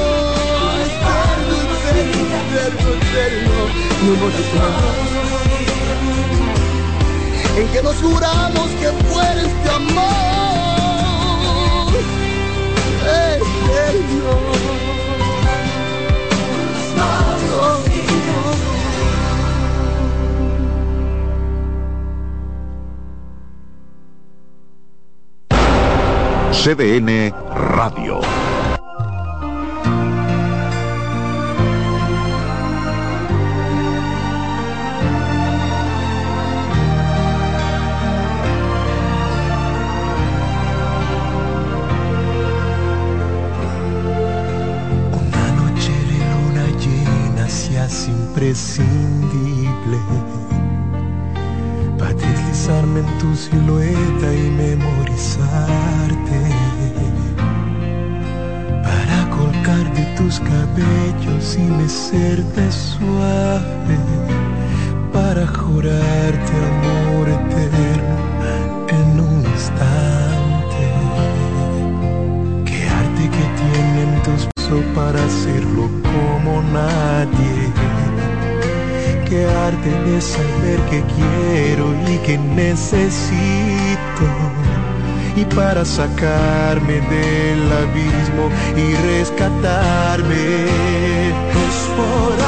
eterno, eterno, eterno, en que nos juramos que fuera este amor CDN Radio. Imprescindible para deslizarme en tu silueta y memorizarte. Para colgar de tus cabellos y mecerte suave. Para jurarte amor eterno en un instante. Qué arte que tienen tus para hacerlo como nadie de saber que quiero y que necesito. Y para sacarme del abismo y rescatarme, es por